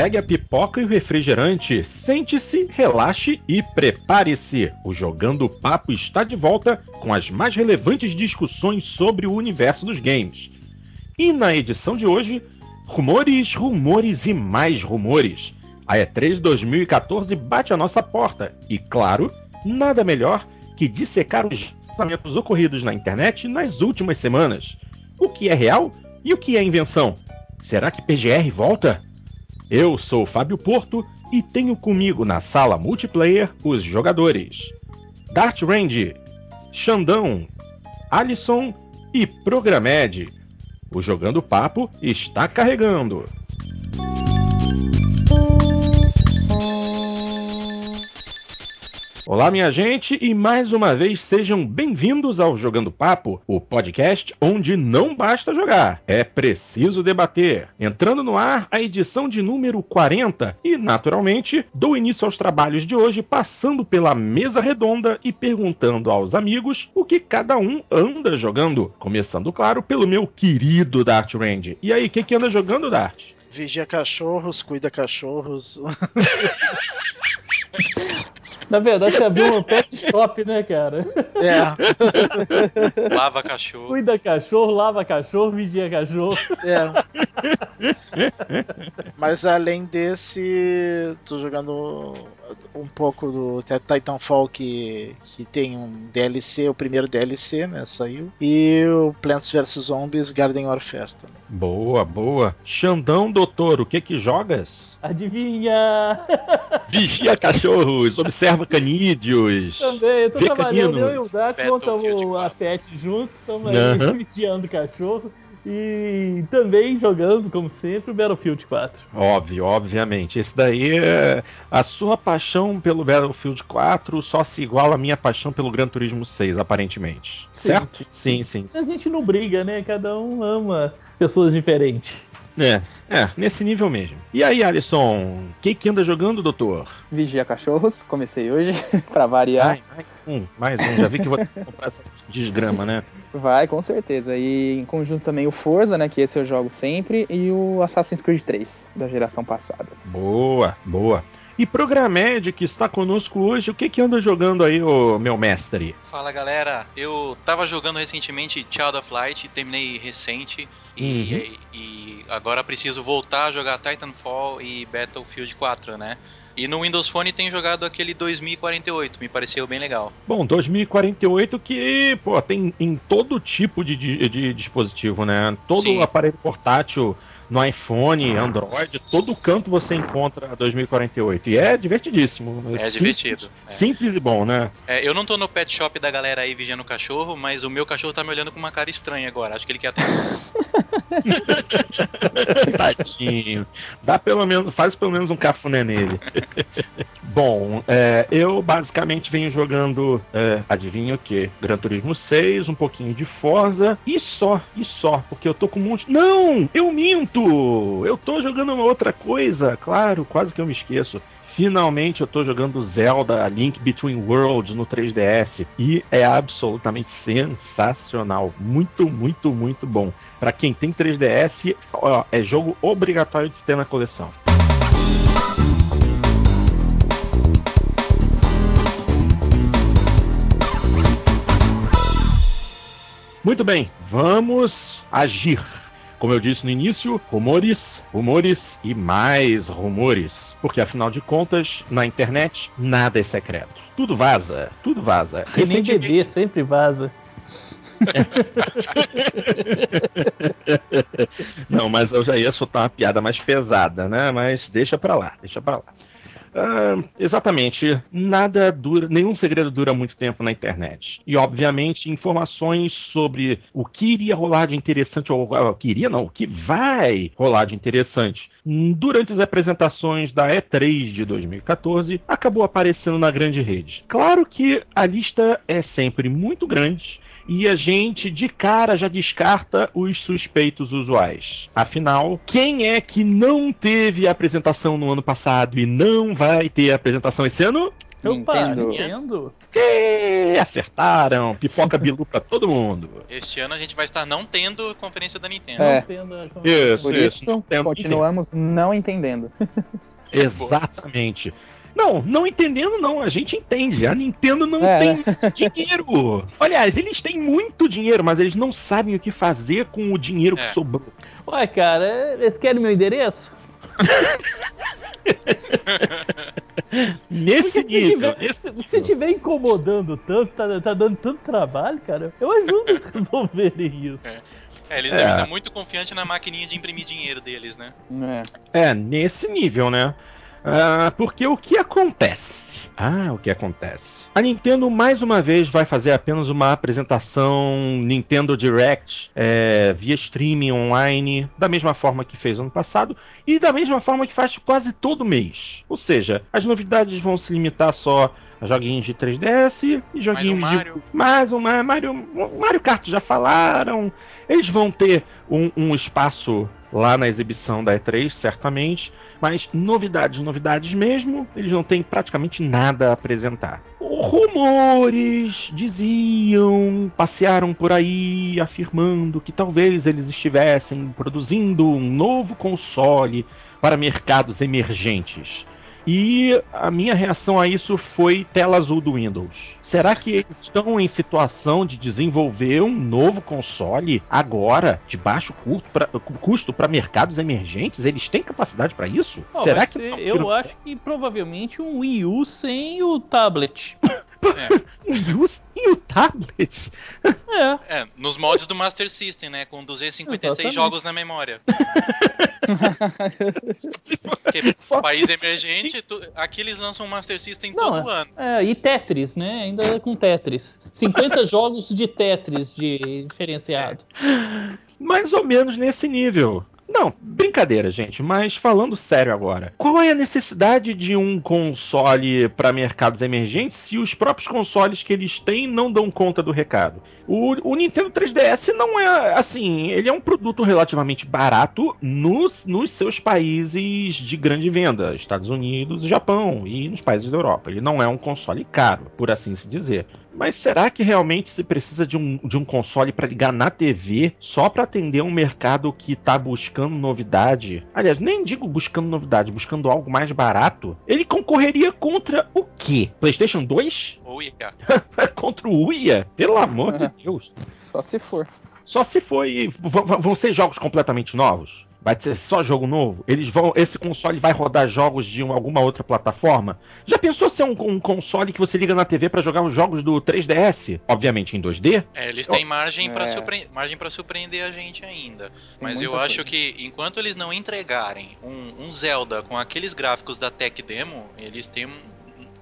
pegue a pipoca e o refrigerante, sente-se, relaxe e prepare-se. O Jogando Papo está de volta com as mais relevantes discussões sobre o universo dos games. E na edição de hoje, rumores, rumores e mais rumores. A E3 2014 bate a nossa porta e, claro, nada melhor que dissecar os lançamentos ocorridos na internet nas últimas semanas. O que é real e o que é invenção? Será que PGR volta? Eu sou Fábio Porto e tenho comigo na sala multiplayer os jogadores Dart Range, Xandão, Alisson e Programed. O Jogando Papo está carregando. Olá, minha gente, e mais uma vez sejam bem-vindos ao Jogando Papo, o podcast onde não basta jogar, é preciso debater. Entrando no ar a edição de número 40 e, naturalmente, dou início aos trabalhos de hoje passando pela mesa redonda e perguntando aos amigos o que cada um anda jogando. Começando, claro, pelo meu querido Dart Range. E aí, o que, que anda jogando, Dart? Vigia cachorros, cuida cachorros. Na verdade, você abriu um pet shop, né, cara? É. lava cachorro. Cuida cachorro, lava cachorro, vigia cachorro. É. Mas além desse, tô jogando um pouco do Titanfall que, que tem um DLC, o primeiro DLC, né, saiu. E o Plants vs Zombies Garden Warfare também. Boa, boa. Xandão, doutor, o que que jogas? Adivinha! Vigia cachorros, observa canídeos. Também, eu tô Vê trabalhando, caninos. eu e o Dart Battlefield montamos a 4. pet junto, estamos aí vigiando cachorro. E também jogando, como sempre, o Battlefield 4. Óbvio, obviamente. Esse daí é a sua paixão pelo Battlefield 4 só se iguala à minha paixão pelo Gran Turismo 6, aparentemente. Sim, certo? sim. Sim, sim. A gente não briga, né? Cada um ama pessoas diferentes. É, é, nesse nível mesmo. E aí, Alisson, o que, que anda jogando, doutor? Vigia Cachorros, comecei hoje, pra variar. Ai, mais um, mais um. Já vi que vou comprar essa desgrama, né? Vai, com certeza. E em conjunto também o Forza, né, que esse eu jogo sempre, e o Assassin's Creed 3, da geração passada. Boa, boa. E Programed, que está conosco hoje, o que, que anda jogando aí, ô meu mestre? Fala galera, eu tava jogando recentemente Child of Light, terminei recente e, e agora preciso voltar a jogar Titanfall e Battlefield 4, né? E no Windows Phone tem jogado aquele 2048, me pareceu bem legal. Bom, 2048 que, pô, tem em todo tipo de, de, de dispositivo, né? Todo Sim. aparelho portátil no iPhone, Android, todo canto você encontra 2048. E é divertidíssimo. É Simples- divertido. é. Simples e bom, né? É, eu não tô no pet shop da galera aí vigiando o cachorro, mas o meu cachorro tá me olhando com uma cara estranha agora. Acho que ele quer atenção. Tadinho. Dá pelo menos, faz pelo menos um cafuné nele. Bom, é, eu basicamente venho jogando, é, adivinha o que? Gran Turismo 6, um pouquinho de Forza e só, e só, porque eu tô com um monte. Não! Eu minto! Eu tô jogando uma outra coisa, claro, quase que eu me esqueço. Finalmente eu tô jogando Zelda Link Between Worlds no 3DS e é absolutamente sensacional. Muito, muito, muito bom. Pra quem tem 3DS, ó, é jogo obrigatório de se ter na coleção. Muito bem, vamos agir. Como eu disse no início, rumores, rumores e mais rumores. Porque afinal de contas, na internet, nada é secreto. Tudo vaza, tudo vaza. Que nem bebê, sempre vaza. Não, mas eu já ia soltar uma piada mais pesada, né? Mas deixa pra lá, deixa pra lá. Ah, exatamente, nada dura, nenhum segredo dura muito tempo na internet. E obviamente informações sobre o que iria rolar de interessante, ou ah, o que iria não, o que vai rolar de interessante durante as apresentações da E3 de 2014 acabou aparecendo na grande rede. Claro que a lista é sempre muito grande e a gente de cara já descarta os suspeitos usuais. Afinal, quem é que não teve a apresentação no ano passado e não vai ter a apresentação esse ano? Opa, Nintendo. Nintendo. E acertaram. Pipoca bilu pra todo mundo. Este ano a gente vai estar não tendo conferência da Nintendo. É. A- Isso, Por isso. isso, Nintendo, continuamos não entendendo. Exatamente. Não, não entendendo não, a gente entende. A Nintendo não É. tem dinheiro. Aliás, eles têm muito dinheiro, mas eles não sabem o que fazer com o dinheiro que É. sobrou. Ué, cara, eles querem meu endereço? Nesse Porque se nível, tiver, nesse se, nível. tiver incomodando tanto, tá, tá dando tanto trabalho, cara, eu ajudo eles a resolverem isso. É. É, eles É. devem estar muito confiantes na maquininha de imprimir dinheiro deles, né? É. É, nesse nível, né? Ah, porque o que acontece? Ah, o que acontece? A Nintendo mais uma vez vai fazer apenas uma apresentação Nintendo Direct é, via streaming online, da mesma forma que fez ano passado e da mesma forma que faz quase todo mês. Ou seja, as novidades vão se limitar só a joguinhos de 3DS e joguinhos de mais um Ma- Mario, Mario Kart já falaram. Eles vão ter um, um espaço lá na exibição da E3, certamente. Mas novidades, novidades mesmo, eles não têm praticamente nada a apresentar. Rumores diziam, passearam por aí afirmando que talvez eles estivessem produzindo um novo console para mercados emergentes. E a minha reação a isso foi tela azul do Windows. Será que eles estão em situação de desenvolver um novo console agora, de baixo pra- custo para mercados emergentes? Eles têm capacidade para isso? Ó, Será que ser- não eu acho que provavelmente um Wii U sem o tablet. um sem o tablet? É, É, nos mods do Master System, né? Com 256 Exatamente. jogos na memória. Porque Só país emergente, tu- aqui eles lançam um Master System Não, todo ano. é, e Tetris, né? Ainda com Tetris. 50 jogos de Tetris de diferenciado. mais ou menos nesse nível. Não, brincadeira, gente, mas falando sério agora. Qual é a necessidade de um console para mercados emergentes se os próprios consoles que eles têm não dão conta do recado? O, o Nintendo 3DS não é assim, ele é um produto relativamente barato nos, nos seus países de grande venda, Estados Unidos Japão, e nos países da Europa. Ele não é um console caro, por assim se dizer. Mas será que realmente se precisa de um, de um console para ligar na TV só para atender um mercado que tá buscando novidade? Aliás, nem digo buscando novidade, buscando algo mais barato. Ele concorreria contra o quê? PlayStation 2? Ou IA. contra o Uia? Pelo amor de Deus. Só se for. Só se foi. v- v- Vão ser jogos completamente novos? Vai ser só jogo novo? Eles vão. Esse console vai rodar jogos de um- alguma outra plataforma? Já pensou ser um, um console que você liga na TV pra jogar os jogos do 3DS? Obviamente em 2D? É, eles têm margem pra É. surpre- margem para surpreender a gente ainda. Mas eu coisa. acho que enquanto eles não entregarem um, um Zelda com aqueles gráficos da Tech Demo, eles têm,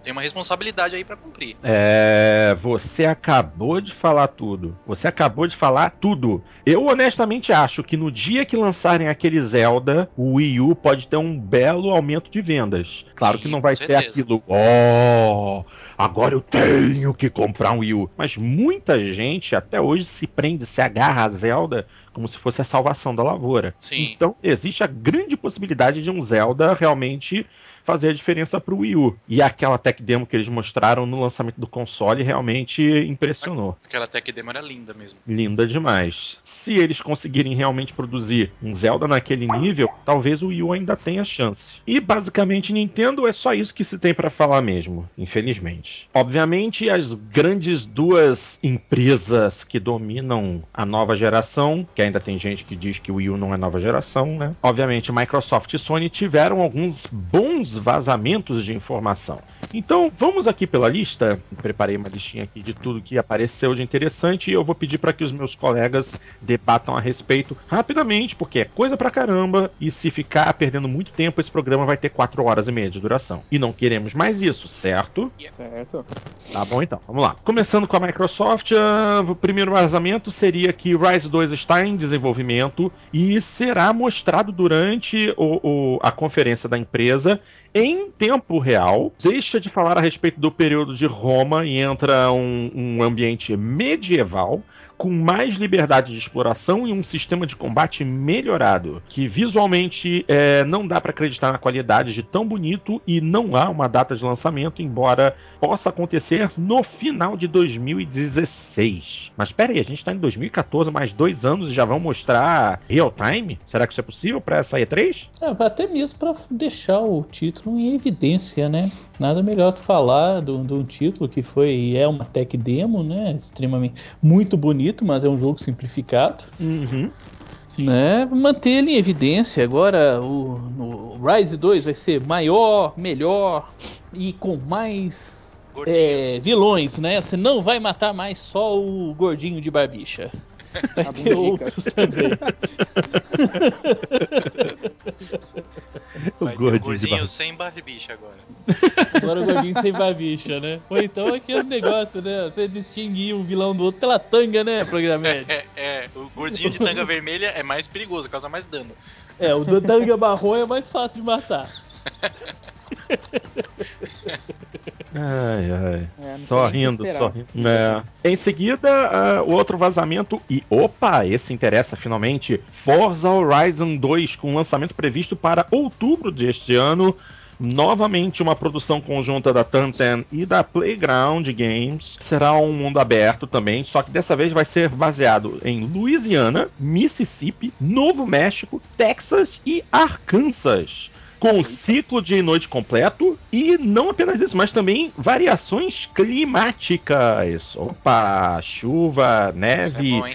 têm uma responsabilidade aí pra cumprir. É. Você acabou de falar tudo. Você acabou de falar tudo. Eu honestamente acho que no dia que lançarem aquele Zelda, o Wii U pode ter um belo aumento de vendas. Claro Sim, que não vai ser aquilo. Oh, agora eu tenho que comprar um Wii U. Mas muita gente até hoje se prende, se agarra a Zelda como se fosse a salvação da lavoura. Sim. Então existe a grande possibilidade de um Zelda realmente fazer a diferença pro Wii U. E aquela tech demo que eles mostraram no lançamento do console realmente impressionou. Aquela Tech Demo era linda mesmo. Linda demais. Se eles conseguirem realmente produzir um Zelda naquele nível, talvez o Wii U ainda tenha chance. E basicamente Nintendo é só isso que se tem pra falar mesmo, infelizmente. Obviamente as grandes duas empresas que dominam a nova geração, que ainda tem gente que diz que o Wii U não é nova geração, né? Obviamente Microsoft e Sony tiveram alguns bons vazamentos de informação. Então, vamos aqui pela lista. Preparei uma listinha aqui de tudo que apareceu de interessante e eu vou pedir para que os meus colegas debatam a respeito rapidamente, porque é coisa pra caramba e se ficar perdendo muito tempo, esse programa vai ter 4 horas e meia de duração. E não queremos mais isso, certo? Certo. Tá bom então, vamos lá. Começando com a Microsoft, ah, o primeiro vazamento seria que Rise 2 está em desenvolvimento e será mostrado durante o- o- a conferência da empresa em tempo real. Deixa de falar a respeito do período de Roma e entra um, um ambiente medieval com mais liberdade de exploração e um sistema de combate melhorado, que visualmente é, não dá para acreditar na qualidade de tão bonito e não há uma data de lançamento, embora possa acontecer no final de 2016. Mas espera aí, a gente está em 2014, mais dois anos e já vão mostrar real time? Será que isso é possível para essa E3? É, até mesmo para deixar o título em evidência, né? Nada melhor do falar de um título que foi é uma tech demo, né? Extremamente muito bonito, mas é um jogo simplificado. Uhum. Né? Manter ele em evidência. Agora o, o Rise 2 vai ser maior, melhor e com mais é, vilões, né? Você não vai matar mais só o gordinho de barbicha. Vai ter outros também. o gordinho, gordinho sem barbicha agora. Agora o gordinho sem barbicha, né? Ou então aquele negócio, né? Você distinguir um vilão do outro pela tanga, né, Programédio? É, é, o gordinho de tanga vermelha é mais perigoso, causa mais dano. É, o do tanga marrom é mais fácil de matar. Ai, ai. É, só rindo, só rindo. É. Em seguida, uh, o outro vazamento. E opa, esse interessa finalmente. Forza Horizon 2, com lançamento previsto para outubro deste ano. Novamente, uma produção conjunta da Tantan e da Playground Games. Será um mundo aberto também, só que dessa vez vai ser baseado em Louisiana, Mississippi, Novo México, Texas e Arkansas com ciclo de noite completo e não apenas isso, mas também variações climáticas. Opa, chuva, neve, é bom,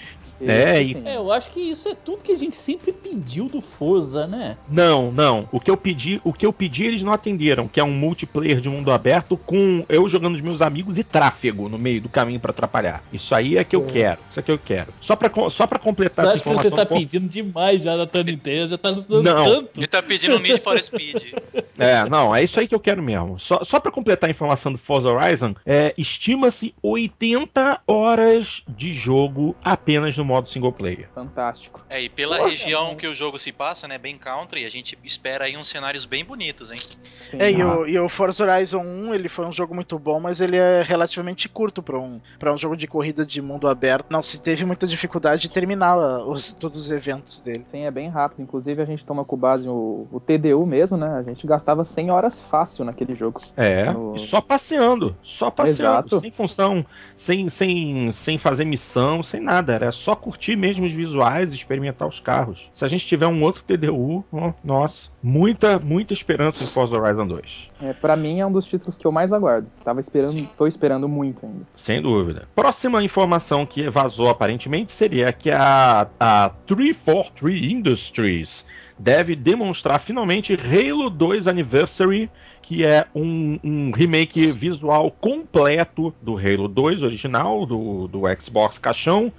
é, e... é, eu acho que isso é tudo que a gente sempre pediu do Forza, né? Não, não. O que eu pedi, o que eu pedi eles não atenderam, que é um multiplayer de mundo aberto com eu jogando os meus amigos e tráfego no meio do caminho para atrapalhar. Isso aí é que eu é. quero. Isso é que eu quero. Só para só para completar você essa informação. Que você tá pedindo demais já da Nintendo, já tá assustou tanto. Ele tá pedindo Need for Speed. É, não, é isso aí que eu quero mesmo. Só, só para completar a informação do Forza Horizon, é, estima-se 80 horas de jogo apenas no modo single player. Fantástico. É, e pela região que o jogo se passa, né, bem country, a gente espera aí uns cenários bem bonitos, hein? Sim. É, e o, e o Forza Horizon 1, ele foi um jogo muito bom, mas ele é relativamente curto para um, pra um jogo de corrida de mundo aberto. Não se teve muita dificuldade de terminar os, todos os eventos dele. Sim, é bem rápido. Inclusive, a gente toma com base o, o TDU mesmo, né? A gente gastava 100 horas fácil naquele jogo. É, no... só passeando. Só passeando. Exato. Sem função, sem, sem, sem fazer missão, sem nada. Era só curtir mesmo os visuais, experimentar os carros. Se a gente tiver um outro TDU, oh, nossa, muita, muita esperança em Forza Horizon 2. É, para mim é um dos títulos que eu mais aguardo. Tava esperando, tô esperando muito ainda. Sem dúvida. Próxima informação que vazou aparentemente seria que a, a 343 Industries deve demonstrar finalmente Halo 2 Anniversary, que é um, um, remake visual completo do Halo 2 original, do, do Xbox caixão,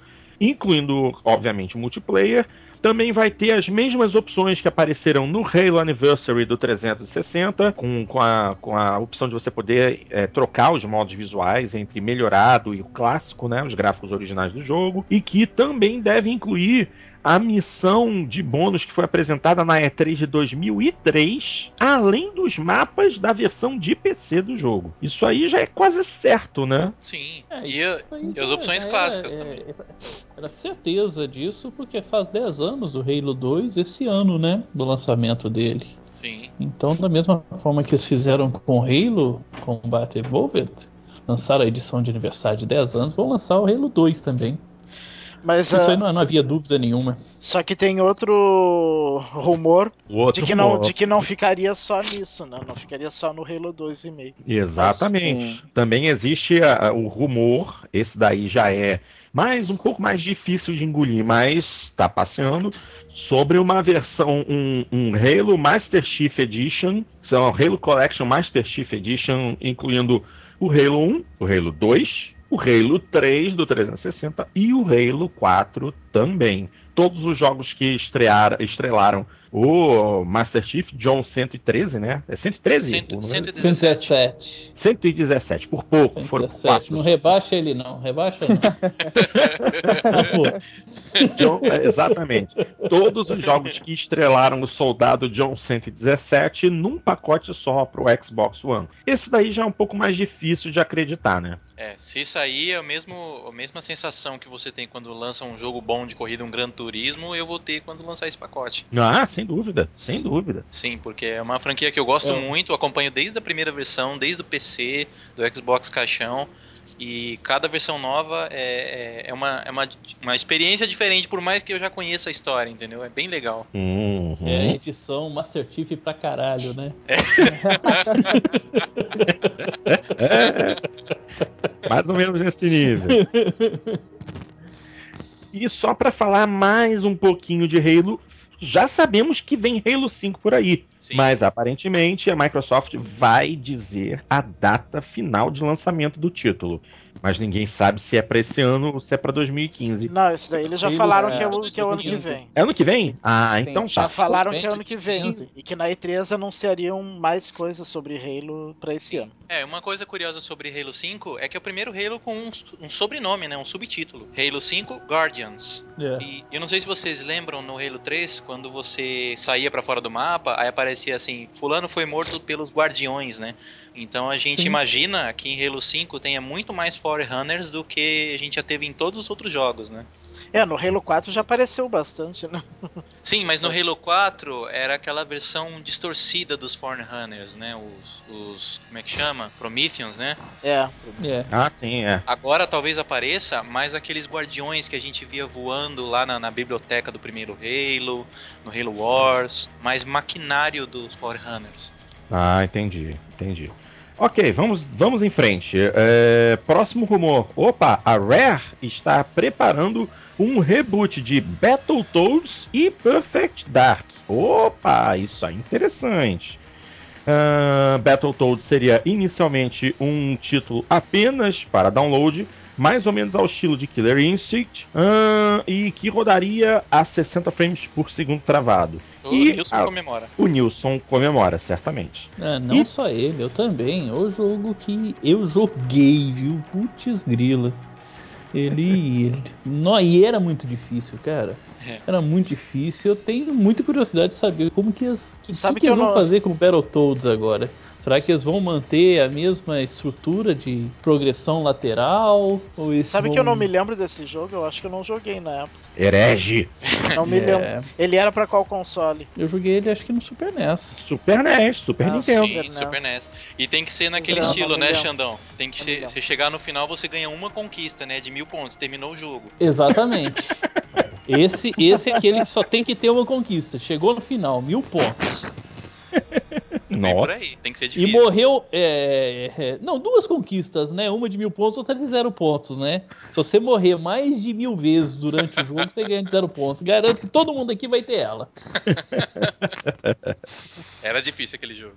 incluindo, obviamente, multiplayer. Também vai ter as mesmas opções que apareceram no Halo Anniversary do 360, com, com, a, com a opção de você poder é, trocar os modos visuais entre melhorado e o clássico, né, os gráficos originais do jogo, e que também deve incluir a missão de bônus que foi apresentada na E3 de 2003, além dos mapas da versão de PC do jogo. Isso aí já é quase certo, né? Sim. É, e, e, as opções é, clássicas é, também. Era certeza disso, porque faz 10 anos do Halo 2 esse ano, né? Do lançamento dele. Sim. Então, da mesma forma que eles fizeram com Halo Combat Evolved, lançaram a edição de aniversário de 10 anos, vão lançar o Halo 2 também. Mas, Isso aí ah, não, não, havia dúvida nenhuma. Só que tem outro rumor outro de, que não, de que não ficaria só nisso, né? Não ficaria só no Halo 2 Remake. Exatamente. Mas, Também existe a, o rumor, esse daí já é mais um pouco mais difícil de engolir, mas está passeando sobre uma versão, um, um Halo Master Chief Edition, são Halo Collection Master Chief Edition, incluindo o Halo 1, o Halo 2, o Halo 3 do 360 e o Halo 4 também. Todos os jogos que estrearam, estrelaram o Master Chief John 113, né? É 113? Cento- o número? 117. 117. 117, por pouco. Foram 117. quatro. Não rebaixa ele, não. Rebaixa não. John- é, exatamente. Todos os jogos que estrelaram o soldado John 117 num pacote só pro Xbox One. Esse daí já é um pouco mais difícil de acreditar, né? É, se sair é o mesmo, a mesma sensação que você tem quando lança um jogo bom de corrida, um Gran Turismo, eu vou ter quando lançar esse pacote. Ah, sem dúvida, sem dúvida. Sim, porque é uma franquia que eu gosto É. muito, acompanho desde a primeira versão, desde o PC, do Xbox Caixão. E cada versão nova é, é- é uma, é uma, uma experiência diferente, por mais que eu já conheça a história, entendeu? É bem legal. Uhum. É edição Master Chief pra caralho, né? Mais ou menos nesse nível. E só pra falar mais um pouquinho de Halo, já sabemos que vem Halo 5 por aí. Sim. Mas aparentemente a Microsoft vai dizer a data final de lançamento do título. Mas ninguém sabe se é pra esse ano ou se é pra 2015. Não, isso daí eles já falaram é, que é, o, que é o ano que 2015. vem. É ano que vem? Ah, Sim, então Já tá. falaram bem, que é ano que vem. 2015. E que na E3 anunciariam mais coisas sobre Halo pra esse ano. É, uma coisa curiosa sobre Halo 5 é que é o primeiro Halo com um, um sobrenome, né? Um subtítulo. Halo 5 Guardians. É. E eu não sei se vocês lembram no Halo 3, quando você saía pra fora do mapa, aí aparecia assim: Fulano foi morto pelos Guardiões, né? Então a gente Sim. imagina que em Halo 5 tenha muito mais Forerunners do que a gente já teve em todos os outros jogos, né? É, no Halo 4 já apareceu bastante, né? Sim, mas no Halo 4 era aquela versão distorcida dos Forerunners, né? Os, os. Como é que chama? Prometheans, né? É. É. Ah, sim, é. Agora talvez apareça mais aqueles guardiões que a gente via voando lá na, na biblioteca do primeiro Halo, no Halo Wars, mais maquinário dos Forerunners. Ah, entendi, entendi. Ok, vamos, vamos em frente. É, próximo rumor. Opa, a Rare está preparando um reboot de Battletoads e Perfect Dark. Opa, isso é interessante. Ah, Battletoads seria inicialmente um título apenas para download, mais ou menos ao estilo de Killer Instinct, ah, e que rodaria a 60 frames por segundo travado. O E Nilson a- comemora. O Nilson comemora, certamente. Ah, não E- só ele, eu também. O jogo que eu joguei, viu? Putz grila. Ele, ele. Não, e era muito difícil, cara. É. Era muito difícil. Eu tenho muita curiosidade de saber como que, as, que, Sabe que, que eles eu vão não- fazer com o Battletoads agora. Será que eles vão manter a mesma estrutura de progressão lateral? Ou Sabe vão... que eu não me lembro desse jogo? Eu acho que eu não joguei na época. Herege. Não me É, lembro. Ele era pra qual console? Eu joguei ele acho que no Super NES. Super NES, Super Ah, Nintendo. Sim, Super NES. NES. E tem que ser naquele Não, estilo, né. Xandão? Tem que me ser, você chegar no final, você ganha uma conquista, né? De mil pontos. Terminou o jogo. Exatamente. Esse, esse é aquele que só tem que ter uma conquista. Chegou no final, mil pontos. Por Nossa. Tem que ser E difícil. morreu. é, é, não, duas conquistas, né? Uma de mil pontos, outra de zero pontos, né? Se você morrer mais de mil vezes durante o jogo, você ganha de zero pontos. Garanto que todo mundo aqui vai ter ela. Era difícil aquele jogo.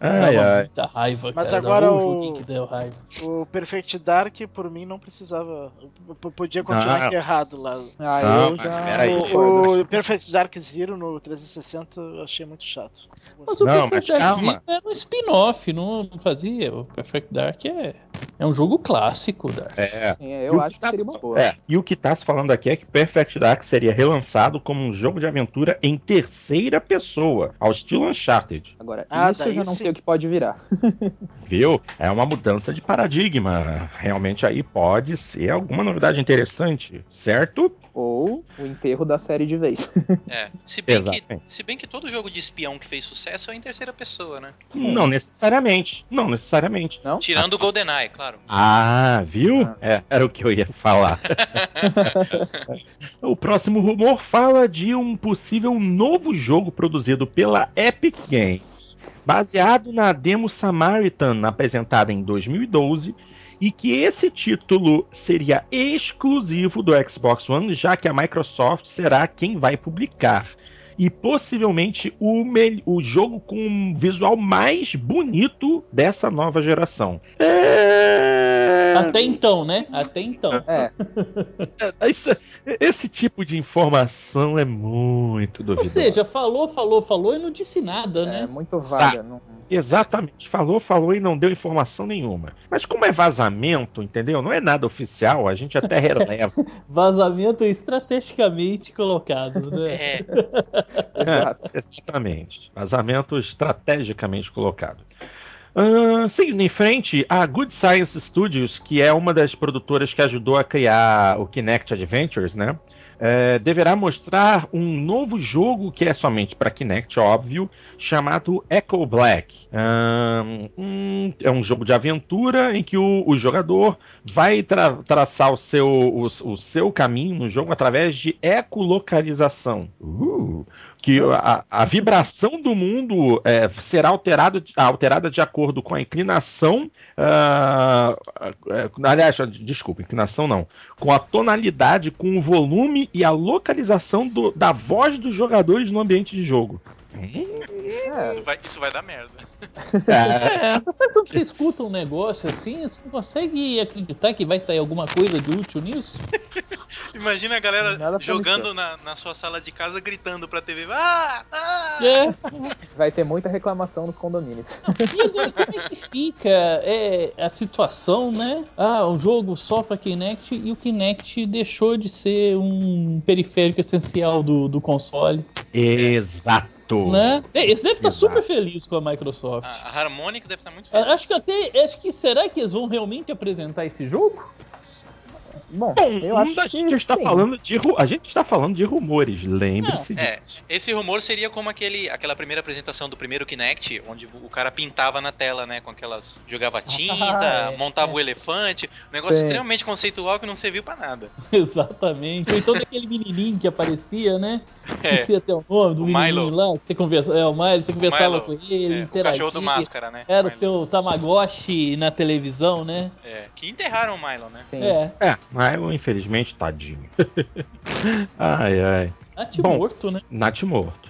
Ai, Dava ai. muita raiva, Mas cara. agora o- joguinho que deu raiva. O Perfect Dark, por mim, não precisava. p- Podia continuar Ah. enterrado lá. Ah, Não, eu mas já peraí. concordo. O Perfect Dark Zero no 360 eu achei muito chato. Mas o Não, Perfect mas Dark calma. Zero era um spin-off, não, não fazia. O Perfect Dark é, é um jogo clássico, Dark. É. Sim, E eu o acho que tá seria se- uma boa. É, e o que tá se falando aqui é que Perfect Dark seria relançado como um jogo de aventura em terceira pessoa, ao estilo Uncharted. Agora, Ah, isso eu já não sim. sei o que pode virar. Viu? É uma mudança de paradigma. Realmente aí pode ser alguma novidade interessante, certo? Ou o enterro da série de vez. É. Se bem, que, se bem que todo jogo de espião que fez sucesso é em terceira pessoa, né? Não necessariamente. Não necessariamente. Não? Tirando o GoldenEye, claro. Ah, viu? Ah. É, era o que eu ia falar. o próximo rumor fala de um possível novo jogo produzido pela Epic Games, baseado na demo Samaritan apresentada em 2012, e que esse título seria exclusivo do Xbox One, já que a Microsoft será quem vai publicar. E possivelmente o, o jogo com o visual mais bonito dessa nova geração. É... Até então, né? Até então. É. Esse, esse tipo de informação é muito duvidoso. Ou seja, falou, falou, falou e não disse nada, né? É muito vaga. Não... Exatamente. Falou, falou e não deu informação nenhuma. Mas como é vazamento, entendeu? Não é nada oficial, a gente até releva. vazamento estrategicamente colocado, né? É. Exato. Exatamente. Vazamento estrategicamente colocado. Uh, seguindo em frente, a Good Science Studios, que é uma das produtoras que ajudou a criar o Kinect Adventures, né? É, deverá mostrar um novo jogo que é somente para Kinect, óbvio, chamado Echo Black. Um, é um jogo de aventura em que o, o jogador vai tra traçar o seu, o, o, seu caminho no jogo através de ecolocalização. Uh, que a, a, vibração do mundo é, será alterado, alterada de acordo com a inclinação. Uh, aliás, desculpa, inclinação não. Com a tonalidade, com o volume e a localização do, da voz dos jogadores no ambiente de jogo. É. Isso, vai, isso vai dar merda. É, você sabe quando você escuta um negócio assim, você não consegue acreditar que vai sair alguma coisa de útil nisso? Imagina a galera jogando na, na, sua sala de casa gritando pra TV. Ah! ah! É. Vai ter muita reclamação nos condomínios. E agora, como é que fica é, a situação, né? Ah, um jogo só pra Kinect e o Kinect deixou de ser um periférico essencial do, do console. Exato. Né? Esse deve estar super feliz com a Microsoft. A, a Harmonix deve estar muito feliz. Acho que até. Acho que será que eles vão realmente apresentar esse jogo? Bom, Bom eu acho a gente está sim. falando de a gente está falando de rumores, lembre-se é, disso. É, esse rumor seria como aquele, aquela primeira apresentação do primeiro Kinect, onde o cara pintava na tela, né, com aquelas jogava tinta, ah, é, montava é. o elefante, um negócio extremamente conceitual que não serviu para nada. Exatamente. Ou então daquele menininho que aparecia, né? É. Esqueci até o nome do o menininho Milo. lá, que você conversa, é o Milo, você conversava Milo. com ele, é, interagia. O cachorro do máscara, né? Era o seu Tamagotchi na televisão, né? É, que enterraram o Milo, né? Sim. É. É, Milo, infelizmente, tadinho. ai, ai. Nath Bom, morto, né? Nath morto.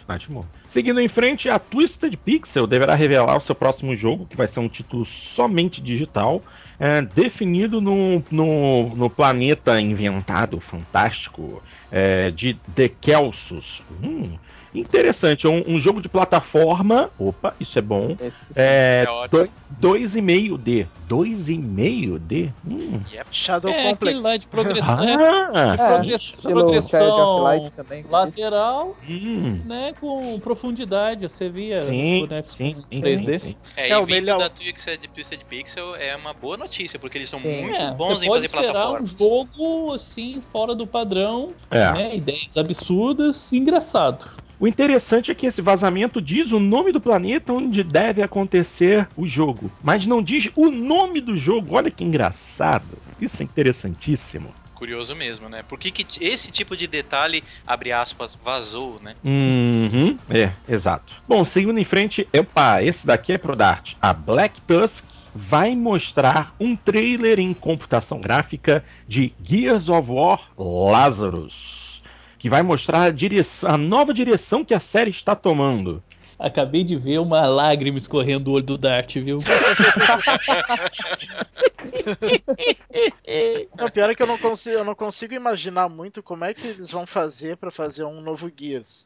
Seguindo em frente, a Twisted Pixel deverá revelar o seu próximo jogo, que vai ser um título somente digital, é, definido no, no, no, planeta inventado, fantástico, é, de The Kelsos. Hum, Interessante, é um, um, jogo de plataforma. Opa, isso é bom. Esse, é, é dois, dois e meio D. Dois e meio D? Hum. Yep. Shadow é, Complex. Lá de progressão. Ah, é, progressão, progressão também, lateral, hum. né? Com profundidade. Você via sim, sim, sim, 3D. Sim, sim. É, é, e o melhor... da Twisted, Twisted Pixel é uma boa notícia, porque eles são sim. muito é, bons em fazer plataformas. um jogo assim, fora do padrão, é. né? Ideias absurdas, engraçado. O interessante é que esse vazamento diz o nome do planeta onde deve acontecer o jogo, mas não diz o nome do jogo. Olha que engraçado. Isso é interessantíssimo curioso mesmo, né? Por que, que, esse tipo de detalhe, abre aspas, vazou, né? Uhum, é, exato. Bom, seguindo em frente, opa, esse daqui é pro Dart. A Black Tusk vai mostrar um trailer em computação gráfica de Gears of War Lazarus que vai mostrar a, direção, a nova direção que a série está tomando. Acabei de ver uma lágrima escorrendo do olho do Dart, viu? o pior é que eu não, consigo, eu não consigo imaginar muito como é que eles vão fazer para fazer um novo Gears.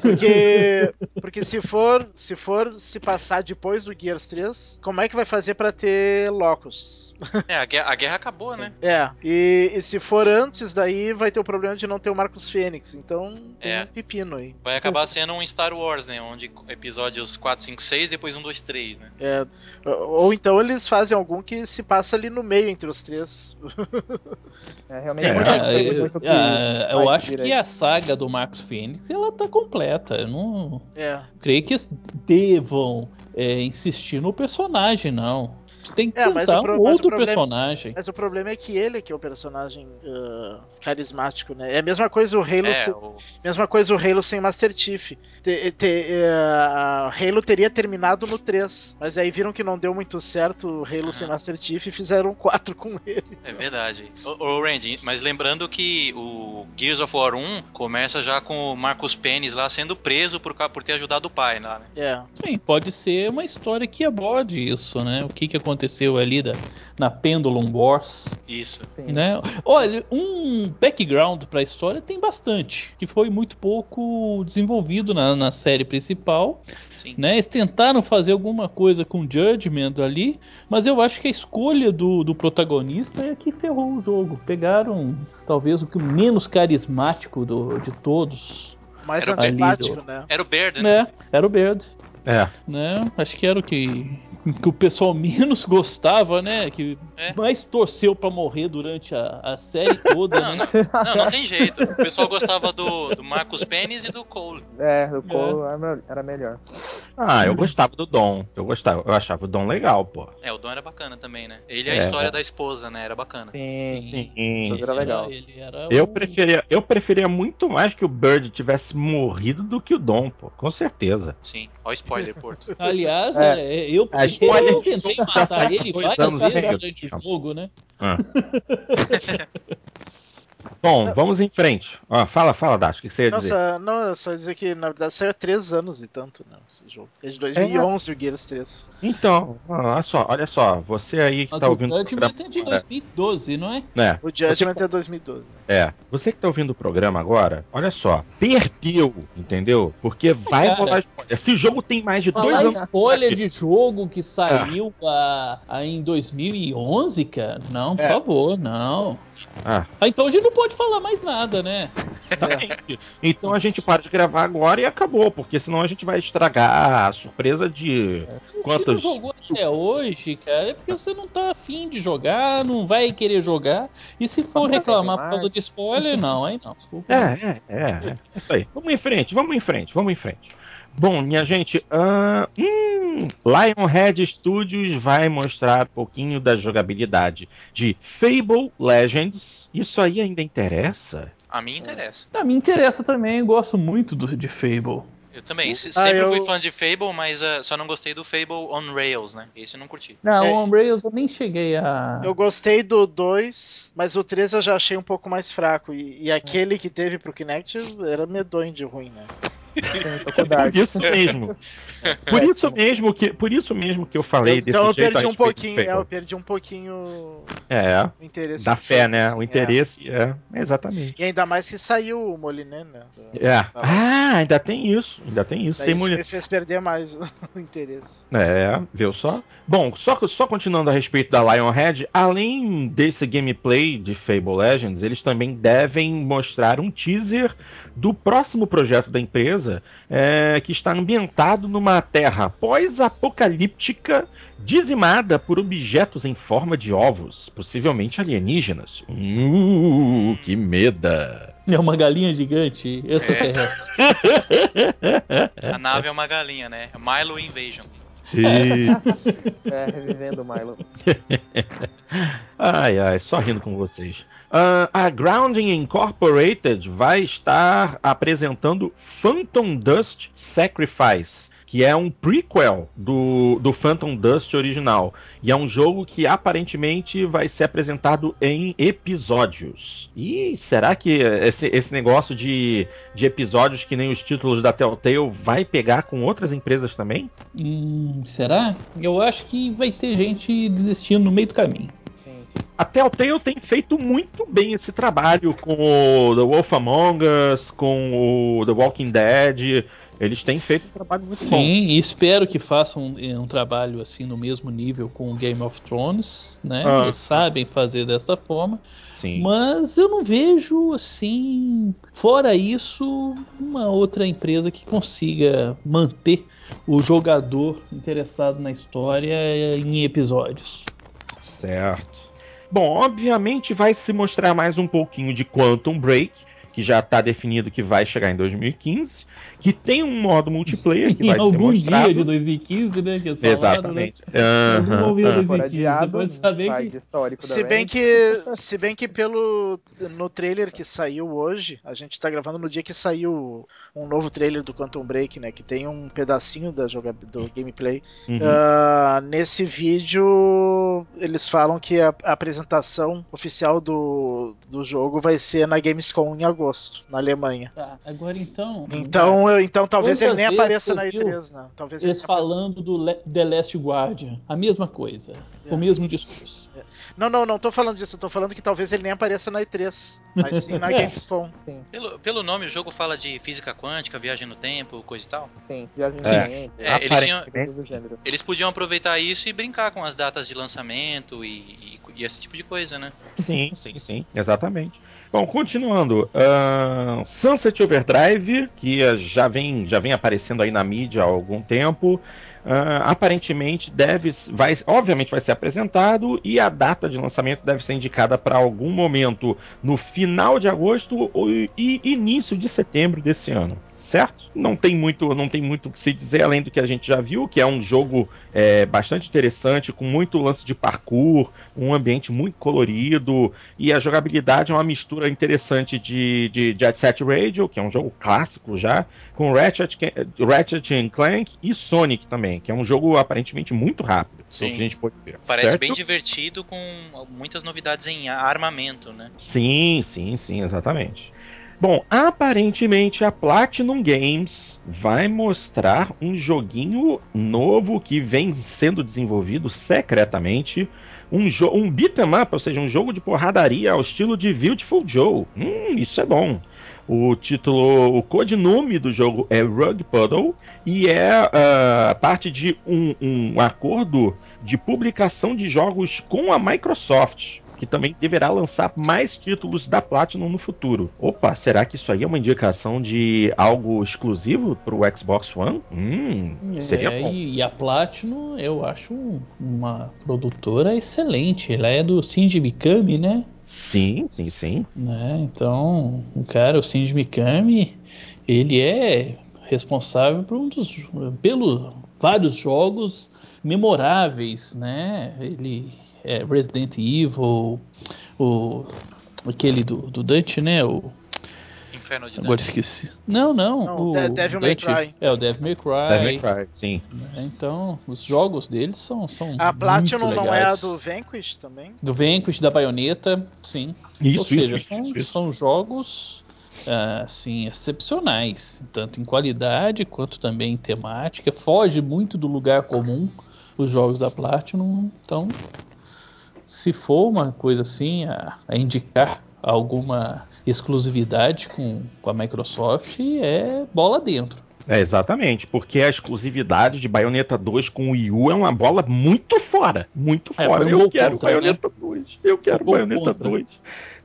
Porque, porque se for se for se passar depois do Gears 3, como é que vai fazer para ter Locus? É, a guerra, a guerra, acabou, né? É, e, e, se for antes, daí vai ter o problema de não ter o Marcos Fênix. Então tem é. um pepino aí. Vai acabar sendo um Star Wars, né? Onde episódios 4, 5, 6, depois 1, 2, 3, né? É. Ou então eles fazem algum que se passa ali no meio entre os três. é, realmente é, é, muito é, eu acho que a saga do Marcos Fênix ela tá completa. Eu não é. creio que devam é, insistir no personagem, não. Tem que É, mas tentar o pro- um outro problema- personagem. Mas o problema é que ele que é o personagem ah, carismático, né? É a mesma coisa o Halo, É, se- o- mesma coisa o Halo sem Master Chief. Te- te- a Halo teria terminado no 3, mas aí viram que não deu muito certo o Halo sem Master Chief e fizeram 4 com ele. é verdade. Ô, ô, Randy, mas lembrando que o Gears of War 1 começa já com o Marcus Pennis lá sendo preso por, por ter ajudado o pai lá, né? É. Sim, pode ser uma história que aborde isso, né? O que, que aconteceu ali da, na Pendulum Wars, Isso. Sim. né? Olha, um background pra história tem bastante, que foi muito pouco desenvolvido na, na série principal, Sim. né? Eles tentaram fazer alguma coisa com Judgment ali, mas eu acho que a escolha do, do protagonista é que ferrou o jogo. Pegaram talvez o que menos carismático do, de todos, Mais Era o antipático, Baird. né? Era o Baird, né? né? Era o Baird. É. né? Acho que era o que, que o pessoal menos gostava, né? Que É. mais torceu pra morrer durante a, a série toda, Não, né? não, não, não tem jeito. O pessoal gostava do, do Marcus Pennis e do Cole. É, o Cole era- era melhor. Ah, eu gostava do Dom. Eu gostava, eu achava o Dom legal, pô. É, o Dom era bacana também, né? Ele é a É. história da esposa, né? Era bacana. Sim. Sim. Era legal. Ele era Eu o- preferia, eu preferia muito mais que o Bird tivesse morrido do que o Dom, pô. Com certeza. Sim. Ó, o spoiler, Porto. Aliás, É. é, eu, A spoiler eu tentei matar ele várias vezes durante o jogo, né? Bom, vamos em frente. Ó, fala, fala, Dash, o que você ia dizer? Nossa, não, é só dizer que na verdade saiu há 3 anos e tanto, né? Esse jogo. É de 2011 o Gears 3. Então, olha só, olha só, você aí que Mas tá o ouvindo o Judgment programa é de agora, 2012, não é? né? O Judgment é 2012. É, você que tá ouvindo o programa agora, olha só, perdeu, entendeu? Porque vai Cara. rolar spoiler. Esse jogo tem mais de dois anos. spoiler de jogo que saiu ah, ah, em 2011, cara? Não, por É. favor, não. Ah, Ah, então a gente não pode falar mais nada, né? exatamente. Então a gente para de gravar agora e acabou, porque senão a gente vai estragar a surpresa de. Se Quantos- não jogou até hoje, cara, é porque você não tá afim de jogar, não vai querer jogar. E se for reclamar por causa de spoiler, não, aí não. Desculpa. É, é, é, é. Isso aí. Vamos em frente, vamos em frente, vamos em frente. Bom, minha gente, ah, hum, Lionhead Studios vai mostrar um pouquinho da jogabilidade de Fable Legends. Isso aí ainda interessa? A mim interessa. Ah, me interessa também, eu gosto muito do, de Fable. Eu também. Se- Ah, sempre eu- fui fã de Fable, mas ah, só não gostei do Fable on Rails, né? Esse eu não curti. Não, É. o Unrails eu nem cheguei a. Eu gostei do 2, mas o 3 eu já achei um pouco mais fraco. E, e aquele que teve pro Kinect era medonho de ruim, né? Por isso mesmo. Por isso mesmo que, por isso mesmo que eu falei Eu- desse então eu jeito perdi um pouquinho, é, eu perdi um pouquinho É, o interesse. da fé, né? assim, O é. interesse, é, exatamente. E ainda mais que saiu o Moliné, né? É. Ah, ainda tem isso, ainda tem isso. Daí Sem isso mulher. me fez perder mais o interesse. É, viu só? Bom, só, só continuando a respeito da Lionhead, além desse gameplay de Fable Legends, eles também devem mostrar um teaser do próximo projeto da empresa, é, que está ambientado numa terra pós-apocalíptica dizimada por objetos em forma de ovos, possivelmente alienígenas. Uh, que meda! É uma galinha gigante extraterrestre. A nave é uma galinha, né? Milo Invasion. Isso. É, revivendo o Milo. Ai, ai, só rindo com vocês. Ah, a Grounding Incorporated vai estar apresentando Phantom Dust Sacrifice, que é um prequel do, do Phantom Dust original. E é um jogo que aparentemente vai ser apresentado em episódios. E será que esse, esse negócio de, de episódios que nem os títulos da Telltale vai pegar com outras empresas também? Hum, será? Eu acho que vai ter gente desistindo no meio do caminho. Sim. A Telltale tem feito muito bem esse trabalho com o The Wolf Among Us, com o The Walking Dead. Eles têm feito um trabalho muito bom. Sim, e espero que façam um, um trabalho assim no mesmo nível com o Game of Thrones, né? Ah. Eles sabem fazer dessa forma. Sim. Mas eu não vejo assim, fora isso, uma outra empresa que consiga manter o jogador interessado na história em episódios. Certo. Bom, obviamente vai se mostrar mais um pouquinho de Quantum Break, que já está definido que vai chegar em 2015, que tem um modo multiplayer que vai ser algum mostrado. dia de 2015, né? Que é falado, Exatamente. Né? Algum 2015, adiado, pode saber vai que- de histórico da Se bem que, se bem que pelo no trailer que saiu hoje, a gente tá gravando no dia que saiu um novo trailer do Quantum Break, né, que tem um pedacinho da joga do gameplay. Uhum. Ah, nesse vídeo eles falam que a, a apresentação oficial do, do jogo vai ser na Gamescom em agosto, na Alemanha. Tá, agora então. Então, eu- então talvez ele nem apareça na viu E3, né? Talvez ele Eles falando do Le- The Last Guardian. A mesma coisa. É. O mesmo discurso. Não, não, não tô falando disso, eu tô falando que talvez ele nem apareça na E3, mas sim na É. Gamescom. Pelo, pelo nome, o jogo fala de física quântica, viagem no tempo, coisa e tal. Sim, viagem no É. tempo, É, eles, tinham, eles podiam aproveitar isso e brincar com as datas de lançamento e, e- e esse tipo de coisa, né? Sim, sim, sim, exatamente. Bom, continuando, ahn, Sunset Overdrive, que já vem, já vem aparecendo aí na mídia há algum tempo, ahn, aparentemente deve, vai, obviamente vai ser apresentado e a data de lançamento deve ser indicada para algum momento no final de agosto ou, e início de setembro desse ano. Certo? Não tem muito, não tem muito o que se dizer além do que a gente já viu, que é um jogo é, bastante interessante, com muito lance de parkour, um ambiente muito colorido e a jogabilidade é uma mistura interessante de, de Jet Set Radio, que é um jogo clássico já, com Ratchet, Ratchet Clank e Sonic também, que é um jogo aparentemente muito rápido, Sim. que a gente pode ver. Parece certo? bem divertido com muitas novidades em armamento, né? Sim, sim, sim, exatamente. Bom, aparentemente a Platinum Games vai mostrar um joguinho novo que vem sendo desenvolvido secretamente. Um, um beat'em up, ou seja, um jogo de porradaria ao estilo de Beautiful Joe. Hum, isso é bom. O título, o codinome do jogo é Rug Puddle e é ah, parte de um, um acordo de publicação de jogos com a Microsoft, que também deverá lançar mais títulos da Platinum no futuro. Opa, será que isso aí é uma indicação de algo exclusivo para o Xbox One? Hum, seria É, bom. e, a Platinum eu acho um- uma produtora excelente. Ela é do Shinji Mikami, né? Sim, sim, sim. né? Então, o cara, o Shinji Mikami, ele é responsável por um dos, pelo vários jogos memoráveis, né? Ele é Resident Evil, o aquele do, do Dante, né? O, Inferno de agora Dante. esqueci. Não, não. Não, o De- Devil May Cry. É o Devil May Cry. Devil May Cry, sim. né? Então, os jogos deles são são A Platinum muito não é a do Vanquish também? do Vanquish, da Baioneta, sim. Isso, Ou seja, isso, são, isso, isso. são jogos ah, assim, excepcionais, tanto em qualidade quanto também em temática. Foge muito do lugar comum os jogos da Platinum. Então, se for uma coisa assim, a, a indicar alguma exclusividade com, com a Microsoft, é bola dentro. É, exatamente, porque a exclusividade de Bayonetta 2 com o Wii U é uma bola muito fora. Muito É, fora. foi um eu quero contra, né? Bayonetta 2. Eu quero gol Bayonetta contra. 2.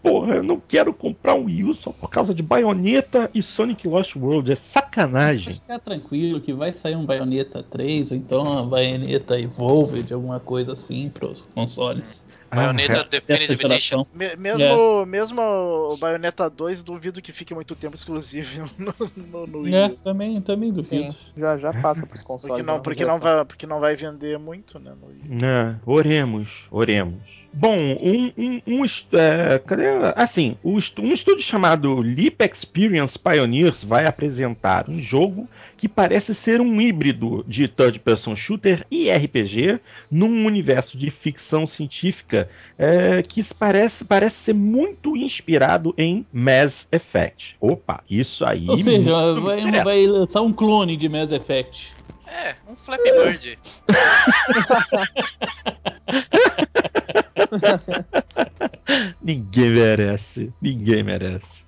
Porra, eu não quero comprar um Wii U só por causa de Bayonetta e Sonic Lost World. É sacanagem. Ficar tranquilo que vai sair um Bayonetta 3 ou então uma Bayonetta Evolved, alguma coisa assim para os consoles. Bayonetta Ah, Definitive Edition. Me- mesmo, É. mesmo o Bayonetta 2, duvido que fique muito tempo exclusivo no, no, no Wii É, também, também Sim, duvido. já, já passa pros consoles. Porque não, nova porque, não vai, porque não vai vender muito, né? No Wii. U. É, oremos, oremos. Bom, um, um, um é, cadê? Assim, um estúdio chamado Leap Experience Pioneers vai apresentar um jogo que parece ser um híbrido de third-person shooter e RPG num universo de ficção científica é, que parece, parece ser muito inspirado em Mass Effect. Opa, isso aí. Ou seja, vai, vai lançar um clone de Mass Effect. É, um Flappy Bird. Ninguém merece. Ninguém merece.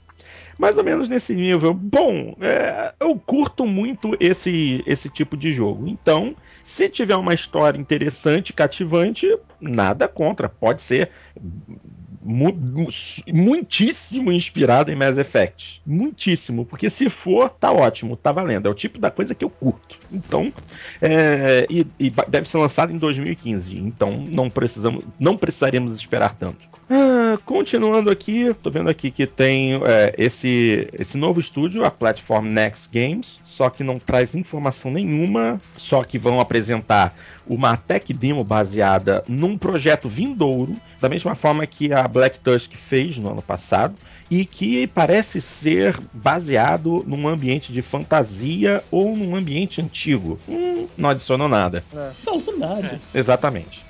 Mais ou menos nesse nível. Bom, é, eu curto muito esse, esse tipo de jogo. Então, se tiver uma história interessante, cativante, nada contra. Pode ser mu- mu- muitíssimo inspirado em Mass Effect. Muitíssimo. Porque se for, tá ótimo, tá valendo. É o tipo da coisa que eu curto. Então, é, e, e deve ser lançado em 2015. Então, não precisamos, não precisaremos esperar tanto. Ah, continuando aqui, tô vendo aqui que tem é, esse, esse novo estúdio, a Platform Next Games, só que não traz informação nenhuma, só que vão apresentar uma tech demo baseada num projeto vindouro, da mesma forma que a Black Tusk fez no ano passado, e que parece ser baseado num ambiente de fantasia ou num ambiente antigo. Hum, não adicionou nada. É. Falou nada. É. Exatamente.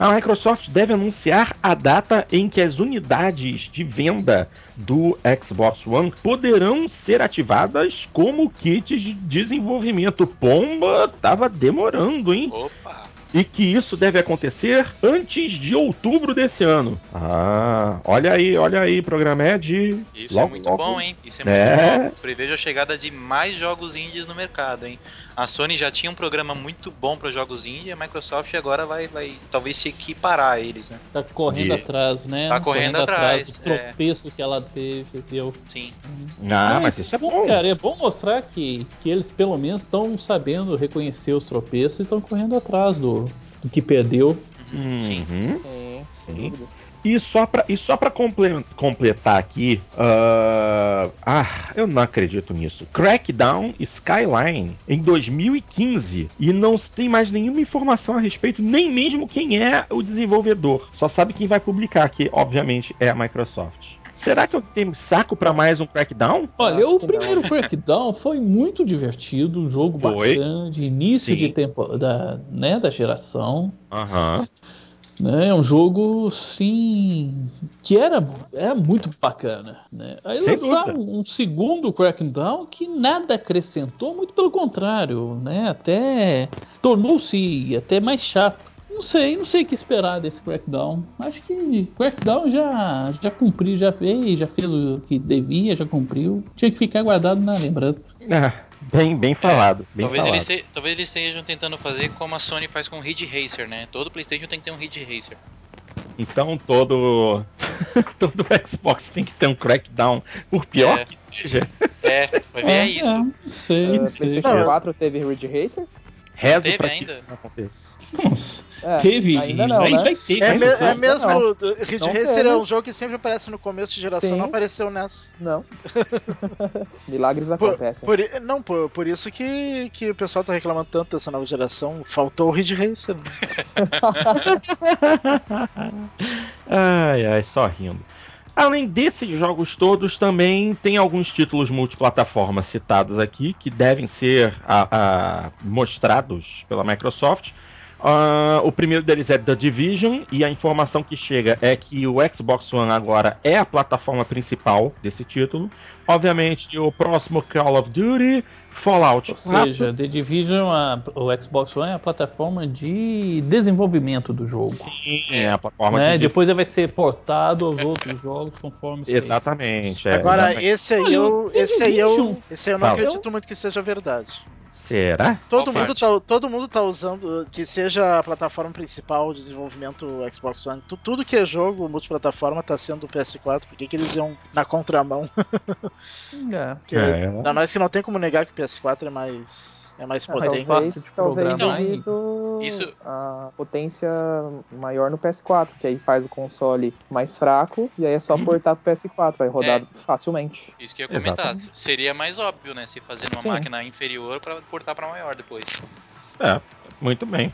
A Microsoft deve anunciar a data em que as unidades de venda do Xbox One poderão ser ativadas como kits de desenvolvimento. Pomba, tava demorando, hein? Opa! E que isso deve acontecer antes de outubro desse ano. Ah, olha aí, olha aí, Programed. Isso é logo, é muito logo. bom, hein? Isso é muito é. bom. Prevejo a chegada de mais jogos indies no mercado, hein? A Sony já tinha um programa muito bom para jogos indie e a Microsoft agora vai, vai talvez se equiparar a eles, né? Tá correndo atrás, né? Tá correndo, correndo atrás. atrás. O é. tropeço é. que ela teve, deu. Sim. Ah, mas, mas isso é bom. Cara, é bom mostrar que, que eles pelo menos estão sabendo reconhecer os tropeços e estão correndo atrás do, do que perdeu. Uhum. Sim. É, sim. E só pra, e só pra completar aqui. Uh, ah, eu não acredito nisso. Crackdown Skyline em 2015. E não se tem mais nenhuma informação a respeito, nem mesmo quem é o desenvolvedor. Só sabe quem vai publicar, que obviamente é a Microsoft. Será que eu tenho saco para mais um Crackdown? Olha, o primeiro Crackdown foi muito divertido, um jogo foi. bacana, de início Sim. de tempo da, né, da geração. Aham. Né, é um jogo, sim, que era, era muito bacana. Né? Aí Sem lançaram um, um segundo Crackdown que nada acrescentou, muito pelo contrário, né? Até tornou-se até mais chato. Não sei, não sei o que esperar desse Crackdown. Acho que Crackdown já, já cumpriu, já fez, já fez o que devia, já cumpriu. Tinha que ficar guardado na lembrança. Ah, bem, bem falado. É, bem talvez, falado. Eles se, talvez eles estejam tentando fazer como a Sony faz com o Ridge Racer, né? Todo PlayStation tem que ter um Ridge Racer. Então todo todo Xbox tem que ter um crackdown, por pior é. que seja. É, vai ver é, é isso. É, não sei, uh, PlayStation 4 teve Ridge Racer? Rezo teve ainda? que aconteça. Nossa. É, teve. Ainda não, né? vai ter. É, me, é mesmo. Ridge Racer é um jogo que sempre aparece no começo de geração, Sim. não apareceu nessa. Não. Milagres acontecem. Por, não, por, por isso que, que o pessoal tá reclamando tanto dessa nova geração. Faltou o Ridge Racer. Né? ai, ai, só rindo. Além desses jogos todos, também tem alguns títulos multiplataforma citados aqui que devem ser a, a, mostrados pela Microsoft. Uh, o primeiro deles é The Division, e a informação que chega é que o Xbox One agora é a plataforma principal desse título. Obviamente, o próximo Call of Duty, Fallout Ou 4. seja, The Division, a, o Xbox One é a plataforma de desenvolvimento do jogo. Sim, é a plataforma né? de... Depois ele vai ser portado aos outros jogos conforme Exatamente. É, Agora, exatamente. esse aí eu, esse aí eu, esse aí eu não Fala. acredito muito que seja verdade. Será? Todo mundo, tá, todo mundo tá usando que seja a plataforma principal de desenvolvimento Xbox One. Tudo que é jogo multiplataforma tá sendo o PS4. Por que, que eles iam na contramão? é. Que, é. Ainda mais que não tem como negar que o PS4 é mais é mais é potente. Talvez, talvez então, isso... a potência maior no PS4, que aí faz o console mais fraco e aí é só uhum. portar pro PS4, vai rodar é. facilmente. Isso que eu ia comentar. Exatamente. Seria mais óbvio, né? Se fazer numa Sim. máquina inferior para portar para maior depois. É, muito bem.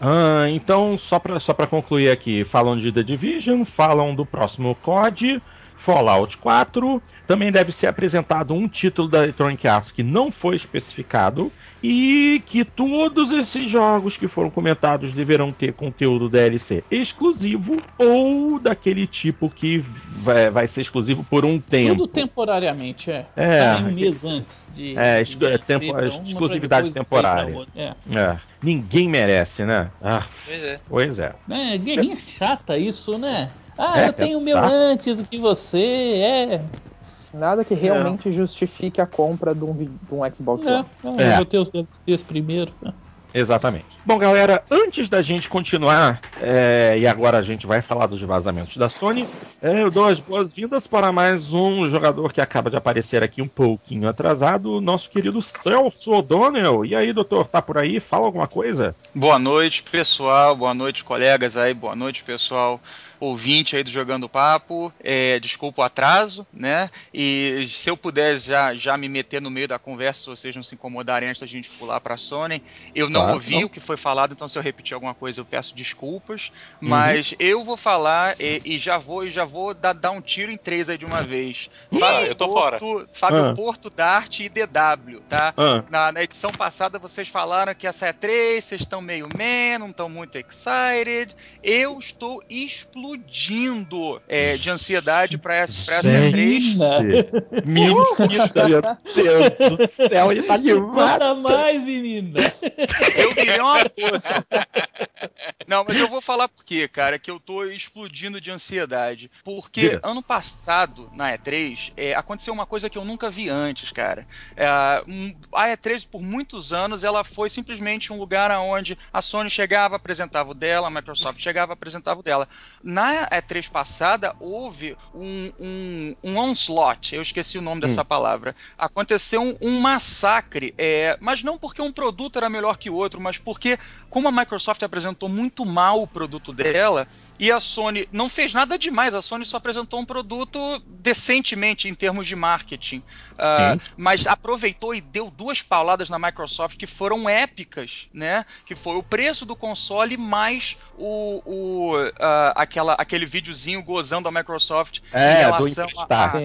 Ah, então, só para só concluir aqui, falam de The Division, falam do próximo COD, Fallout 4. Também deve ser apresentado um título da Electronic Arts que não foi especificado e que todos esses jogos que foram comentados deverão ter conteúdo DLC exclusivo ou daquele tipo que vai, vai ser exclusivo por um tempo. Tudo temporariamente, é. É. um mês antes de. É, de é tempo, exclusividade temporária. É. é. Ninguém merece, né? Ah, pois é. Pois é. É, guerrinha chata isso, né? Ah, é, eu tenho o meu antes do que você, é. Nada que realmente é. justifique a compra de um, de um Xbox One. É, é. Eu vou ter os DLCs primeiro. Exatamente. Bom, galera, antes da gente continuar, é, e agora a gente vai falar dos vazamentos da Sony, é, eu dou as boas-vindas para mais um jogador que acaba de aparecer aqui um pouquinho atrasado, o nosso querido Celso O'Donnell. E aí, doutor, tá por aí? Fala alguma coisa? Boa noite, pessoal. Boa noite, colegas aí. Boa noite, pessoal. Ouvinte aí do Jogando Papo. É, desculpa o atraso, né? E se eu puder já, já me meter no meio da conversa, se vocês não se incomodarem antes da gente pular para a Sony, eu não claro, ouvi não. o que foi falado, então se eu repetir alguma coisa eu peço desculpas. Uhum. Mas eu vou falar e, e, já vou e já vou dar, dar, um tiro em três aí de uma vez. Fábio eu tô Porto, fora. Fábio ah. Porto, Dart e DW, tá? Ah. Na, na, edição passada vocês falaram que essa é três, vocês estão meio man, não estão muito excited. Eu estou explodindo é, de ansiedade para essa, pra essa E3. Menina, meu Deus do céu, ele tá demais. Conta mais, menina. Eu virei uma poça. Não, mas eu vou falar por quê, cara, que eu tô explodindo de ansiedade. Porque yeah. ano passado, na E3, é, aconteceu uma coisa que eu nunca vi antes, cara. É, a E3, por muitos anos, ela foi simplesmente um lugar onde a Sony chegava, apresentava o dela, a Microsoft chegava, apresentava o dela. Na E3 passada, houve um, um, um onslaught, eu esqueci o nome hum. dessa palavra. Aconteceu um, um massacre, é, mas não porque um produto era melhor que o outro, mas porque, como a Microsoft apresentou muito mal o produto dela, e a Sony não fez nada demais, a Sony só apresentou um produto decentemente em termos de marketing. Uh, mas aproveitou e deu duas pauladas na Microsoft que foram épicas, né? Que foi o preço do console mais o, o uh, aquela, aquele videozinho gozando a Microsoft é, em relação a, a...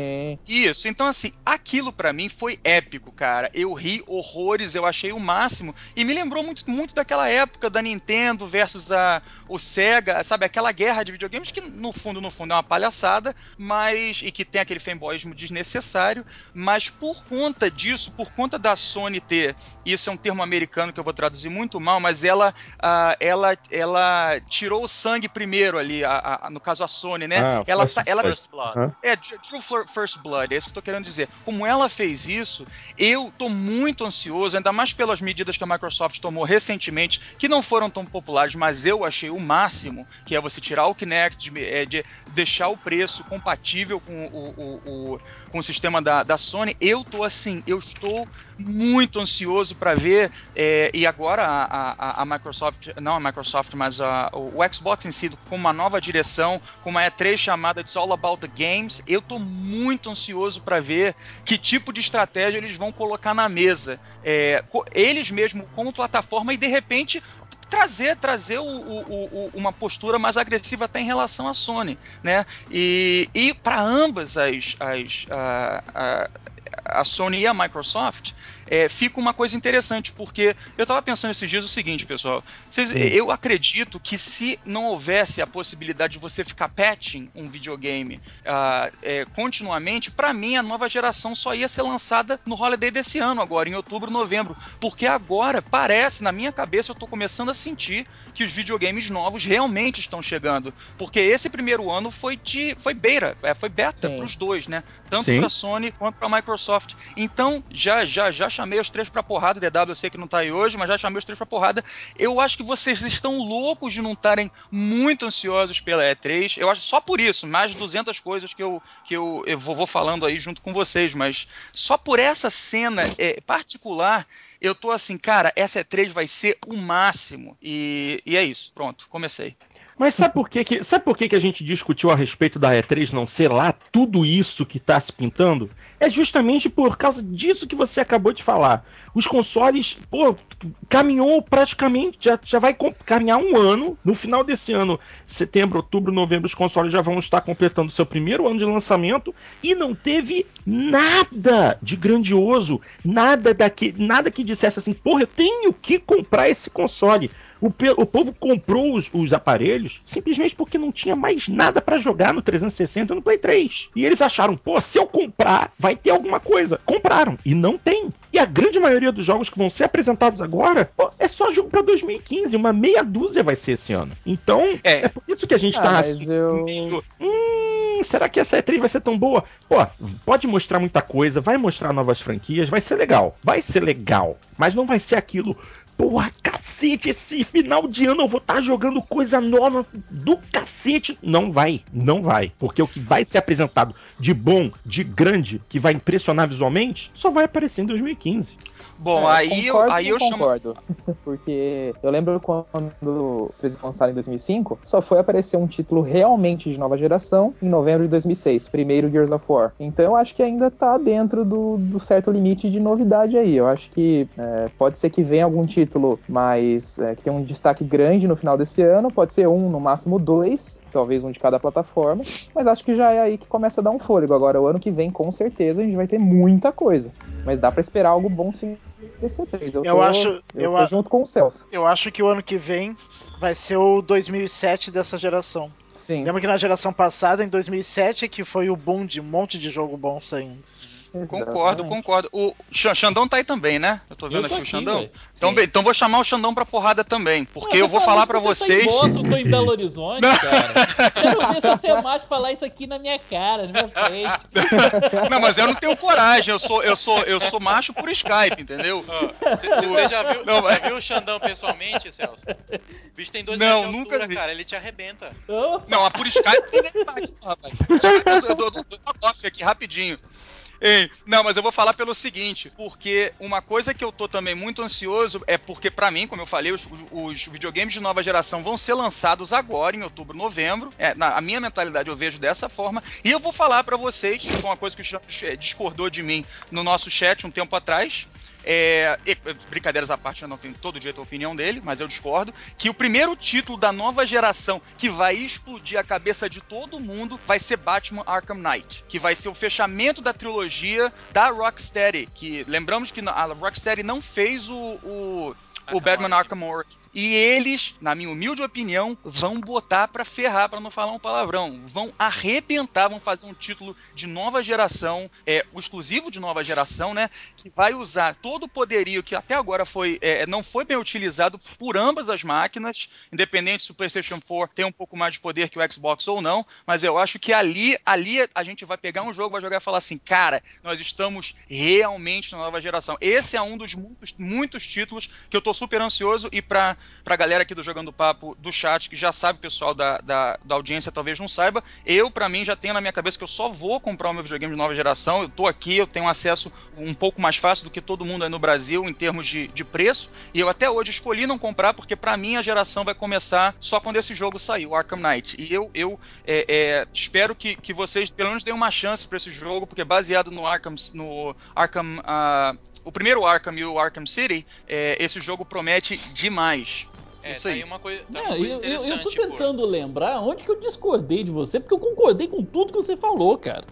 Isso, então assim, aquilo para mim foi épico, cara. Eu ri horrores, eu achei o máximo e me lembrou muito, muito daquela época da Nintendo versus a, o Sega, sabe? Aquela guerra de videogames que no fundo, no fundo é uma palhaçada, mas e que tem aquele fanboyismo desnecessário, mas por conta disso, por conta da Sony ter, isso é um termo americano que eu vou traduzir muito mal, mas ela uh, ela ela tirou o sangue primeiro ali, a, a, no caso a Sony, né? Ah, ela tá, ela first blood. Huh? É, True First Blood, é isso que eu tô querendo dizer. Como ela fez isso, eu tô muito ansioso, ainda mais pelas medidas que a Microsoft tomou recentemente, que não foram tão populares, mas eu achei o máximo, que é você tirar tirar o Kinect, de, é, de deixar o preço compatível com o, o, o, com o sistema da, da Sony, eu tô assim, eu estou muito ansioso para ver, é, e agora a, a, a, Microsoft, não a Microsoft, mas a, o, Xbox em si, com uma nova direção, com uma E3 chamada It's All About the Games, eu tô muito ansioso para ver que tipo de estratégia eles vão colocar na mesa. É, eles mesmo como plataforma e de repente trazer trazer o, o, o, uma postura mais agressiva até em relação à Sony, né? E, e para ambas as, as a, a, a Sony e a Microsoft, é, fica uma coisa interessante, porque eu estava pensando esses dias o seguinte, pessoal. Vocês, eu acredito que se não houvesse a possibilidade de você ficar patching um videogame uh, é, continuamente, para mim a nova geração só ia ser lançada no holiday desse ano, agora, em outubro, novembro. Porque agora parece, na minha cabeça, eu estou começando a sentir que os videogames novos realmente estão chegando. Porque esse primeiro ano foi de. foi beta, é, foi beta para os dois, né? Tanto para Sony quanto para Microsoft. Então, já, já, já chamei os três pra porrada. O DW eu sei que não tá aí hoje, mas já chamei os três pra porrada. Eu acho que vocês estão loucos de não estarem muito ansiosos pela E3. Eu acho só por isso, mais 200 coisas que eu, que eu, eu vou, falando aí junto com vocês, mas só por essa cena é, particular eu tô assim, cara, essa E3 vai ser o máximo. E, e é isso. Pronto, comecei. Mas sabe por que, que, sabe por que, que a gente discutiu a respeito da E3 não ser lá tudo isso que está se pintando? É justamente por causa disso que você acabou de falar. Os consoles, pô, caminhou praticamente, já, já vai caminhar um ano. No final desse ano, setembro, outubro, novembro, os consoles já vão estar completando seu primeiro ano de lançamento e não teve nada de grandioso, nada daqui, nada que dissesse assim, porra, eu tenho que comprar esse console. O, o povo comprou os, os, aparelhos simplesmente porque não tinha mais nada para jogar no 360 no Play 3. E eles acharam, pô, se eu comprar, vai ter alguma coisa. Compraram. E não tem. E a grande maioria dos jogos que vão ser apresentados agora pô, é só jogo pra 2015. Uma meia dúzia vai ser esse ano. Então, é, é por isso que a gente ah, tá assim. Eu... hum, será que essa E3 vai ser tão boa? Pô, pode mostrar muita coisa, vai mostrar novas franquias, vai ser legal. Vai ser legal. Mas não vai ser aquilo porra, cacete, esse final de ano eu vou estar tá jogando coisa nova do cacete. Não vai, não vai. Porque o que vai ser apresentado de bom, de grande, que vai impressionar visualmente, só vai aparecer em 2015. Bom, é, aí eu, aí eu concordo. Chamo... Porque eu lembro quando o 13 lançaram em 2005, só foi aparecer um título realmente de nova geração em novembro de 2006, primeiro Gears of War. Então eu acho que ainda tá dentro do, do certo limite de novidade aí. Eu acho que é, pode ser que venha algum título mais é, que tem um destaque grande no final desse ano, pode ser um, no máximo dois, talvez um de cada plataforma, mas acho que já é aí que começa a dar um fôlego. Agora, o ano que vem, com certeza, a gente vai ter muita coisa. Mas dá para esperar algo bom sim desse 3. Eu, eu tô, acho. Eu, eu tô junto com o Celso. Eu acho que o ano que vem vai ser o 2007 dessa geração. Sim. Lembra que na geração passada, em 2007, é que foi o boom de um monte de jogo bom saindo. Concordo, concordo. O Xandão tá aí também, né? Eu tô vendo eu tô aqui, aqui, o Xandão. Então, bem, então vou chamar o Xandão pra porrada também. Porque eu vou falar pra vocês. Tá em Boston, tô em Belo Horizonte, cara. Quero ver se você macho falar isso aqui na minha cara, na minha frente. Não, mas eu não tenho coragem. Eu sou, eu sou, eu sou macho por Skype, entendeu? Você já viu, não, já viu o Xandão pessoalmente, Celso? O bicho tem dois não, nunca altura, vi. cara. Ele te arrebenta. Não, a por Skype ninguém bate, rapaz. Eu dou, dou, dou aqui rapidinho. Ei, não, mas eu vou falar pelo seguinte, porque uma coisa que eu tô também muito ansioso é porque, para mim, como eu falei, os, os, videogames de nova geração vão ser lançados agora, em outubro, novembro. É, na a minha mentalidade eu vejo dessa forma. E eu vou falar para vocês, que foi uma coisa que o Champ discordou de mim no nosso chat um tempo atrás. É, brincadeiras à parte, eu não tenho todo direito à opinião dele, mas eu discordo. Que o primeiro título da nova geração que vai explodir a cabeça de todo mundo vai ser Batman Arkham Knight, que vai ser o fechamento da trilogia da Rocksteady. Que lembramos que a Rocksteady não fez o, o o Batman Arkham Origins. E eles, na minha humilde opinião, vão botar pra ferrar, para não falar um palavrão. Vão arrebentar, vão fazer um título de nova geração, é, o exclusivo de nova geração, né? Que vai usar todo o poderio que até agora foi, é, não foi bem utilizado por ambas as máquinas, independente se o PlayStation 4 tem um pouco mais de poder que o Xbox ou não, mas eu acho que ali, ali a gente vai pegar um jogo, vai jogar e falar assim, cara, nós estamos realmente na nova geração. Esse é um dos muitos, muitos títulos que eu tô super ansioso e pra, pra galera aqui do Jogando Papo do chat, que já sabe, o pessoal da, da, da audiência talvez não saiba, eu, para mim, já tenho na minha cabeça que eu só vou comprar o meu videogame de nova geração. Eu tô aqui, eu tenho acesso um pouco mais fácil do que todo mundo aí no Brasil em termos de, de preço. E eu até hoje escolhi não comprar, porque para mim a geração vai começar só quando esse jogo sair, o Arkham Knight. E eu, eu é, é, espero que, que vocês pelo menos deem uma chance para esse jogo, porque baseado no Arkham, no Arkham uh, o primeiro Arkham e o Arkham City, é, esse jogo promete demais. É, isso tá aí. Tá uma coisa, tá uma coisa eu, interessante. Eu, eu tô tentando por... lembrar onde que eu discordei de você, porque eu concordei com tudo que você falou, cara.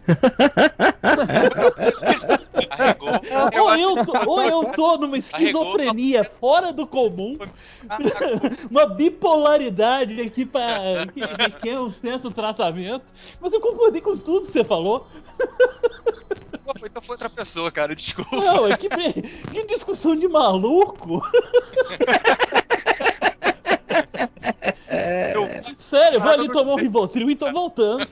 Arregou. Ou, eu tô, ou eu tô numa esquizofrenia Arregou. fora do comum, uma bipolaridade aqui pra, que requer um certo tratamento, mas eu concordei com tudo que você falou. Foi, então foi outra pessoa, cara, desculpa. Não, é que, que discussão de maluco. Eu... Sério, vou ali tomar um Rivotril e tô voltando.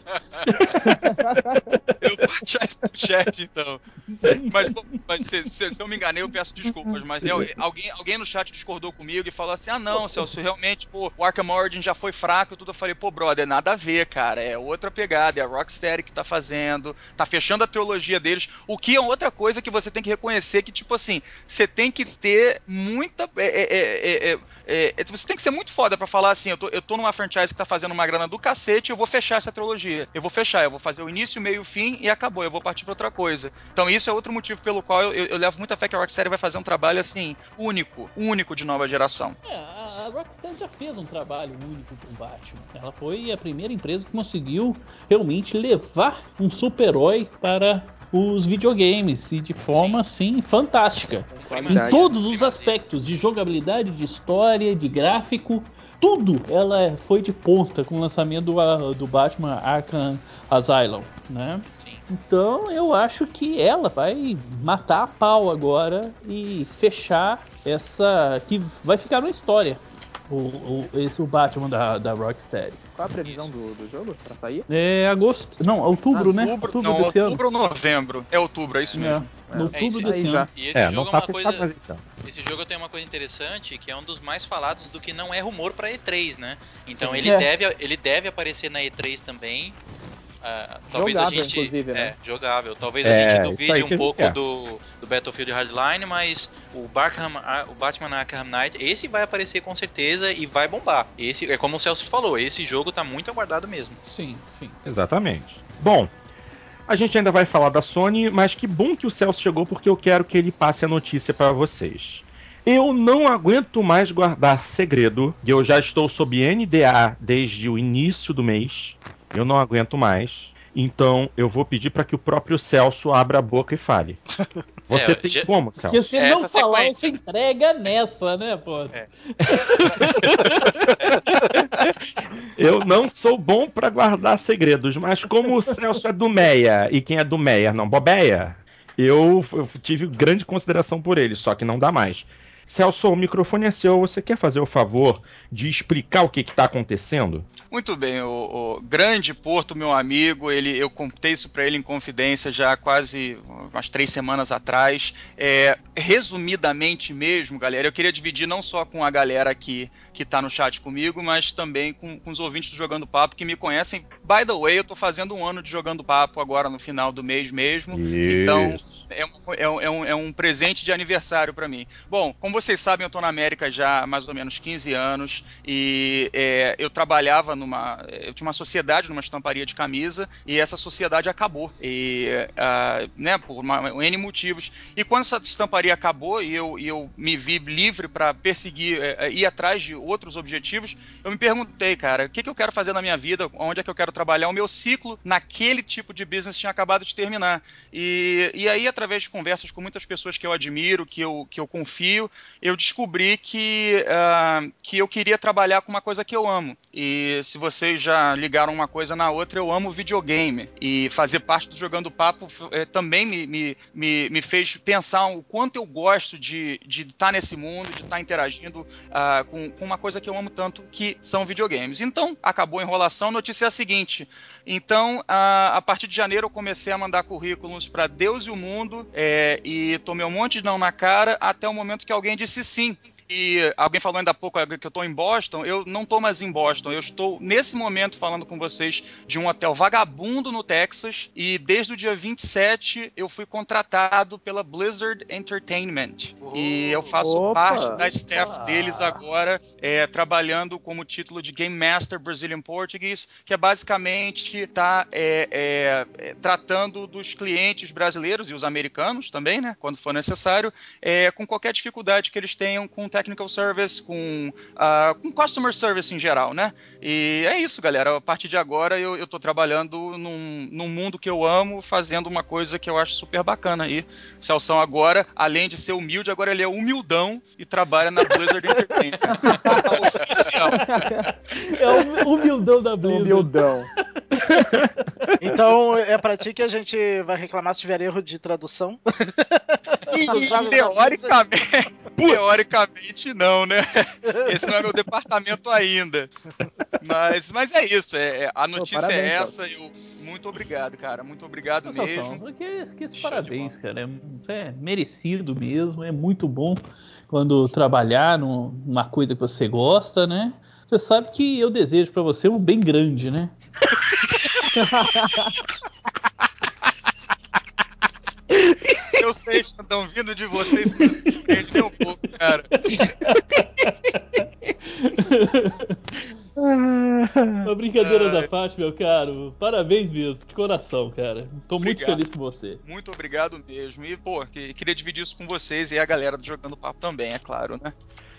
eu vou achar isso no chat, então. Mas, mas se, se, se, eu me enganei, eu peço desculpas. Mas eu, alguém, alguém no chat discordou comigo e falou assim: ah, não, Celso, realmente, pô, o Arkham Origin já foi fraco e tudo. Eu falei, pô, brother, nada a ver, cara. É outra pegada, é a Rocksteady que tá fazendo, tá fechando a trilogia deles. O que é outra coisa que você tem que reconhecer que, tipo assim, você tem que ter muita. É, é, é, é, você tem que ser muito foda pra falar assim: eu tô, eu tô numa franchise que tá fazendo uma grana do cacete, eu vou fechar essa trilogia. Eu vou fechar, eu vou fazer o início, meio, fim e acabou. Eu vou partir pra outra coisa. Então, isso é outro motivo pelo qual eu, eu, eu levo muita fé que a Rocksteady vai fazer um trabalho assim, único, único de nova geração. É, a, a já fez um trabalho único com o Batman. Ela foi a primeira empresa que conseguiu realmente levar um super-herói para os videogames e de forma sim. assim fantástica. Em todos os aspectos de jogabilidade, de história, de gráfico, tudo ela foi de ponta com o lançamento do, do Batman Arkham Asylum, né? Sim. Então eu acho que ela vai matar a pau agora e fechar essa que vai ficar uma história O, o, esse o Batman da, da Rocksteady. Qual a previsão do, do jogo pra sair? É agosto. Não, outubro, ah, né? Outubro, não, desse outubro ano. ou novembro. É outubro, é isso é. mesmo. É, outubro é esse, desse ano. E esse é, jogo é tá uma coisa. Esse jogo tem uma coisa interessante, que é um dos mais falados do que não é rumor pra E3, né? Então ele, é. deve, ele deve aparecer na E3 também. Uh, talvez jogável, a gente, inclusive, né? É, jogável. Talvez é, a gente duvide um pouco do, do Battlefield Hardline, mas o, Barkham, o Batman Arkham Knight, esse vai aparecer com certeza e vai bombar. Esse é como o Celso falou, esse jogo tá muito aguardado mesmo. Sim, sim. Exatamente. Bom, a gente ainda vai falar da Sony, mas que bom que o Celso chegou porque eu quero que ele passe a notícia para vocês. Eu não aguento mais guardar segredo, e eu já estou sob NDA desde o início do mês. Eu não aguento mais. Então eu vou pedir para que o próprio Celso abra a boca e fale. Você é, tem já... como, Celso? Porque se é não falar, sequência. você entrega nessa, né, pô? É. eu não sou bom para guardar segredos, mas como o Celso é do Meia e quem é do Meia não bobeia, eu, eu tive grande consideração por ele, só que não dá mais. Celso, o microfone é seu. Você quer fazer o favor de explicar o que está acontecendo? Muito bem, o, o, grande Porto, meu amigo, ele, eu contei isso para ele em confidência já quase umas três semanas atrás. É, resumidamente mesmo, galera, eu queria dividir não só com a galera aqui que está no chat comigo, mas também com, com, os ouvintes do Jogando Papo que me conhecem. By the way, eu estou fazendo um ano de Jogando Papo agora no final do mês mesmo. Isso. Então, é um, é, um, é um é presente de aniversário para mim. Bom, como vocês sabem, eu estou na América já há mais ou menos 15 anos e é, eu trabalhava numa. Eu tinha uma sociedade numa estamparia de camisa e essa sociedade acabou. E, uh, né, por uma, um N motivos. E quando essa estamparia acabou e eu, e eu me vi livre para perseguir, é, é, ir atrás de outros objetivos, eu me perguntei, cara, o que, que eu quero fazer na minha vida? Onde é que eu quero trabalhar? O meu ciclo naquele tipo de business tinha acabado de terminar. E, e aí, através de conversas com muitas pessoas que eu admiro, que eu, que eu confio, eu descobri que, uh, que eu queria trabalhar com uma coisa que eu amo. E se vocês já ligaram uma coisa na outra, eu amo videogame. E fazer parte do Jogando Papo é, também me, me, me, me, fez pensar o quanto eu gosto de estar de tá nesse mundo, de estar tá interagindo uh, com, com uma coisa que eu amo tanto, que são videogames. Então, acabou a enrolação. A notícia é a seguinte: então, uh, a partir de janeiro, eu comecei a mandar currículos para Deus e o mundo é, e tomei um monte de não na cara até o momento que alguém disse sim. E alguém falou ainda há pouco que eu estou em Boston. Eu não estou mais em Boston. Eu estou, nesse momento, falando com vocês de um hotel vagabundo no Texas. E desde o dia 27 eu fui contratado pela Blizzard Entertainment. Oh, e eu faço opa, parte da staff opa. deles agora, é, trabalhando como título de Game Master Brazilian Portuguese, que é basicamente tá é, é, é, tratando dos clientes brasileiros e os americanos também, né? Quando for necessário, é, com qualquer dificuldade que eles tenham com technical service, com, uh, com customer service em geral, né? E é isso, galera. A partir de agora eu, eu tô trabalhando num, num mundo que eu amo, fazendo uma coisa que eu acho super bacana aí. O Celso agora, além de ser humilde, agora ele é humildão e trabalha na Blizzard Entertainment. Oficial. É o humildão da Blizzard. Humildão. Então é pra ti que a gente vai reclamar se tiver erro de tradução. teoricamente, teoricamente não, né? Esse não é meu departamento ainda. Mas, mas é isso, é, é a notícia Pô, parabéns, é essa. Eu, muito obrigado, cara. Muito obrigado Nossa, mesmo. Só, que, que esse parabéns, cara. É, é, merecido mesmo. É muito bom quando trabalhar numa coisa que você gosta, né? Você sabe que eu desejo para você um bem grande, né? Eu sei, estão vindo de vocês, nem um pouco, cara. Uma brincadeira da parte, meu caro. Parabéns mesmo, de coração, cara. Tô obrigado. muito feliz com você. Muito obrigado mesmo. E, pô, queria dividir isso com vocês e a galera do Jogando Papo também, é claro, né?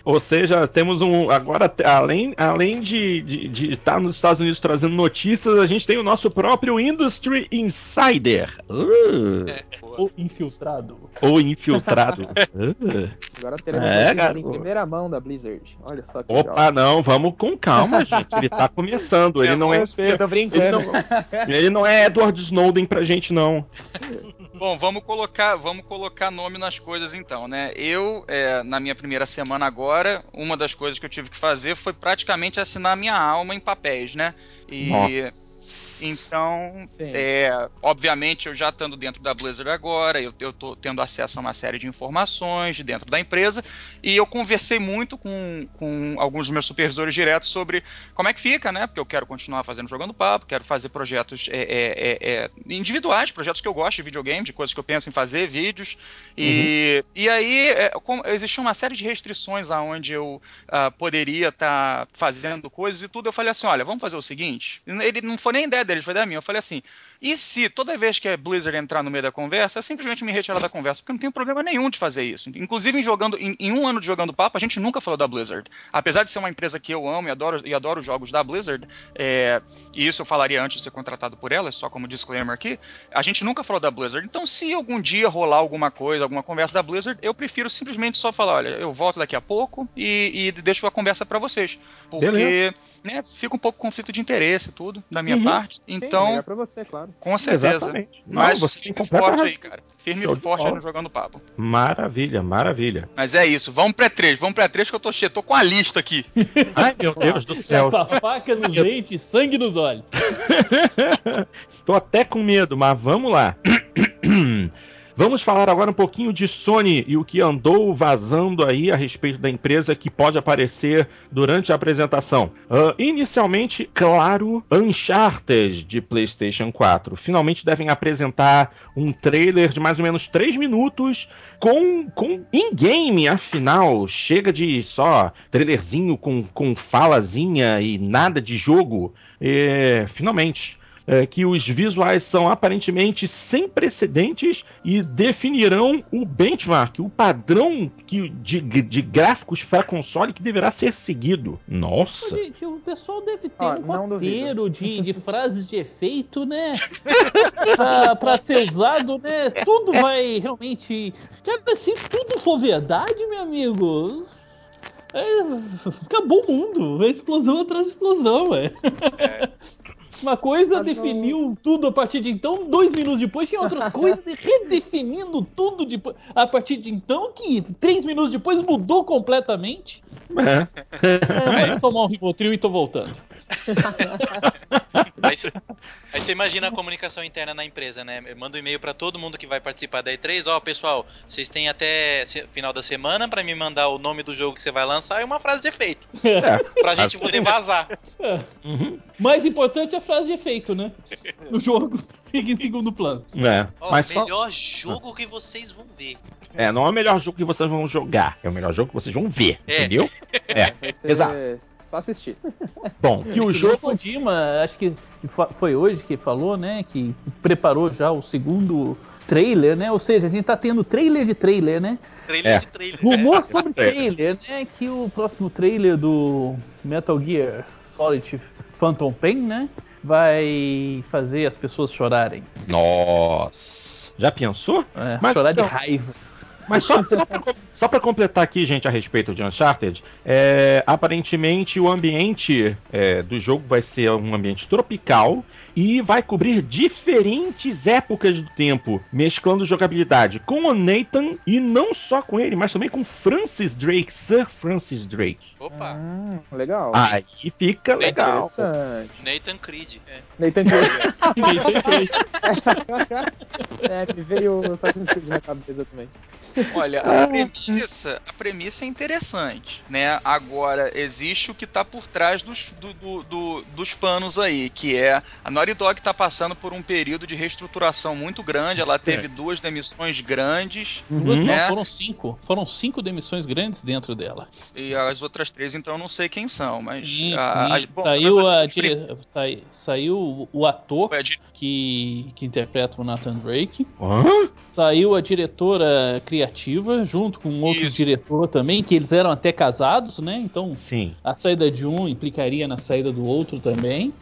Ou seja, temos um. Agora, além, além de, de, de estar nos Estados Unidos trazendo notícias, a gente tem o nosso próprio Industry Insider. Uh. É, Ou infiltrado. Ou infiltrado. uh. Agora teremos é, em primeira mão da Blizzard. Olha só que Opa, legal. não, vamos com calma, gente. Ele tá começando. Ele não é. Eu tô brincando. Ele não, ele não é Edward Snowden pra gente, não. Bom, vamos colocar, vamos colocar nome nas coisas então, né? Eu, é, na minha primeira semana agora, uma das coisas que eu tive que fazer foi praticamente assinar minha alma em papéis, né? E Nossa. Então, é, obviamente, eu já estando dentro da Blizzard agora, eu, tô tendo acesso a uma série de informações de dentro da empresa, e eu conversei muito com, com alguns dos meus supervisores diretos sobre como é que fica, né? Porque eu quero continuar fazendo Jogando Papo, quero fazer projetos é, é, é, é individuais, projetos que eu gosto de videogame, de coisas que eu penso em fazer, vídeos. E, uhum. e aí é, existia uma série de restrições aonde eu uh, poderia estar tá fazendo coisas e tudo. Eu falei assim: olha, vamos fazer o seguinte. Ele não foi nem ideia deles, foi da minha. Eu falei assim: e se toda vez que a Blizzard entrar no meio da conversa, eu simplesmente me retirar da conversa? Porque eu não tenho problema nenhum de fazer isso. Inclusive, em, jogando, em, em, um ano de jogando papo, a gente nunca falou da Blizzard. Apesar de ser uma empresa que eu amo e adoro, e adoro os jogos da Blizzard, é, e isso eu falaria antes de ser contratado por ela, só como disclaimer aqui, a gente nunca falou da Blizzard. Então, se algum dia rolar alguma coisa, alguma conversa da Blizzard, eu prefiro simplesmente só falar: olha, eu volto daqui a pouco e, e deixo a conversa para vocês. Porque né, fica um pouco conflito de interesse tudo, da minha uhum. parte. Então. Sim, pra você, claro. Com certeza. Exatamente. Mas Não, você firme forte aí, cara. Firme e forte aí no Jogando Papo. Maravilha, maravilha. Mas é isso. Vamos pré três vamos pré três que eu tô cheio. Tô com a lista aqui. Ai, meu Deus do céu. faca nos dentes, sangue nos olhos. tô até com medo, mas vamos lá. Vamos falar agora um pouquinho de Sony e o que andou vazando aí a respeito da empresa que pode aparecer durante a apresentação. Uh, inicialmente, claro, Uncharted de PlayStation 4. Finalmente devem apresentar um trailer de mais ou menos 3 minutos com, com in-game, afinal. Chega de só trailerzinho com, com falazinha e nada de jogo. E, finalmente é, que os visuais são aparentemente sem precedentes e definirão o benchmark, o padrão que, de, de gráficos para console que deverá ser seguido. Nossa! Gente, o pessoal deve ter ah, um roteiro de, de frases de efeito, né? pra, ser usado, né? Tudo vai realmente. Cara, se tudo for verdade, meu amigo. É, acabou o mundo. É explosão atrás de explosão, é. é. Uma coisa Mas definiu não... tudo a partir de então, dois minutos depois tinha outra coisa redefinindo tudo depois, a partir de então, que três minutos depois mudou completamente. É. é tomar um Rivotril e tô voltando. aí, aí, você imagina a comunicação interna na empresa, né? Manda um e-mail para todo mundo que vai participar da E3. Ó, oh, pessoal, vocês têm até final da semana para me mandar o nome do jogo que você vai lançar e uma frase de efeito. É. Pra gente poder vazar. É. Uhum. Mais importante é frase de efeito, né? No jogo. Fica em segundo plano. É. Oh, mas melhor só... jogo que vocês vão ver. É, não é o melhor jogo que vocês vão jogar. É o melhor jogo que vocês vão ver. É. Entendeu? É. Exato só assistir. Bom, que o jogo. Kojima, acho que foi hoje que falou, né? Que preparou já o segundo trailer, né? Ou seja, a gente tá tendo trailer de trailer, né? Trailer é. de trailer. Rumor é. sobre trailer, né? Que o próximo trailer do Metal Gear Solid Phantom Pain, né? Vai fazer as pessoas chorarem. Nossa! Já pensou? É, Mas, chorar então, de raiva. Mas só, só, pra, só pra completar aqui, gente, a respeito de Uncharted, é, aparentemente o ambiente é, do jogo vai ser um ambiente tropical e vai cobrir diferentes épocas do tempo, mesclando jogabilidade com o Nathan e não só com ele, mas também com Francis Drake, Sir Francis Drake. Opa! Hum, legal. Aí fica legal. Nathan Creed. É. Nathan Creed. Nathan Creed. é, me veio o Assassin's Creed na cabeça também. Olha, a premissa, a premissa é interessante, né? Agora, existe o que está por trás dos, do, do, do, dos panos aí, que é a Naughty Dog está passando por um período de reestruturação muito grande, ela teve é. duas demissões grandes. Uhum. Duas né? não, foram cinco. Foram cinco demissões grandes dentro dela. E as outras três, então, eu não sei quem são, mas... Sim, a, sim. A, bom, saiu, a dire... Sai, saiu o ator que, que interpreta o Nathan Drake. Hã? Saiu a diretora criativa criativa, junto com outro Isso. diretor também, que eles eram até casados, né? Então, Sim. a saída de um implicaria na saída do outro também.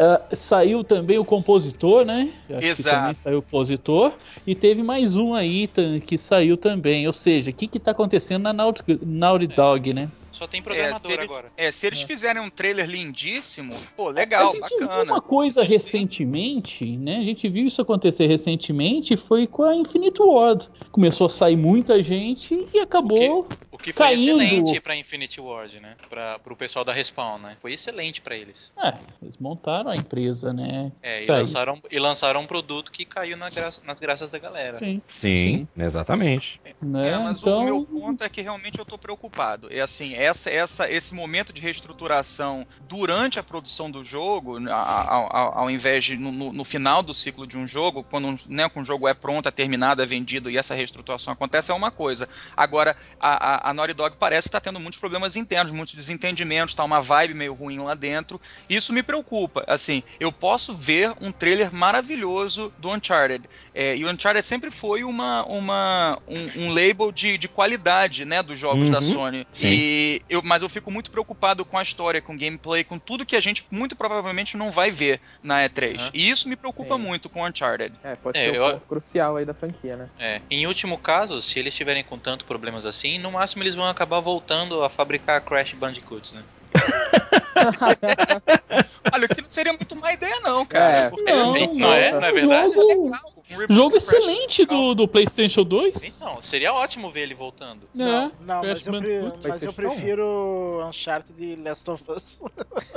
Uh, saiu também o compositor, né? Acho Exato. saiu o compositor. E teve mais um aí que saiu também. Ou seja, o que está acontecendo na Naughty, Naughty Dog, né? Só tem programador é, agora. É, se eles é. fizerem um trailer lindíssimo, pô, legal, a gente bacana. Viu uma coisa recentemente, né? A gente viu isso acontecer recentemente, foi com a Infinite Ward. Começou a sair muita gente e acabou. O que, foi caindo. excelente pra Infinity Ward, né? Pra, pro pessoal da Respawn, né? Foi excelente para eles. É, eles montaram a empresa, né? É, e lançaram, e lançaram um produto que caiu na graça, nas graças da galera. Sim, Sim, Sim. exatamente. Né? É, mas então... o meu ponto é que realmente eu tô preocupado. É assim, essa, essa, esse momento de reestruturação durante a produção do jogo, ao, ao, ao invés de no, no, no, final do ciclo de um jogo, quando né, um jogo é pronto, é terminado, é vendido e essa reestruturação acontece, é uma coisa. Agora, a, a, a Naughty Dog parece estar tá tendo muitos problemas internos, muitos desentendimentos, tá uma vibe meio ruim lá dentro. Isso me preocupa. Assim, eu posso ver um trailer maravilhoso do Uncharted. É, e o Uncharted sempre foi uma, uma, um, um label de, de qualidade, né, dos jogos uhum. da Sony. E eu, mas eu fico muito preocupado com a história, com o gameplay, com tudo que a gente muito provavelmente não vai ver na E3. Uhum. E isso me preocupa é. muito com o Uncharted. É, pode é, ser um eu... crucial aí da franquia, né? É. Em último caso, se eles estiverem com tanto problemas assim, no máximo eles vão acabar voltando a fabricar Crash Bandicoots, né? Olha, o que não seria muito má ideia, não, cara. É. Não, não, não, é, não é verdade? Jogo, é legal. Jogo excelente do, do PlayStation 2. Então, seria ótimo ver ele voltando. É, não, não mas, eu, pre mas eu prefiro Uncharted de Last of Us.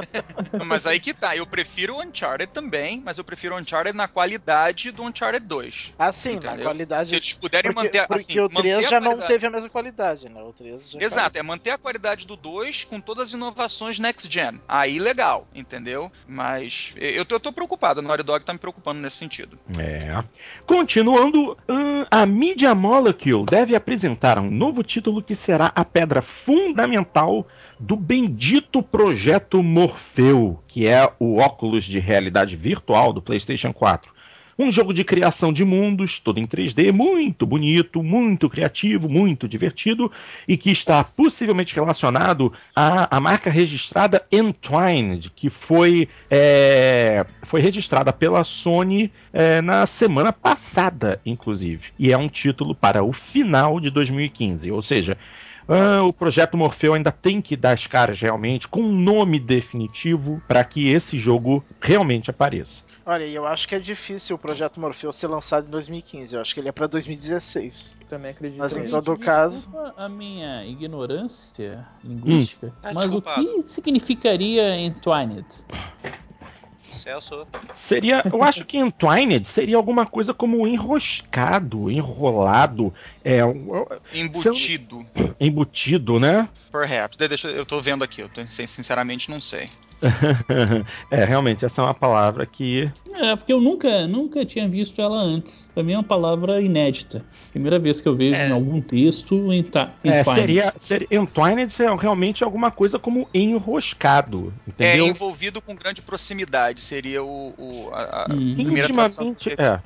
mas aí que tá, eu prefiro o Uncharted também, mas eu prefiro o Uncharted na qualidade do Uncharted 2. Ah, sim, entendeu? na qualidade. Se eles puderem porque, manter porque assim, o 3 já não teve a mesma qualidade, né? O 3 Exato, é manter a qualidade do 2 com todas as inovações next gen. Aí legal, entendeu? Mas eu tô, eu tô preocupado, a Naughty Dog tá me preocupando nesse sentido. É. Continuando, hum, a Media Molecule deve apresentar um novo título que será a pedra fundamental do bendito projeto Morpheu, que é o óculos de realidade virtual do PlayStation 4. Um jogo de criação de mundos, todo em 3D, muito bonito, muito criativo, muito divertido e que está possivelmente relacionado à, à marca registrada Entwined, que foi, é, foi registrada pela Sony é, na semana passada, inclusive. E é um título para o final de 2015, ou seja, ah, o projeto Morfeu ainda tem que dar as caras realmente com um nome definitivo para que esse jogo realmente apareça. Olha, eu acho que é difícil o projeto Morpheus ser lançado em 2015. Eu acho que ele é para 2016. Também acredito. Mas em todo caso. A minha ignorância linguística. Hum. Mas o que significaria Entwined? Celso. Seria, eu acho que entwined seria alguma coisa como enroscado, enrolado, é, embutido. Embutido, né? Perhaps. Deixa, eu tô vendo aqui, eu tô, sinceramente não sei. é, realmente, essa é uma palavra que. É, porque eu nunca, nunca tinha visto ela antes. Pra mim é uma palavra inédita. Primeira vez que eu vejo é. em algum texto em é, seria, seria Entwined seria realmente alguma coisa como enroscado. Entendeu? É, envolvido com grande proximidade. Seria o. o a, a hum. Intimamente. É.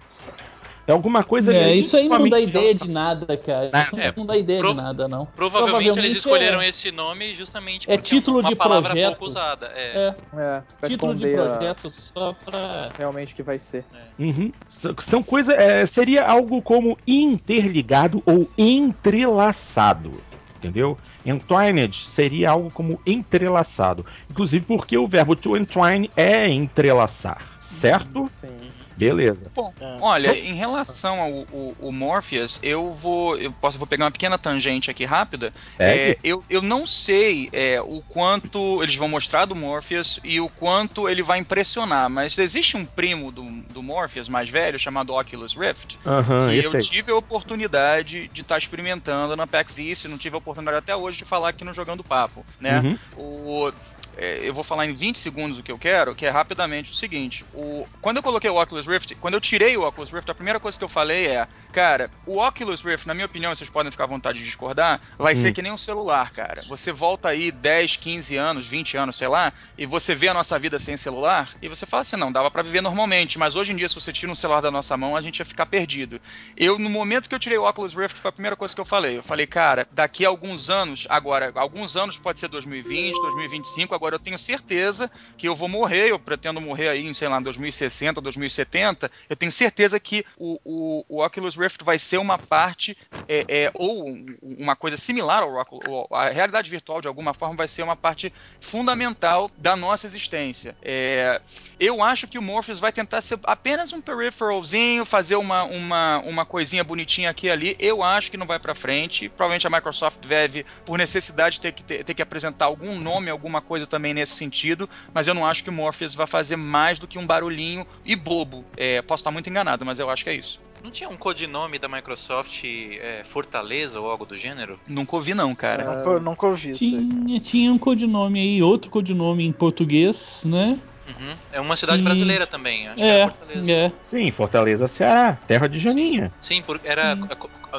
É alguma coisa. É, isso aí não dá ideia de nada, cara. Isso é, não dá ideia pro... de nada, não. Provavelmente, provavelmente eles escolheram é... esse nome justamente é porque é título uma de palavra projeto. pouco usada. É. é. é título de projeto a... só pra. Realmente que vai ser. É. Uhum. São coisas. É, seria algo como interligado ou entrelaçado. Entendeu? Entwined seria algo como entrelaçado. Inclusive porque o verbo to entwine é entrelaçar, certo? Sim. Beleza. Bom, é. olha, em relação ao, ao, ao, Morpheus, eu vou. Eu posso vou pegar uma pequena tangente aqui rápida. É, eu, eu não sei é, o quanto eles vão mostrar do Morpheus e o quanto ele vai impressionar, mas existe um primo do, do Morpheus mais velho chamado Oculus Rift. Uhum, que eu aí. tive a oportunidade de estar tá experimentando na PAX East, não tive a oportunidade até hoje de falar aqui no Jogando Papo, né? Uhum. O, eu vou falar em 20 segundos o que eu quero, que é rapidamente o seguinte: o, quando eu coloquei o Oculus Rift, quando eu tirei o Oculus Rift, a primeira coisa que eu falei é, cara, o Oculus Rift, na minha opinião, vocês podem ficar à vontade de discordar, vai hum. ser que nem um celular, cara. Você volta aí 10, 15 anos, 20 anos, sei lá, e você vê a nossa vida sem celular, e você fala assim, não, dava para viver normalmente, mas hoje em dia, se você tira um celular da nossa mão, a gente ia ficar perdido. Eu, no momento que eu tirei o Oculus Rift, foi a primeira coisa que eu falei. Eu falei, cara, daqui a alguns anos, agora, alguns anos pode ser 2020, 2025, agora eu tenho certeza que eu vou morrer, eu pretendo morrer aí em, sei lá, 2060, 2070. Eu tenho certeza que o, o, o Oculus Rift vai ser uma parte, é, é, ou uma coisa similar ao Oculus, a realidade virtual de alguma forma vai ser uma parte fundamental da nossa existência. É, eu acho que o Morpheus vai tentar ser apenas um peripheralzinho, fazer uma, uma, uma coisinha bonitinha aqui e ali. Eu acho que não vai para frente. Provavelmente a Microsoft deve, por necessidade, ter que, ter, ter, que apresentar algum nome, alguma coisa também nesse sentido. Mas eu não acho que o Morpheus vai fazer mais do que um barulhinho e bobo. É, posso estar muito enganado, mas eu acho que é isso. Não tinha um codinome da Microsoft é, Fortaleza ou algo do gênero? Nunca ouvi, não, cara. Nunca, nunca ouvi tinha, tinha um codinome aí, outro codinome em português, né? Uhum. É uma cidade e... brasileira também, acho é, que é Fortaleza. É. Sim, Fortaleza, Ceará, terra de Janinha. Sim, Sim era Sim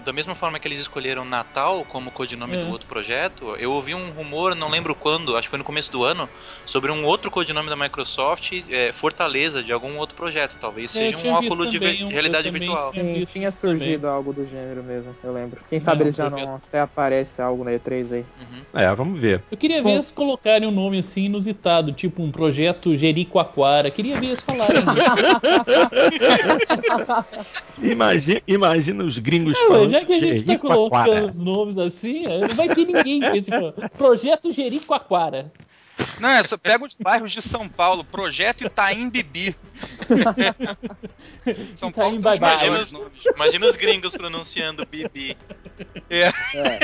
da mesma forma que eles escolheram Natal como codinome é. do outro projeto, eu ouvi um rumor, não lembro quando, acho que foi no começo do ano, sobre um outro codinome da Microsoft, é, Fortaleza, de algum outro projeto. Talvez é, seja um óculos de um, realidade virtual. Sim, tinha surgido também. algo do gênero mesmo, eu lembro. Quem sabe eles já projeto. não até aparece algo na E3 aí. Uhum. É, vamos ver. Eu queria ver eles colocarem um nome assim inusitado, tipo um projeto Jericoacoara. Queria ver eles falarem imagina, imagina os gringos é, falando. Já que a gente tá colocando os nomes assim, não vai ter ninguém com esse projeto Jericoacoara. Não, é só pega os bairros de São Paulo, Projeto Itaim Bibi. São Itaim Paulo imagina, os, imagina os gringos pronunciando Bibi. É. é.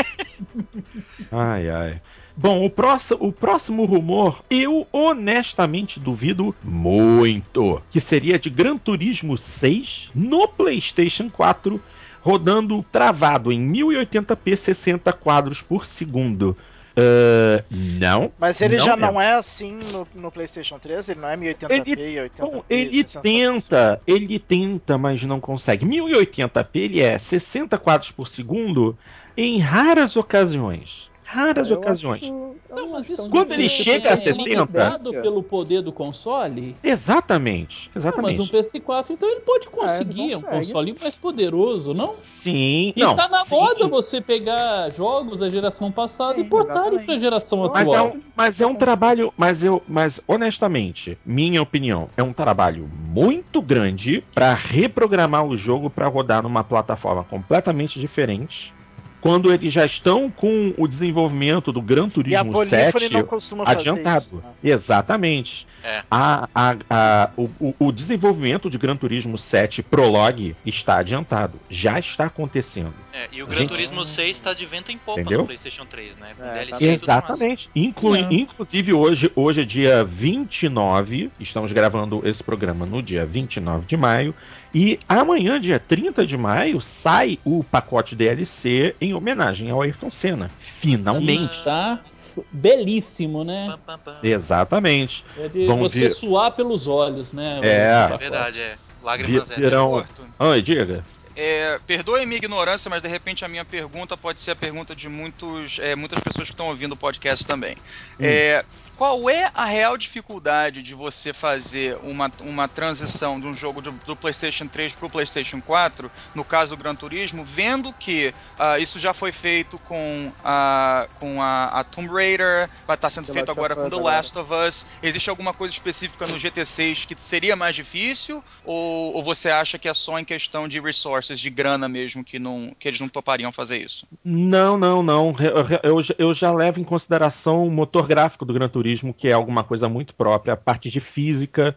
Ai, ai. Bom, o próximo, o próximo rumor, eu honestamente duvido muito, que seria de Gran Turismo 6 no PlayStation 4 rodando travado em 1080p 60 quadros por segundo. Uh, não. Mas ele não já é. não é assim no, no, PlayStation 3? Ele não é 1080p ele, e 80p? Bom, ele tenta, ele tenta, mas não consegue. 1080p ele é 60 quadros por segundo em raras ocasiões raras eu ocasiões. Acho, não, mas isso Quando ele chega a 60. pelo poder do console? Exatamente. Exatamente. Não, mas um PS4, então ele pode conseguir é, um console mais poderoso, não? Sim. E não, tá na sim. moda você pegar jogos da geração passada sim, e portarem pra geração atual. Mas é, um, mas é um trabalho. Mas eu. Mas honestamente, minha opinião, é um trabalho muito grande para reprogramar o jogo para rodar numa plataforma completamente diferente quando eles já estão com o desenvolvimento do Gran Turismo 7 adiantado. Isso, né? Exatamente. É. A, a, a, o, o, desenvolvimento de Gran Turismo 7 Prologue está adiantado. Já está acontecendo. É, e o Gran gente... Turismo 6 está de vento em popa Entendeu? no PlayStation 3, né? Com é, DLC tá Exatamente. Inclui, inclusive, hoje, hoje é dia 29. Estamos gravando esse programa no dia 29 de maio. E amanhã, dia 30 de maio, sai o pacote DLC em homenagem ao Ayrton Senna. Finalmente. Tá belíssimo, né? Exatamente. É de Vamos você suar pelos olhos, né? É. É verdade, é. Lágrimas Virão... é. Oi, diga. É, perdoe minha ignorância, mas de repente a minha pergunta pode ser a pergunta de muitos, é, muitas pessoas que estão ouvindo o podcast também. Hum. É, qual é a real dificuldade de você fazer uma, uma transição de um jogo do, do PlayStation 3 para o PlayStation 4, no caso do Gran Turismo, vendo que uh, isso já foi feito com, a, com a, a Tomb Raider, vai estar tá sendo The feito agora com The Last of Us. Existe alguma coisa específica no GT6 que seria mais difícil? Ou, ou você acha que é só em questão de resources, de grana mesmo, que, não, que eles não topariam fazer isso? Não, não, não. Eu, eu, eu já levo em consideração o motor gráfico do Gran Turismo turismo, que é alguma coisa muito própria, a parte de física,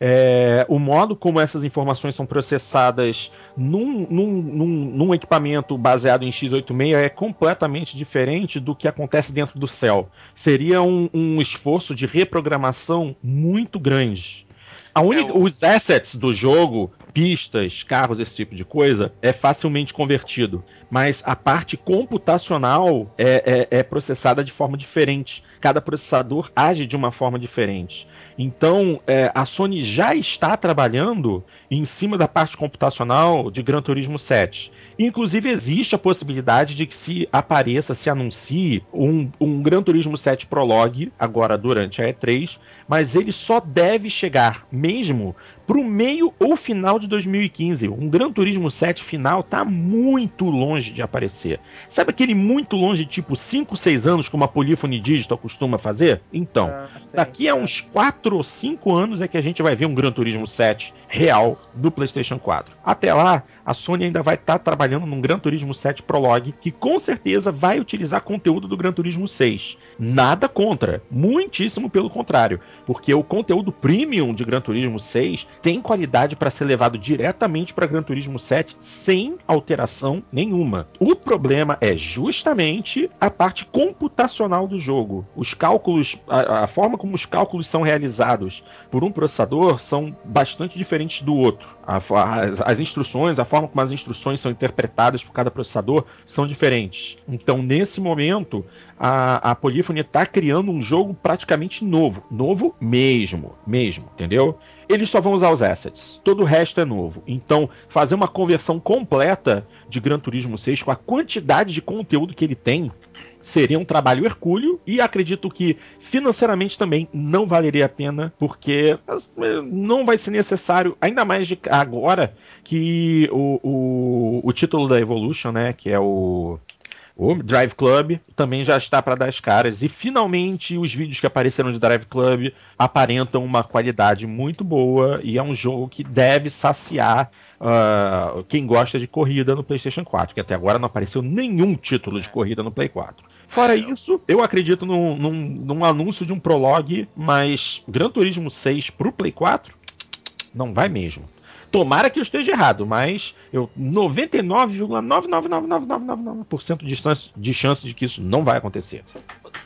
é, o modo como essas informações são processadas num, num, num, num, equipamento baseado em x86 é completamente diferente do que acontece dentro do céu. Seria um, um esforço de reprogramação muito grande. Única, é o... Os assets do jogo, pistas, carros, esse tipo de coisa, é facilmente convertido. Mas a parte computacional é, é, é processada de forma diferente. Cada processador age de uma forma diferente. Então, é, a Sony já está trabalhando em cima da parte computacional de Gran Turismo 7. Inclusive, existe a possibilidade de que se apareça, se anuncie um, um Gran Turismo 7 Prologue, agora durante a E3, mas ele só deve chegar mesmo pro meio ou final de 2015. Um Gran Turismo 7 final tá muito longe de aparecer. Sabe aquele muito longe, tipo 5, 6 anos, como a Polyphony Digital costuma fazer? Então, ah, daqui a uns 4 ou 5 anos é que a gente vai ver um Gran Turismo 7 real do PlayStation 4. Até lá, a Sony ainda vai estar tá trabalhando num Gran Turismo 7 Prologue, que com certeza vai utilizar conteúdo do Gran Turismo 6. Nada contra, muitíssimo pelo contrário, porque o conteúdo premium de Gran Turismo 6 tem qualidade para ser levado diretamente para Gran Turismo 7 sem alteração nenhuma. O problema é justamente a parte computacional do jogo. Os cálculos, a, a forma como os cálculos são realizados por um processador são bastante diferentes do outro. A, as, as, instruções, a forma como as instruções são interpretadas por cada processador são diferentes. Então, nesse momento, a, a está criando um jogo praticamente novo. Novo mesmo, mesmo, entendeu? Eles só vão usar os assets. Todo o resto é novo. Então, fazer uma conversão completa de Gran Turismo 6 com a quantidade de conteúdo que ele tem seria um trabalho hercúleo e acredito que financeiramente também não valeria a pena, porque não vai ser necessário, ainda mais agora que o, o, o título da Evolution, né, que é o o Drive Club também já está para dar as caras. E finalmente os vídeos que apareceram de Drive Club aparentam uma qualidade muito boa. E é um jogo que deve saciar uh, quem gosta de corrida no PlayStation 4. Que até agora não apareceu nenhum título de corrida no Play 4. Fora isso, eu acredito num, num, num anúncio de um prologue, mas Gran Turismo 6 pro Play 4 não vai mesmo. Tomara que eu esteja errado, mas eu 99,99999% de chance, de chance de que isso não vai acontecer.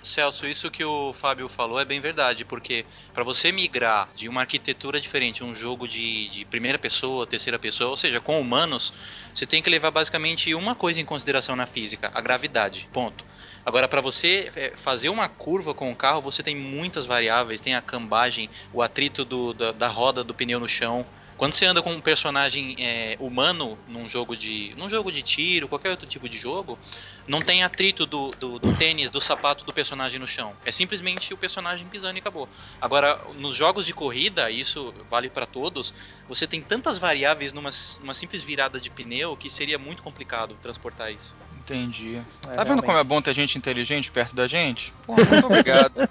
Celso, isso que o Fábio falou é bem verdade, porque para você migrar de uma arquitetura diferente, um jogo de, de, primeira pessoa, terceira pessoa, ou seja, com humanos, você tem que levar basicamente uma coisa em consideração na física: a gravidade. Ponto. Agora, para você é, fazer uma curva com o carro, você tem muitas variáveis: tem a cambagem, o atrito do, da, da roda do pneu no chão, quando você anda com um personagem é, humano num jogo de. num jogo de tiro, qualquer outro tipo de jogo, não tem atrito do, do, do tênis, do sapato do personagem no chão. É simplesmente o personagem pisando e acabou. Agora, nos jogos de corrida, isso vale para todos, você tem tantas variáveis numa, numa simples virada de pneu que seria muito complicado transportar isso. Entendi. É, tá vendo realmente. como é bom ter gente inteligente perto da gente? Pô, muito obrigado.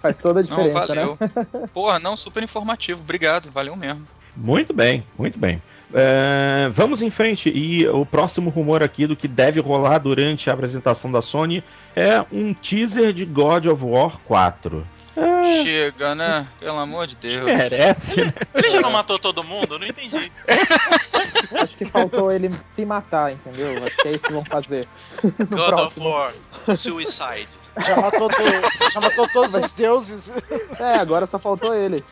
Faz toda a diferença. Não, valeu. Né? Porra, não, super informativo. Obrigado, valeu mesmo. Muito bem, muito bem. É, vamos em frente. E o próximo rumor aqui do que deve rolar durante a apresentação da Sony é um teaser de God of War 4. É... Chega, né? Pelo amor de Deus. Merece, né? Ele já não matou todo mundo? Não entendi. Acho que faltou ele se matar, entendeu? Acho que é isso que vão fazer. God próximo. of War, Suicide. Já matou, já matou todos os deuses. É, agora só faltou ele.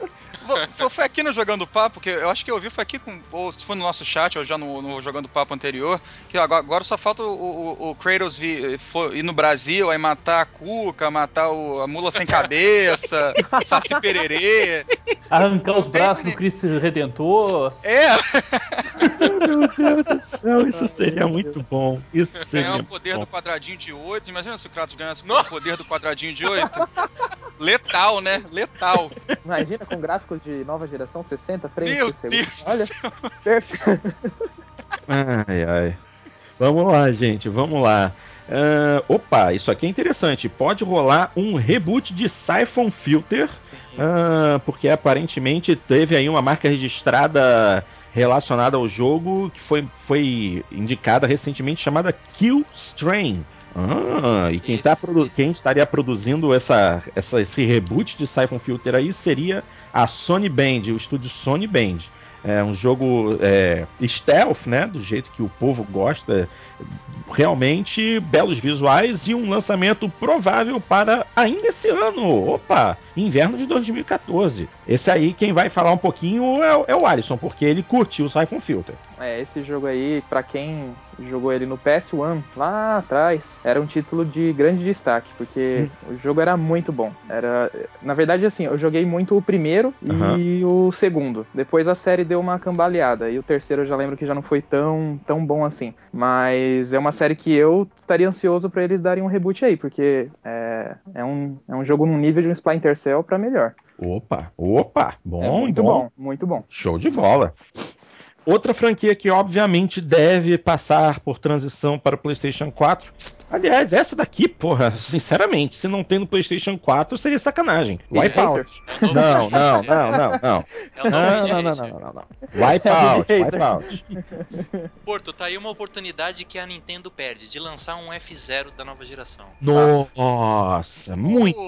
Foi, foi, aqui no Jogando Papo, que eu acho que eu vi, foi aqui, com, ou se foi no nosso chat, ou já no, no Jogando Papo anterior, que agora, agora só falta o, o, o Kratos vir, for, ir no Brasil, aí matar a Cuca, matar o, a mula sem cabeça, Saci Pererê. Arrancar os braços do Cristo Redentor. É! Meu Deus do céu, isso seria muito bom. Isso seria Ganhar o poder bom. do quadradinho de 8. Imagina se o Kratos ganhasse o poder do quadradinho de 8. Letal, né? Letal. Imagina com gráficos de nova geração, 60 frames Meu por segundo. Deus Olha, perfeito. Ai, ai. Vamos lá, gente, vamos lá. Uh, opa, isso aqui é interessante. Pode rolar um reboot de Siphon Filter, uh, porque aparentemente teve aí uma marca registrada relacionada ao jogo que foi, foi indicada recentemente chamada Kill Strain. Ah, e quem, tá quem estaria produzindo essa, essa, esse reboot de Siphon Filter aí seria a Sony Band, o estúdio Sony Band. É um jogo é, stealth, né? Do jeito que o povo gosta. Realmente belos visuais e um lançamento provável para ainda esse ano. Opa! Inverno de 2014. Esse aí, quem vai falar um pouquinho é, é o Alisson, porque ele curtiu o Siphon Filter. É, esse jogo aí, para quem jogou ele no PS1, lá atrás, era um título de grande destaque, porque hum. o jogo era muito bom. Era, na verdade, assim, eu joguei muito o primeiro e o segundo. Depois a série deu uma cambaleada. E o terceiro eu já lembro que já não foi tão, tão bom assim. Mas é uma série que eu estaria ansioso para eles darem um reboot aí, porque é, é, um, é um jogo num nível de um Splinter Cell pra melhor. Opa, opa, bom, é muito bom. bom, muito bom. Show de bola. Outra franquia que obviamente deve passar por transição para o PlayStation 4. Aliás, essa daqui, porra, sinceramente, se não tem no PlayStation 4, seria sacanagem. Wipeout. Não, não, não, não, não. É não, não, não, não, não, não. Wipeout, Wipeout. Porto, tá aí uma oportunidade que a Nintendo perde de lançar um F0 da nova geração. Nossa, muito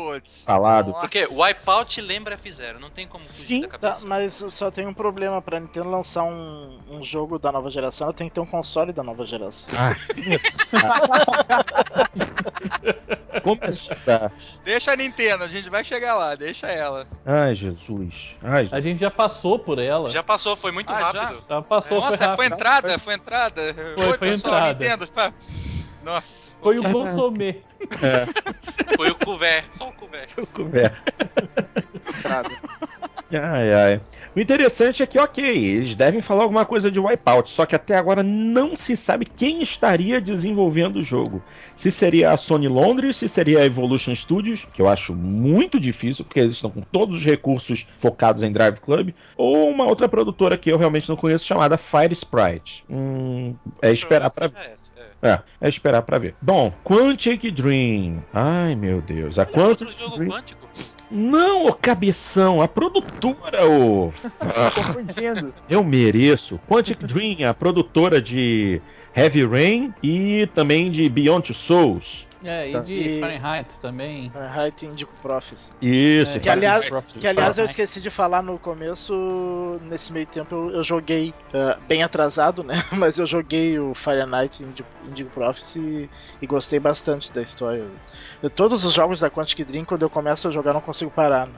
falado. Porque Wipeout lembra F0, não tem como fugir Sim, da cabeça. Tá, mas só tem um problema pra Nintendo lançar um um, jogo da nova geração, ela tem que ter um console da nova geração. Ah. Começou. Tá. Deixa a Nintendo, a gente vai chegar lá, deixa ela. Ai, Jesus. Ai, A gente já passou por ela. Já passou, foi muito ah, rápido. Já? já passou, Nossa, foi, foi entrada, foi entrada. Foi, foi, foi pessoal, entrada. Nintendo, Nossa. Foi o consomê. É. Foi o couvert, só o couvert. Foi o couvert. ai, ai. O interessante é que, ok, eles devem falar alguma coisa de Wipeout, só que até agora não se sabe quem estaria desenvolvendo o jogo. Se seria a Sony Londres, se seria a Evolution Studios, que eu acho muito difícil, porque eles estão com todos os recursos focados em Drive Club, ou uma outra produtora que eu realmente não conheço, chamada Fire Sprite. Hum, é esperar para ver. É, é, é esperar para ver. Bom, Quantic Dream. Ai, meu Deus. A Quantic Dream... Não, ô cabeção, a produtora, ô. Confundindo. Eu mereço. Quantic Dream, a produtora de Heavy Rain e também de Beyond Two Souls. É, e tá. de e... Fahrenheit também. Fahrenheit Indico Profits. Isso, é, que, aliás, que aliás eu esqueci de falar no começo, nesse meio tempo eu, eu joguei uh, bem atrasado, né? Mas eu joguei o Fahrenheit Indigo, Indigo Profits e, e, gostei bastante da história. Eu, todos os jogos da Quantic Dream, quando eu começo a jogar, não consigo parar. Né?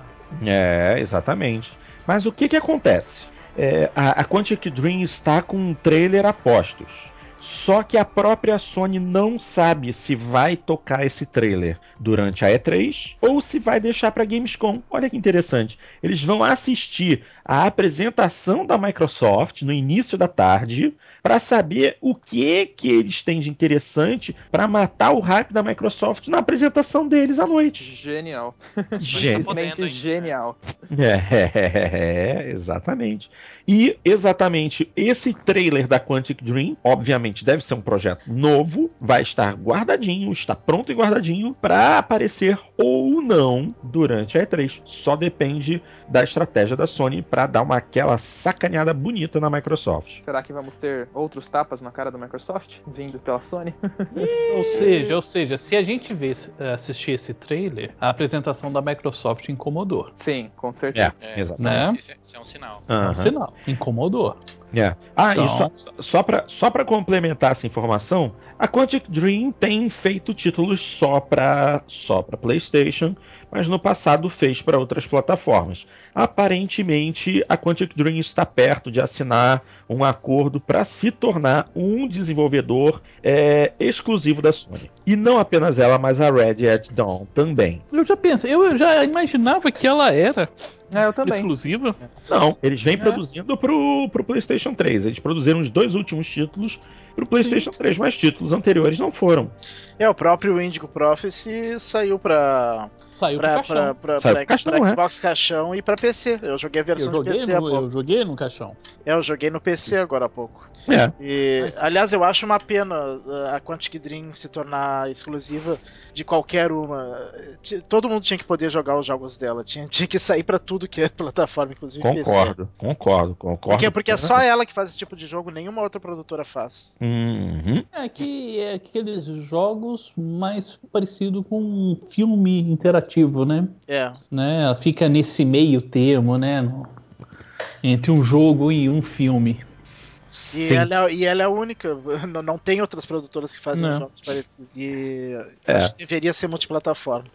É, exatamente. Mas o que que acontece? É, a, a Quantic Dream está com um trailer a postos. Só que a própria Sony não sabe se vai tocar esse trailer durante a E3 ou se vai deixar para Gamescom. Olha que interessante. Eles vão assistir a apresentação da Microsoft no início da tarde para saber o que que eles têm de interessante para matar o hype da Microsoft na apresentação deles à noite. Genial. Simplesmente genial. É, é, exatamente. E exatamente esse trailer da Quantic Dream, obviamente, deve ser um projeto novo, vai estar guardadinho, está pronto e guardadinho para aparecer ou não durante a E3. Só depende da estratégia da Sony para dar uma aquela sacaneada bonita na Microsoft. Será que vamos ter outros tapas na cara da Microsoft vindo pela Sony? ou seja, ou seja, se a gente vê, assistir esse trailer, a apresentação da Microsoft incomodou. Sim, com certeza. É, exatamente. Né? Isso, é, um sinal. Uhum. É um sinal. Incomodou. É. Ah, então... e só, só para só complementar essa informação, a Quantic Dream tem feito títulos só para só PlayStation, mas no passado fez para outras plataformas. Aparentemente, a Quantic Dream está perto de assinar um acordo para se tornar um desenvolvedor é, exclusivo da Sony. E não apenas ela, mas a Red Hat Dawn também. Eu já pensei, eu já imaginava que ela era é, eu também. exclusiva. Não, eles vêm é. produzindo pro, pro PlayStation 3. Eles produziram os dois últimos títulos pro PlayStation Sim. 3, mas títulos anteriores não foram. É, o próprio Indigo Prophecy saiu pra. Saiu pra, pra, pra, saiu pra, caixão, pra é. Xbox caixão e pra PC. Eu joguei a versão joguei de PC no, Eu joguei no caixão. É, eu joguei no PC agora há pouco. É. E, Mas... Aliás, eu acho uma pena uh, a Quantic Dream se tornar exclusiva de qualquer uma. Todo mundo tinha que poder jogar os jogos dela. Tinha, tinha que sair para tudo que é plataforma, inclusive concordo, PC. Concordo, concordo. Porque, porque é só ela que faz esse tipo de jogo, nenhuma outra produtora faz. Uhum. É que é aqueles jogos mais parecido com um filme interativo, né? É. Né? Ela fica nesse meio termo, né? Entre um jogo e um filme. E ela, é, e ela é a única, não, não tem outras produtoras que fazem não. jogos parecidos. E é. deveria ser multiplataforma.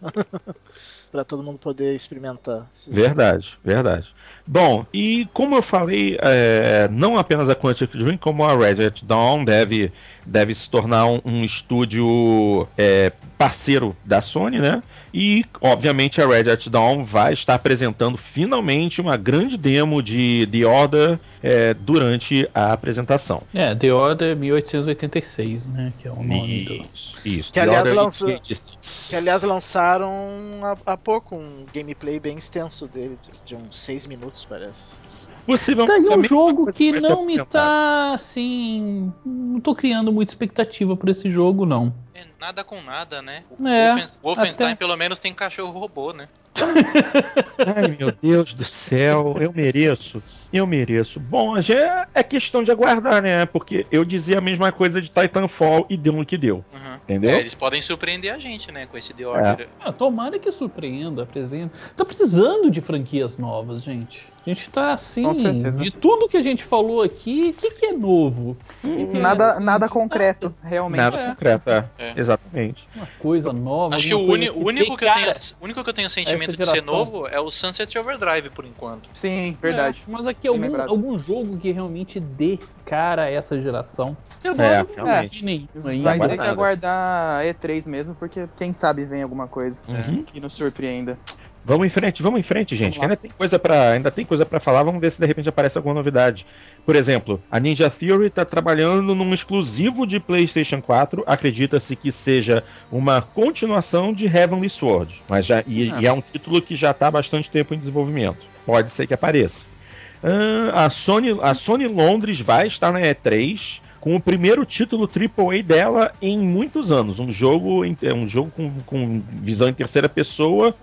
para todo mundo poder experimentar. Verdade, verdade. Bom, e como eu falei, é, não apenas a Quantic Dream, como a Red Dawn deve, deve se tornar um, um estúdio é, parceiro da Sony, né? E, obviamente, a Red Hat Dawn vai estar apresentando finalmente uma grande demo de The Order é, durante a apresentação. É, The Order 1886, né? Que é o nome isso, do... Isso, que, aliás, que aliás lançaram há, há, pouco um gameplay bem extenso dele, de uns 6 minutos, parece. Possível, tá aí um jogo que não me tá assim. Não tô criando muita expectativa por esse jogo, não. É nada com nada, né? O é, Wolfenstein até... pelo menos tem cachorro robô, né? Ai, meu Deus do céu, eu mereço. Eu mereço. Bom, já é questão de aguardar, né? Porque eu dizia a mesma coisa de Titanfall e deu no que deu. Uhum. Entendeu? É, eles podem surpreender a gente, né? Com esse The Order. É. Ah, tomara que surpreenda, apresenta. Tá precisando de franquias novas, gente. A gente tá assim, de tudo que a gente falou aqui, o que, que é novo? Hum, nada, é, assim, nada concreto, realmente. Nada é. concreto, é. é. Exatamente. Uma coisa nova. Acho que o, uni, único, que, eu tenho, único que eu tenho sentimento de ser novo é o Sunset Overdrive, por enquanto. Sim, verdade. É, mas aqui algum, algum jogo que realmente dê cara a essa geração. Eu é, realmente. Nenhum aí. Vai ter que aguardar E3 mesmo, porque quem sabe vem alguma coisa uhum. que nos surpreenda. Vamos em frente, vamos em frente, gente. Ainda tem coisa para, ainda tem coisa para falar. Vamos ver se de repente aparece alguma novidade. Por exemplo, a Ninja Theory está trabalhando num exclusivo de PlayStation 4. Acredita-se que seja uma continuação de Heavenly Sword, mas já e, ah. e é um título que já está há bastante tempo em desenvolvimento. Pode ser que apareça. Uh, a Sony, a Sony Londres vai estar na E3 com o primeiro título AAA dela em muitos anos. Um jogo, um jogo com, com visão em terceira pessoa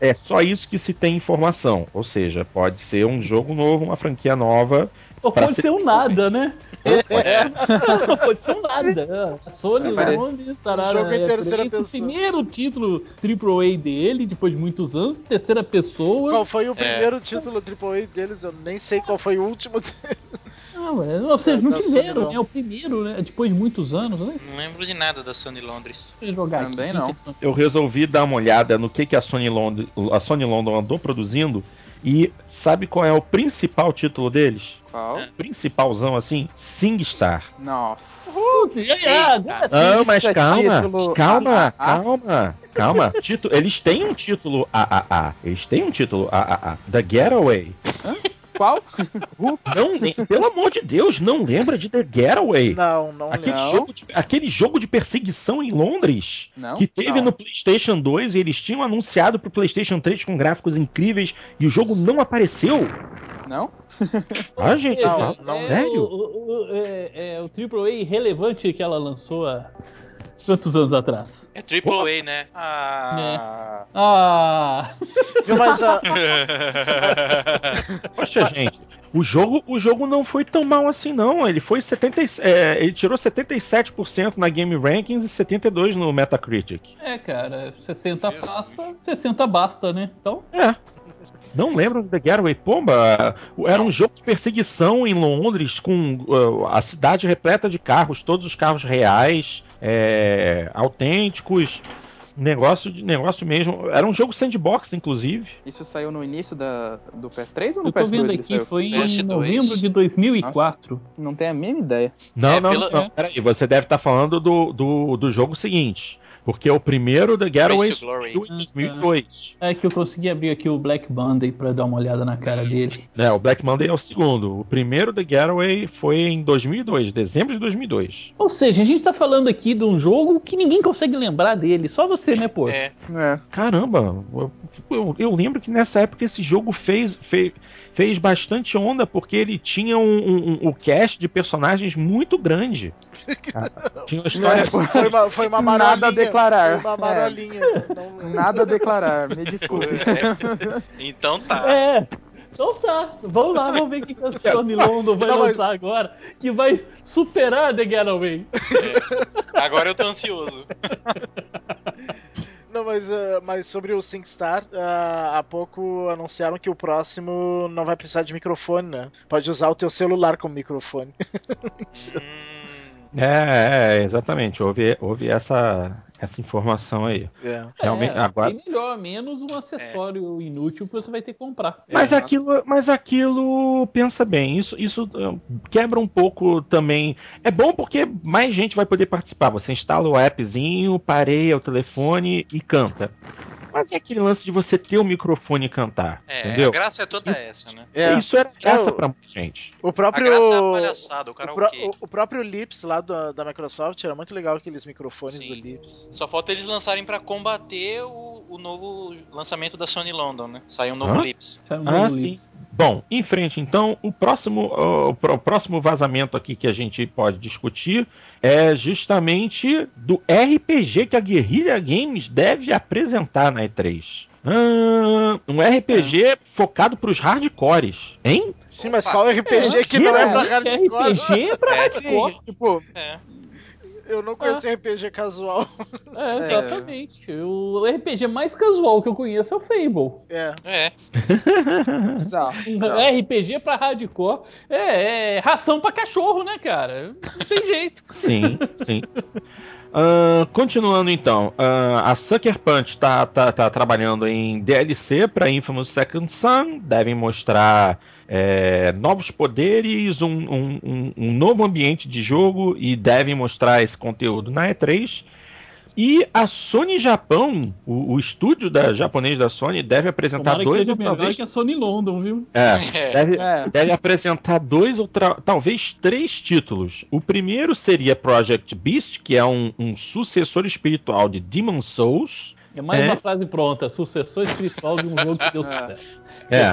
é só isso que se tem informação. Ou seja, pode ser um jogo novo, uma franquia nova. Ou pode ser, ser um nada, né? É. pode ser um nada. A Sony Londres estará jogo em terceira pessoa. o primeiro título AAA dele, depois de muitos anos, terceira pessoa. Qual foi o é. primeiro é. título AAA deles? Eu nem sei qual foi o último Não, é, vocês não tiveram, né? O primeiro, né? Depois de muitos anos, né? Não lembro de nada da Sony Londres. Jogar Também aqui, não. Eu resolvi dar uma olhada no que, que a Sony Londres, a Sony London andou produzindo e sabe qual é o principal título deles? Qual? Principalzão assim, SingStar. Nossa. Uh, Não, mas calma, título... calma, calma, calma. Tito... Eles têm um título AAA. Eles têm um título AAA. The Getaway. Hã? Qual? Não, pelo amor de Deus, não lembra de The Getaway? Não, não aquele não. Jogo de, aquele jogo de perseguição em Londres não, que teve não. no PlayStation 2 e eles tinham anunciado pro PlayStation 3 com gráficos incríveis e o jogo não apareceu. Não? Ah, gente, não, não, é, sério? O, o, o, é, é, o AAA irrelevante que ela lançou há quantos anos atrás? É AAA, né? Ah. É. Ah. Mas a... Poxa, gente, o jogo, o jogo não foi tão mal assim, não. Ele foi 70, é, ele tirou 77% na Game Rankings e 72% no Metacritic. É, cara, 60 passa, 60 basta, né? Então. É. Não lembro do The Getaway. Pomba, era um jogo de perseguição em Londres com uh, a cidade repleta de carros, todos os carros reais, é, autênticos. Negócio de negócio mesmo. Era um jogo sandbox, inclusive. Isso saiu no início da, do PS3 ou no Eu PS2? tô vendo aqui, foi em novembro de 2004. Nossa, não tenho a mínima ideia. Não, é, não, pela... não. Peraí, você deve estar falando do, do, do jogo seguinte. Porque é o primeiro The Getaway em 2002. É que eu consegui abrir aqui o Black Monday para dar uma olhada na cara dele. É, o Black Monday é o segundo. O primeiro The Getaway foi em 2002, dezembro de 2002. Ou seja, a gente tá falando aqui de um jogo que ninguém consegue lembrar dele, só você, né, pô? É. é. Caramba, eu, eu, eu, lembro que nessa época esse jogo fez, fez, fez bastante onda porque ele tinha um, um, um cast de personagens muito grande. tinha uma história. É, foi uma, foi uma Nada a declarar. Foi uma marolinha. É. Não... Nada a declarar, me desculpe. É. Então tá. É. Então tá, vamos lá, vamos ver o que a Sony London vai não, lançar mas... agora, que vai superar The Getaway. É. Agora eu tô ansioso. Não, mas, uh, mas sobre o SingStar, uh, há pouco anunciaram que o próximo não vai precisar de microfone, né? Pode usar o teu celular como microfone. hum. É, é, exatamente. Houve, houve essa, essa informação aí. É. Realmente, é, agora... melhor, menos um acessório é. inútil que você vai ter que comprar. Mas, é. aquilo, mas aquilo, pensa bem, isso, isso uh, quebra um pouco também. É bom porque mais gente vai poder participar. Você instala o appzinho, pareia o telefone e canta. Mas é aquele lance de você ter o microfone e cantar. É, entendeu? a graça é toda essa, né? É. Isso era graça é, pra muita gente. O próprio. A graça é a palhaçada, o, o, pro, o, o próprio Lips lá do, da Microsoft era muito legal aqueles microfones Sim. do Lips. Só falta eles lançarem para combater o, o novo lançamento da Sony London, né? Saiu um novo Hã? Lips. Saiu um novo ah, Lips. sim. Bom, em frente então, o próximo, o, o próximo vazamento aqui que a gente pode discutir é justamente do RPG que a Guerrilla Games deve apresentar na E3. Ah, um RPG é. focado para os hardcores, hein? Sim, mas qual RPG é, que não é para hardcore? RPG é para hardcore. Tipo, é. Eu não conheço é. RPG casual. É, exatamente. É. O RPG mais casual que eu conheço é o Fable. É. É. RPG pra hardcore é, é ração pra cachorro, né, cara? Não tem jeito. Sim, sim. Uh, continuando então, uh, a Sucker Punch está tá, tá trabalhando em DLC para Infamous Second Son, devem mostrar é, novos poderes, um, um, um, novo ambiente de jogo e devem mostrar esse conteúdo na E3. E a Sony Japão, o, o estúdio da japonês da Sony, deve apresentar Tomara dois que seja ou talvez que a Sony London, viu? É, deve, é. deve apresentar dois ou talvez três títulos. O primeiro seria Project Beast, que é um, um sucessor espiritual de Demon Souls. É mais é. uma frase pronta, sucessor espiritual de um jogo que deu sucesso. É.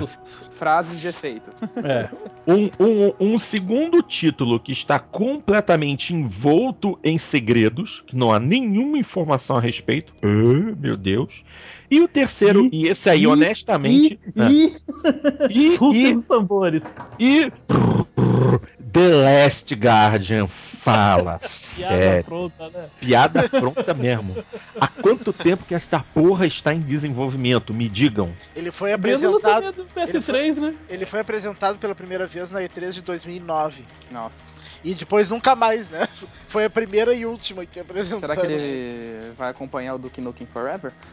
Frases de efeito. É. Um, um, um, segundo título que está completamente envolto em segredos, que não há nenhuma informação a respeito. Oh, meu Deus. E o terceiro, e, e esse aí, e, honestamente. E. E. e, e tambores. E. The Last Guardian fala sério. Pronta, né? Piada pronta mesmo. Há quanto tempo que esta porra está em desenvolvimento? Me digam. Ele foi apresentado. Do PS3, ele foi, né? Ele foi apresentado pela primeira vez na E3 de 2009. Nossa. E depois nunca mais, né? Foi a primeira e última que apresentou. Será que ele vai acompanhar o Duke Nukem Forever?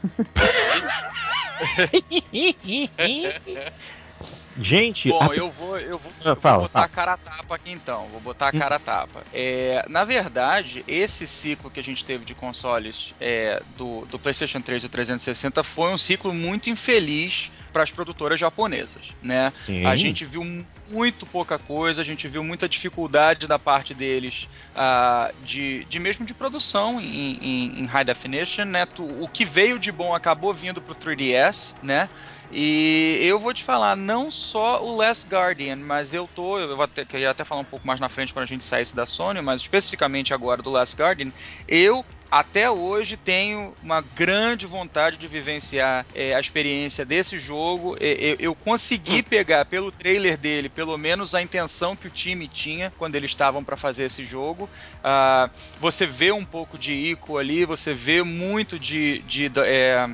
Gente. Bom, a... eu vou, eu vou, ah, fala, vou botar fala. a cara a tapa aqui então. Vou botar a hum. cara a tapa. É, na verdade, esse ciclo que a gente teve de consoles é, do, do PlayStation 3 e do 360 foi um ciclo muito infeliz para as produtoras japonesas, né? Sim. A gente viu muito pouca coisa, a gente viu muita dificuldade da parte deles uh, de, de mesmo de produção em, em, em high definition, né? O que veio de bom acabou vindo para o 3DS, né? E eu vou te falar, não só o Last Guardian, mas eu tô, eu vou até, eu ia até falar um pouco mais na frente quando a gente saísse da Sony, mas especificamente agora do Last Guardian, eu até hoje tenho uma grande vontade de vivenciar é, a experiência desse jogo. Eu, eu, consegui pegar pelo trailer dele, pelo menos a intenção que o time tinha quando eles estavam para fazer esse jogo. Uh, você vê um pouco de Ico ali, você vê muito de, de, de é,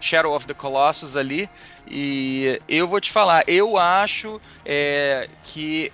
Shadow of the Colossus ali. E eu vou te falar, eu acho é, que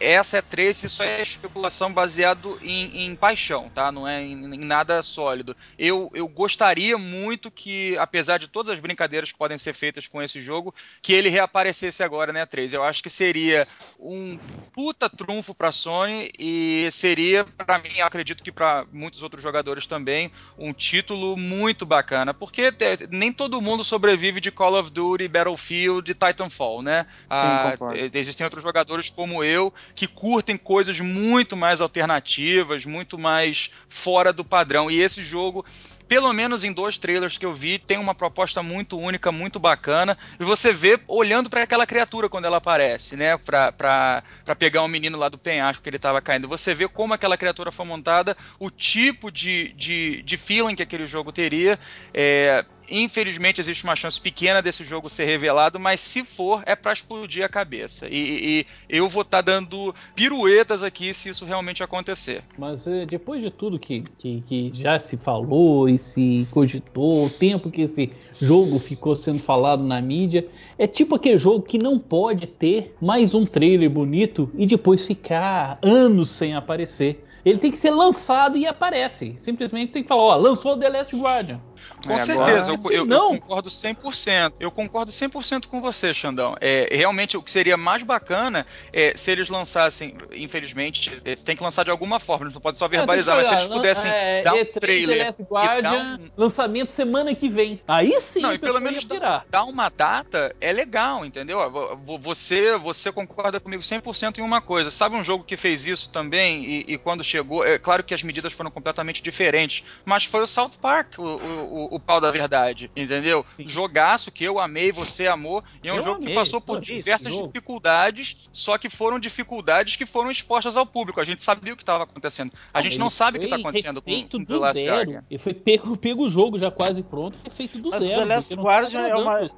essa é três, isso é especulação baseado em, em paixão, tá? Não é em, em, nada sólido. Eu, eu gostaria muito que, apesar de todas as brincadeiras que podem ser feitas com esse jogo, que ele reaparecesse agora, né, 3. Eu acho que seria um puta trunfo pra Sony e seria, para mim, acredito que para muitos outros jogadores também, um título muito bacana, porque nem todo mundo sobrevive de Call of Duty Battlefield e Titanfall, né? Sim, ah, existem outros jogadores como eu que curtem coisas muito mais alternativas, muito mais fora do padrão. E esse jogo pelo menos em dois trailers que eu vi, tem uma proposta muito única, muito bacana. E você vê olhando para aquela criatura quando ela aparece, né? Pra, pra, pra pegar um menino lá do penhasco que ele tava caindo. Você vê como aquela criatura foi montada, o tipo de, de, de feeling que aquele jogo teria. É, Infelizmente existe uma chance pequena desse jogo ser revelado, mas se for, é para explodir a cabeça. E, e eu vou estar tá dando piruetas aqui se isso realmente acontecer. Mas é, depois de tudo que, que, que, já se falou e se cogitou, o tempo que esse jogo ficou sendo falado na mídia, é tipo aquele jogo que não pode ter mais um trailer bonito e depois ficar anos sem aparecer. Ele tem que ser lançado e aparece. Simplesmente tem que falar, ó, lançou The Last Guardian. Com é, certeza, agora... eu, eu, eu, concordo 100%. Eu concordo 100% com você, Xandão. É, realmente, o que seria mais bacana é se eles lançassem, infelizmente, é, tem que lançar de alguma forma, não pode só verbalizar, mas se eles pudessem é, dar um E3, trailer. The Last Guardian, um... lançamento semana que vem. Aí sim, não, e pelo menos dar uma data é legal, entendeu? Você, você concorda comigo 100% em uma coisa. Sabe um jogo que fez isso também e, e, quando chegou, é claro que as medidas foram completamente diferentes, mas foi o South Park, o, o, o pau da verdade, entendeu? Sim. Jogaço que eu amei, você amou, e é um eu jogo amei, que passou por diversas dificuldades, só que foram dificuldades que foram expostas ao público. A gente sabia o que estava acontecendo. A gente não sabe o que está acontecendo com, com The Last zero. Guardian. E foi pego, pego o jogo já quase pronto, e feito do mas zero. The Last Guardian é uma...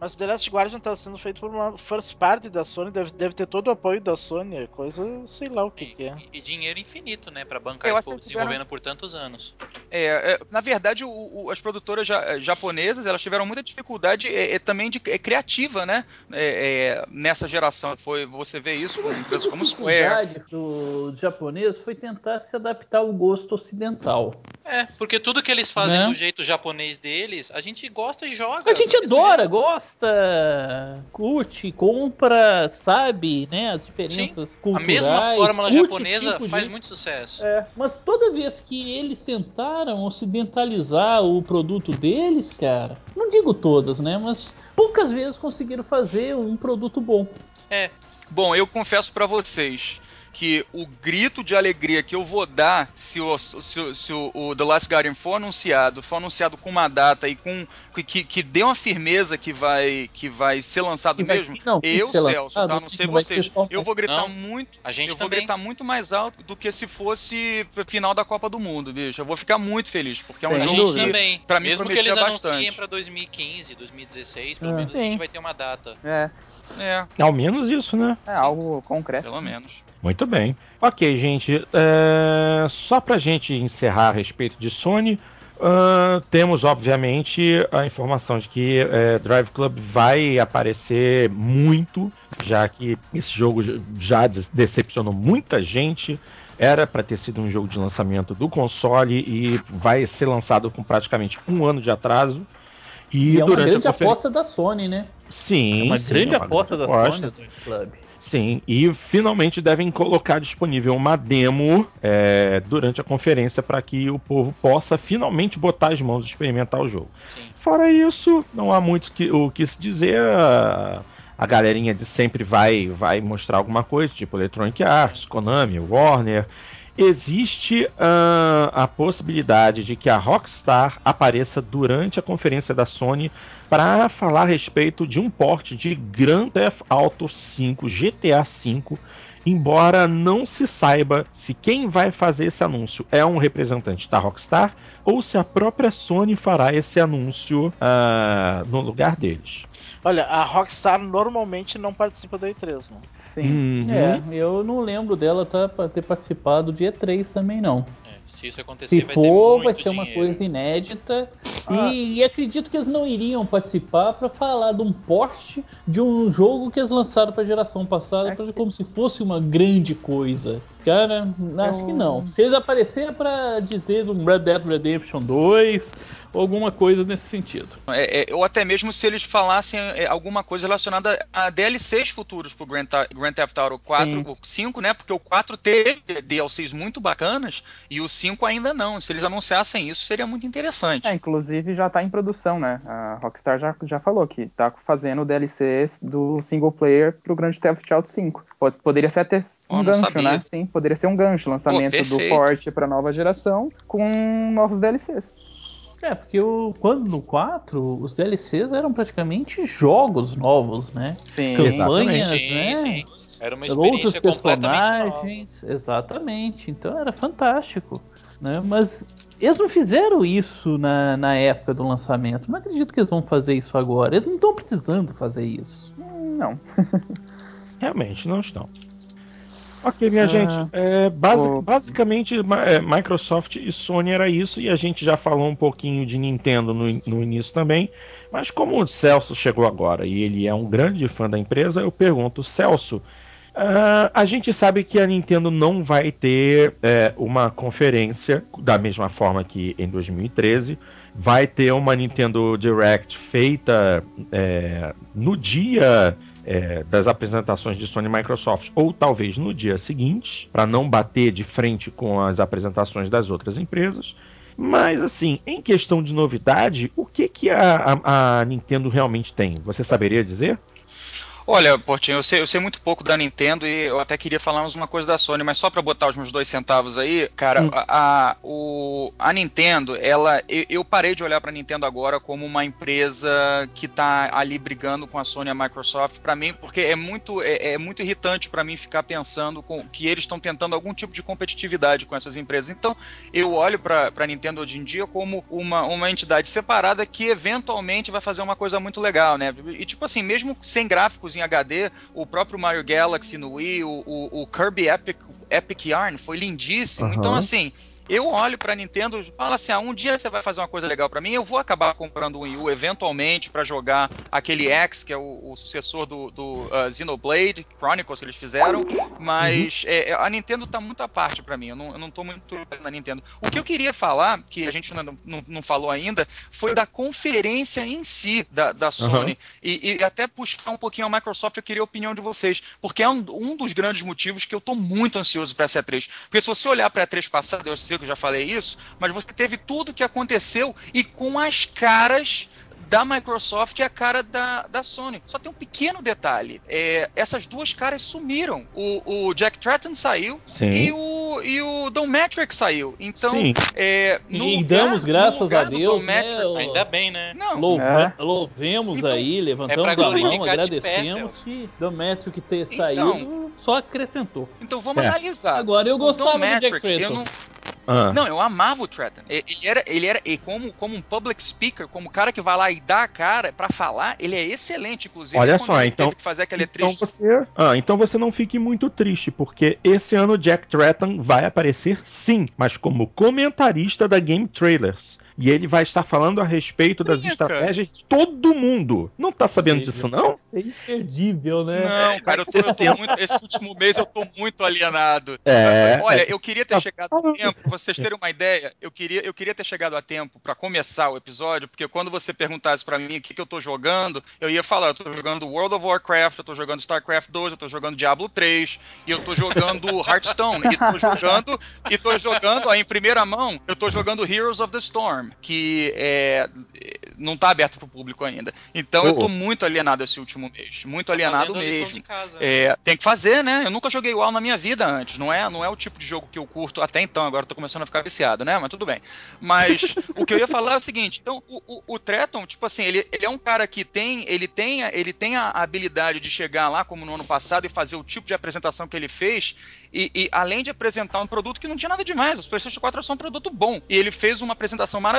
Mas The Last Guardian está sendo feito por uma first party da Sony, deve, deve ter todo o apoio da Sony, é coisa, sei lá o que, e, que é. E, dinheiro infinito, né, para bancar eu esse desenvolvendo por tantos anos. É, é na verdade, o, o, as produtoras ja, japonesas, elas tiveram muita dificuldade é, é também de é, criativa, né, é, nessa geração. Foi, você vê isso com empresas como Square. do japonês foi tentar se adaptar ao gosto ocidental. É, porque tudo que eles fazem né? do jeito japonês deles, a gente gosta e joga. A gente adora, gosta, curte, compra, sabe, né, as diferenças Sim. culturais. A mesma fórmula japonesa tipo faz de... muito sucesso. É, mas toda vez que eles tentaram ocidentalizar o produto deles, cara, não digo todas, né, mas poucas vezes conseguiram fazer um produto bom. É. Bom, eu confesso para vocês, que o grito de alegria que eu vou dar se o, se, se o, o The Last Guardian for anunciado, for anunciado com uma data e com que, que dê uma firmeza que vai que vai ser lançado que mesmo, vai, não, eu, Celso, tá? Não sei vocês. Eu vou gritar não, muito. A gente eu também. vou gritar muito mais alto do que se fosse final da Copa do Mundo, bicho. Eu vou ficar muito feliz, porque é um jogo que, também. pra mim, Mesmo que eles bastante. anunciem pra 2015, 2016, pelo é. menos Sim. a gente vai ter uma data. É. É. Ao menos isso, né? É algo concreto. Pelo menos. Muito bem. Ok, gente. É... Só pra gente encerrar a respeito de Sony, uh, temos, obviamente, a informação de que é, Drive Club vai aparecer muito, já que esse jogo já decepcionou muita gente. Era para ter sido um jogo de lançamento do console e vai ser lançado com praticamente um ano de atraso. E, e é uma grande aposta da Sony, né? Sim. É uma sim, grande é uma aposta grande da aposta. Sony Club. Sim, e finalmente devem colocar disponível uma demo é, durante a conferência para que o povo possa finalmente botar as mãos e experimentar o jogo. Sim. Fora isso, não há muito que, o que se dizer. A, a galerinha de sempre vai, vai mostrar alguma coisa, tipo Electronic Arts, Konami, Warner existe uh, a possibilidade de que a Rockstar apareça durante a conferência da Sony para falar a respeito de um porte de Grand Theft Auto 5, GTA 5, embora não se saiba se quem vai fazer esse anúncio é um representante da Rockstar ou se a própria Sony fará esse anúncio uh, no lugar deles. Olha, a Rockstar normalmente não participa da E3, né? Sim. Uhum. É, eu não lembro dela tá, ter participado de E3 também, não. É, se isso acontecer, se vai for, vai ser dinheiro. uma coisa inédita. Ah. E, e, acredito que eles não iriam participar para falar de um porte de um jogo que eles lançaram para a geração passada, é. como se fosse uma grande coisa. Cara, acho eu... que não. Se eles aparecerem para dizer um Red Dead Redemption 2 ou alguma coisa nesse sentido. É, é, ou até mesmo se eles falassem é, alguma coisa relacionada a DLCs futuros pro Grand, Grand Theft Auto 4, Sim. o 5, né? Porque o 4 teve DLCs muito bacanas e o 5 ainda não. Se eles anunciassem isso, seria muito interessante. É, inclusive já tá em produção, né? A Rockstar já, já falou que tá fazendo DLCs do single player pro Grand Theft Auto 5. Pode, poderia ser até um oh, gancho, sabia. né? Sim, poderia ser um gancho, lançamento Pô, do porte para nova geração com novos DLCs. É, porque o, quando no 4, os DLCs eram praticamente jogos novos, né? Sim, Campanhas, sim, né? Sim. Era uma experiência Outros personagens, nova. exatamente. Então era fantástico. Né? Mas eles não fizeram isso na, na época do lançamento. Não acredito que eles vão fazer isso agora. Eles não estão precisando fazer isso. Não. Realmente, não estão. Ok, minha ah, gente. É, basic, o... Basicamente, é, Microsoft e Sony era isso, e a gente já falou um pouquinho de Nintendo no, no, início também. Mas como o Celso chegou agora e ele é um grande fã da empresa, eu pergunto, Celso, Uh, a gente sabe que a Nintendo não vai ter é, uma conferência da mesma forma que em 2013. Vai ter uma Nintendo Direct feita é, no dia é, das apresentações de Sony e Microsoft, ou talvez no dia seguinte, para não bater de frente com as apresentações das outras empresas. Mas, assim, em questão de novidade, o que, que a, a, a Nintendo realmente tem? Você saberia dizer? Olha, Portinho, eu sei, eu sei muito pouco da Nintendo e eu até queria falar uma coisa da Sony, mas só para botar os meus dois centavos aí, cara, hum. a, a, o, a Nintendo, ela, eu, eu parei de olhar para a Nintendo agora como uma empresa que tá ali brigando com a Sony e a Microsoft, para mim, porque é muito, é, é muito irritante para mim ficar pensando com, que eles estão tentando algum tipo de competitividade com essas empresas. Então, eu olho para a Nintendo hoje em dia como uma, uma entidade separada que eventualmente vai fazer uma coisa muito legal, né? E tipo assim, mesmo sem gráficos jogos em HD, o próprio Mario Galaxy no Wii, o, o, o Kirby Epic, Epic Yarn foi lindíssimo. Uhum. Então, assim, eu olho pra Nintendo e falo assim: ah, um dia você vai fazer uma coisa legal para mim, eu vou acabar comprando um Wii U eventualmente para jogar aquele X, que é o, o sucessor do, do uh, Xenoblade Chronicles que eles fizeram, mas uhum. é a Nintendo tá muito à parte para mim, eu não, eu não tô muito na Nintendo. O que eu queria falar, que a gente não, não, não falou ainda, foi da conferência em si da, da Sony, uhum. e, e, até puxar um pouquinho a Microsoft, eu queria a opinião de vocês, porque é um, um dos grandes motivos que eu tô muito ansioso para essa E3, porque se você olhar para a E3 passada, eu sei que eu já falei isso, mas você teve tudo o que aconteceu e com as caras da Microsoft e a cara da, da Sony. Só tem um pequeno detalhe: é, essas duas caras sumiram. O, o Jack Tratton saiu e o, e o Don Matrix saiu. Então, é, e lugar, damos graças a Deus. Né, Ainda bem, né? Não. Louva, é. Louvemos então, aí, levantamos é a mão, agradecemos que Don Matrix ter então, saído só acrescentou. Então vamos é. analisar. Agora eu gostava do Jack Tratton. Ah. Não, eu amava o Tratton. Ele era, ele era e como, como um public speaker, como cara que vai lá e dá a cara para falar, ele é excelente, inclusive. Olha só, então, que fazer aquele então você, ah, então você não fique muito triste, porque esse ano Jack Tratton vai aparecer sim, mas como comentarista da Game Trailers. E ele vai estar falando a respeito das estratégias de todo mundo. Não tá sabendo Seja, disso, não? Isso é imperdível, né? Não, cara, eu tô, eu tô muito, esse último mês eu tô muito alienado. É, Olha, eu queria ter tá chegado a tempo, pra vocês terem uma ideia, eu queria, eu queria ter chegado a tempo para começar o episódio, porque quando você perguntasse para mim o que, que eu tô jogando, eu ia falar, eu tô jogando World of Warcraft, eu tô jogando StarCraft 2, eu tô jogando Diablo 3, e eu tô jogando Hearthstone, e tô jogando, e tô jogando, aí em primeira mão, eu tô jogando Heroes of the Storm, que é, não está aberto para o público ainda. Então oh. eu estou muito alienado esse último mês. Muito tá alienado mesmo. É, tem que fazer, né? Eu nunca joguei WoW na minha vida antes. Não é, não é o tipo de jogo que eu curto até então. Agora estou começando a ficar viciado, né? Mas tudo bem. Mas o que eu ia falar é o seguinte: então, o, o, o Treton, tipo assim, ele, ele é um cara que tem, ele tem, ele tem a habilidade de chegar lá, como no ano passado, e fazer o tipo de apresentação que ele fez. E, e além de apresentar um produto que não tinha nada demais, os PlayStation 4 são um produto bom. E ele fez uma apresentação maravilhosa,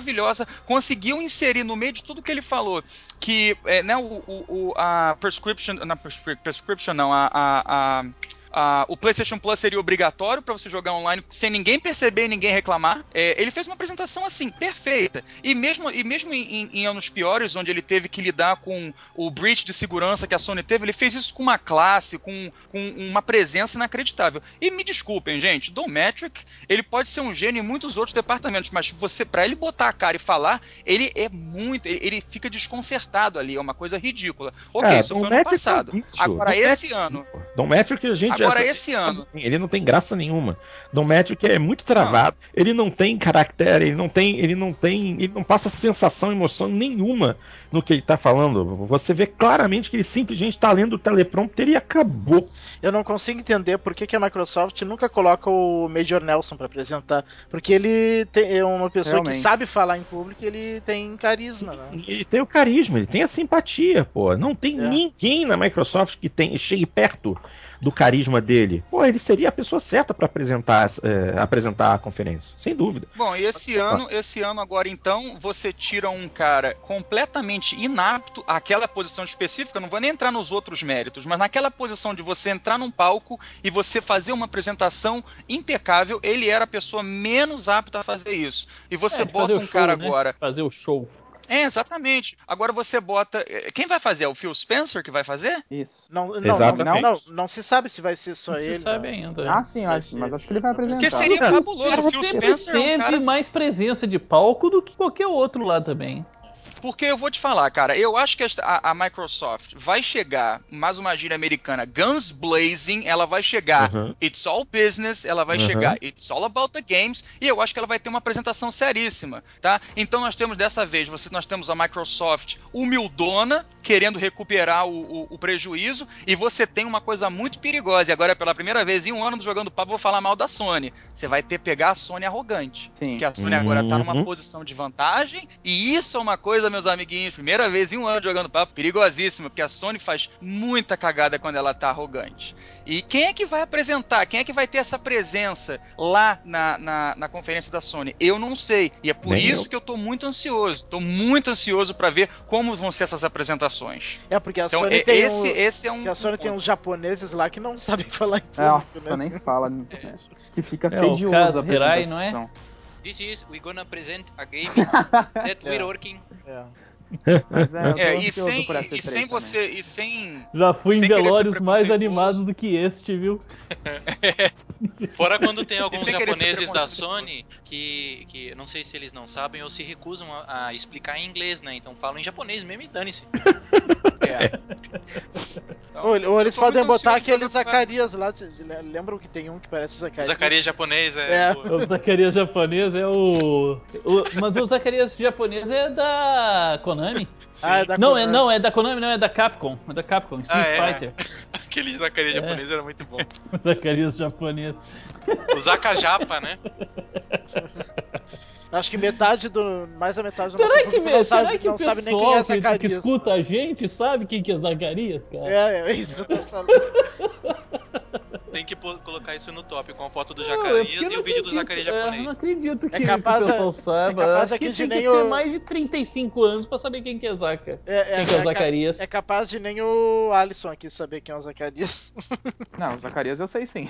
conseguiu inserir no meio de tudo que ele falou, que é, né, o, o, a prescription, não, prescription não, a, a, a Uh, o PlayStation Plus seria obrigatório para você jogar online sem ninguém perceber e ninguém reclamar. É, ele fez uma apresentação assim, perfeita. E mesmo, e mesmo em, em, anos piores, onde ele teve que lidar com o breach de segurança que a Sony teve, ele fez isso com uma classe, com, com uma presença inacreditável. E me desculpem, gente, Dometric, ele pode ser um gênio em muitos outros departamentos, mas você para ele botar a cara e falar, ele é muito, ele, ele fica desconcertado ali, é uma coisa ridícula. Ok, é, isso foi ano passado. É Agora, esse ano. Dometric, a gente Agora, esse ano. Ele não tem graça nenhuma. Dom que é muito travado. Não. Ele não tem caractere, ele não tem. Ele não tem. Ele não passa sensação, emoção nenhuma no que ele tá falando. Você vê claramente que ele simplesmente tá lendo o teleprompter e acabou. Eu não consigo entender por que, que a Microsoft nunca coloca o Major Nelson para apresentar. Porque ele tem, é uma pessoa Realmente. que sabe falar em público e ele tem carisma, né? Ele tem o carisma, ele tem a simpatia, pô. Não tem é. ninguém na Microsoft que tem, chegue perto do carisma dele, pô, ele seria a pessoa certa para apresentar, é, apresentar a conferência, sem dúvida. Bom, e esse ano, esse ano agora então, você tira um cara completamente inapto àquela posição específica, não vou nem entrar nos outros méritos, mas naquela posição de você entrar num palco e você fazer uma apresentação impecável, ele era a pessoa menos apta a fazer isso. E você é, bota um show, cara né? agora. Fazer o show É, exatamente. Agora você bota. Eh, quem vai fazer? É o Phil Spencer que vai fazer? Isso. Não, não, não, não, não, se sabe se vai ser só não ele. Se sabe ainda. Ah, sim, acho, mas acho que ele vai apresentar. Porque seria fabuloso. O Phil Spencer teve é um cara... mais presença de palco do que qualquer outro lá também. Porque eu vou te falar, cara, eu acho que a, a Microsoft vai chegar, mais uma gíria americana, guns blazing, ela vai chegar, uhum. it's all business, ela vai uhum. chegar, it's all about the games, e eu acho que ela vai ter uma apresentação seríssima, tá? Então nós temos dessa vez, você, nós temos a Microsoft humildona, querendo recuperar o, o, o prejuízo, e você tem uma coisa muito perigosa, e agora pela primeira vez em um ano jogando papo, vou falar mal da Sony. Você vai ter que pegar a Sony arrogante. Sim. Porque a Sony uhum. agora tá numa uhum. posição de vantagem, e isso é uma coisa meus amiguinhos, primeira vez em um ano jogando papo, perigosíssimo, porque a Sony faz muita cagada quando ela tá arrogante. E quem é que vai apresentar? Quem é que vai ter essa presença lá na, na, na conferência da Sony? Eu não sei. E é por Nem isso eu. que eu tô muito ansioso. Tô muito ansioso para ver como vão ser essas apresentações. É, porque a então, Sony é, tem esse, um, esse é um. a Sony um tem uns japoneses lá que não sabem falar em público, Nossa, né? nem fala. É. Que fica é, tedioso a Hirai, não é? This is, we're gonna present a game that we're working. Yeah. Mas é, é e sem, e sem você. E sem. Já fui em velórios mais animados do que este, viu? Fora quando tem alguns japoneses da Sony que, que não sei se eles não sabem ou se recusam a, a explicar em inglês, né? Então falam em japonês mesmo e dane-se. É. Então, ou, ou, eles podem botar aquele Zacarias lá. Lembram que tem um que parece Zacarias? Zacarias japonês é. é. O Zacarias japonês é o... o. Mas o Zacarias japonês é da Konami. Ah, é da não, Konami. é, não, é da Konami, não, é da Capcom. É da Capcom, Street ah, é. Fighter. Aquele Zacarias é. japonês era muito bom. Zacarias japonês. O Zacajapa, né? Acho que metade do. Mais da metade do será nosso que, não, será sabe, que não sabe nem quem é Zacarias. que escuta a gente sabe quem que é Zacarias, cara? É, é isso que eu tô falando. Tem que colocar isso no top, com a foto do Zacarias e o vídeo do Zacarias japonês. É, não acredito que, é capaz que o pessoal saiba. É capaz Acho que tem que o... ter mais de 35 anos pra saber quem que é Zaca. É, é, quem que é o é Zacarias. É capaz de nem o Alisson aqui saber quem é o Zacarias. Não, o Zacarias eu sei sim.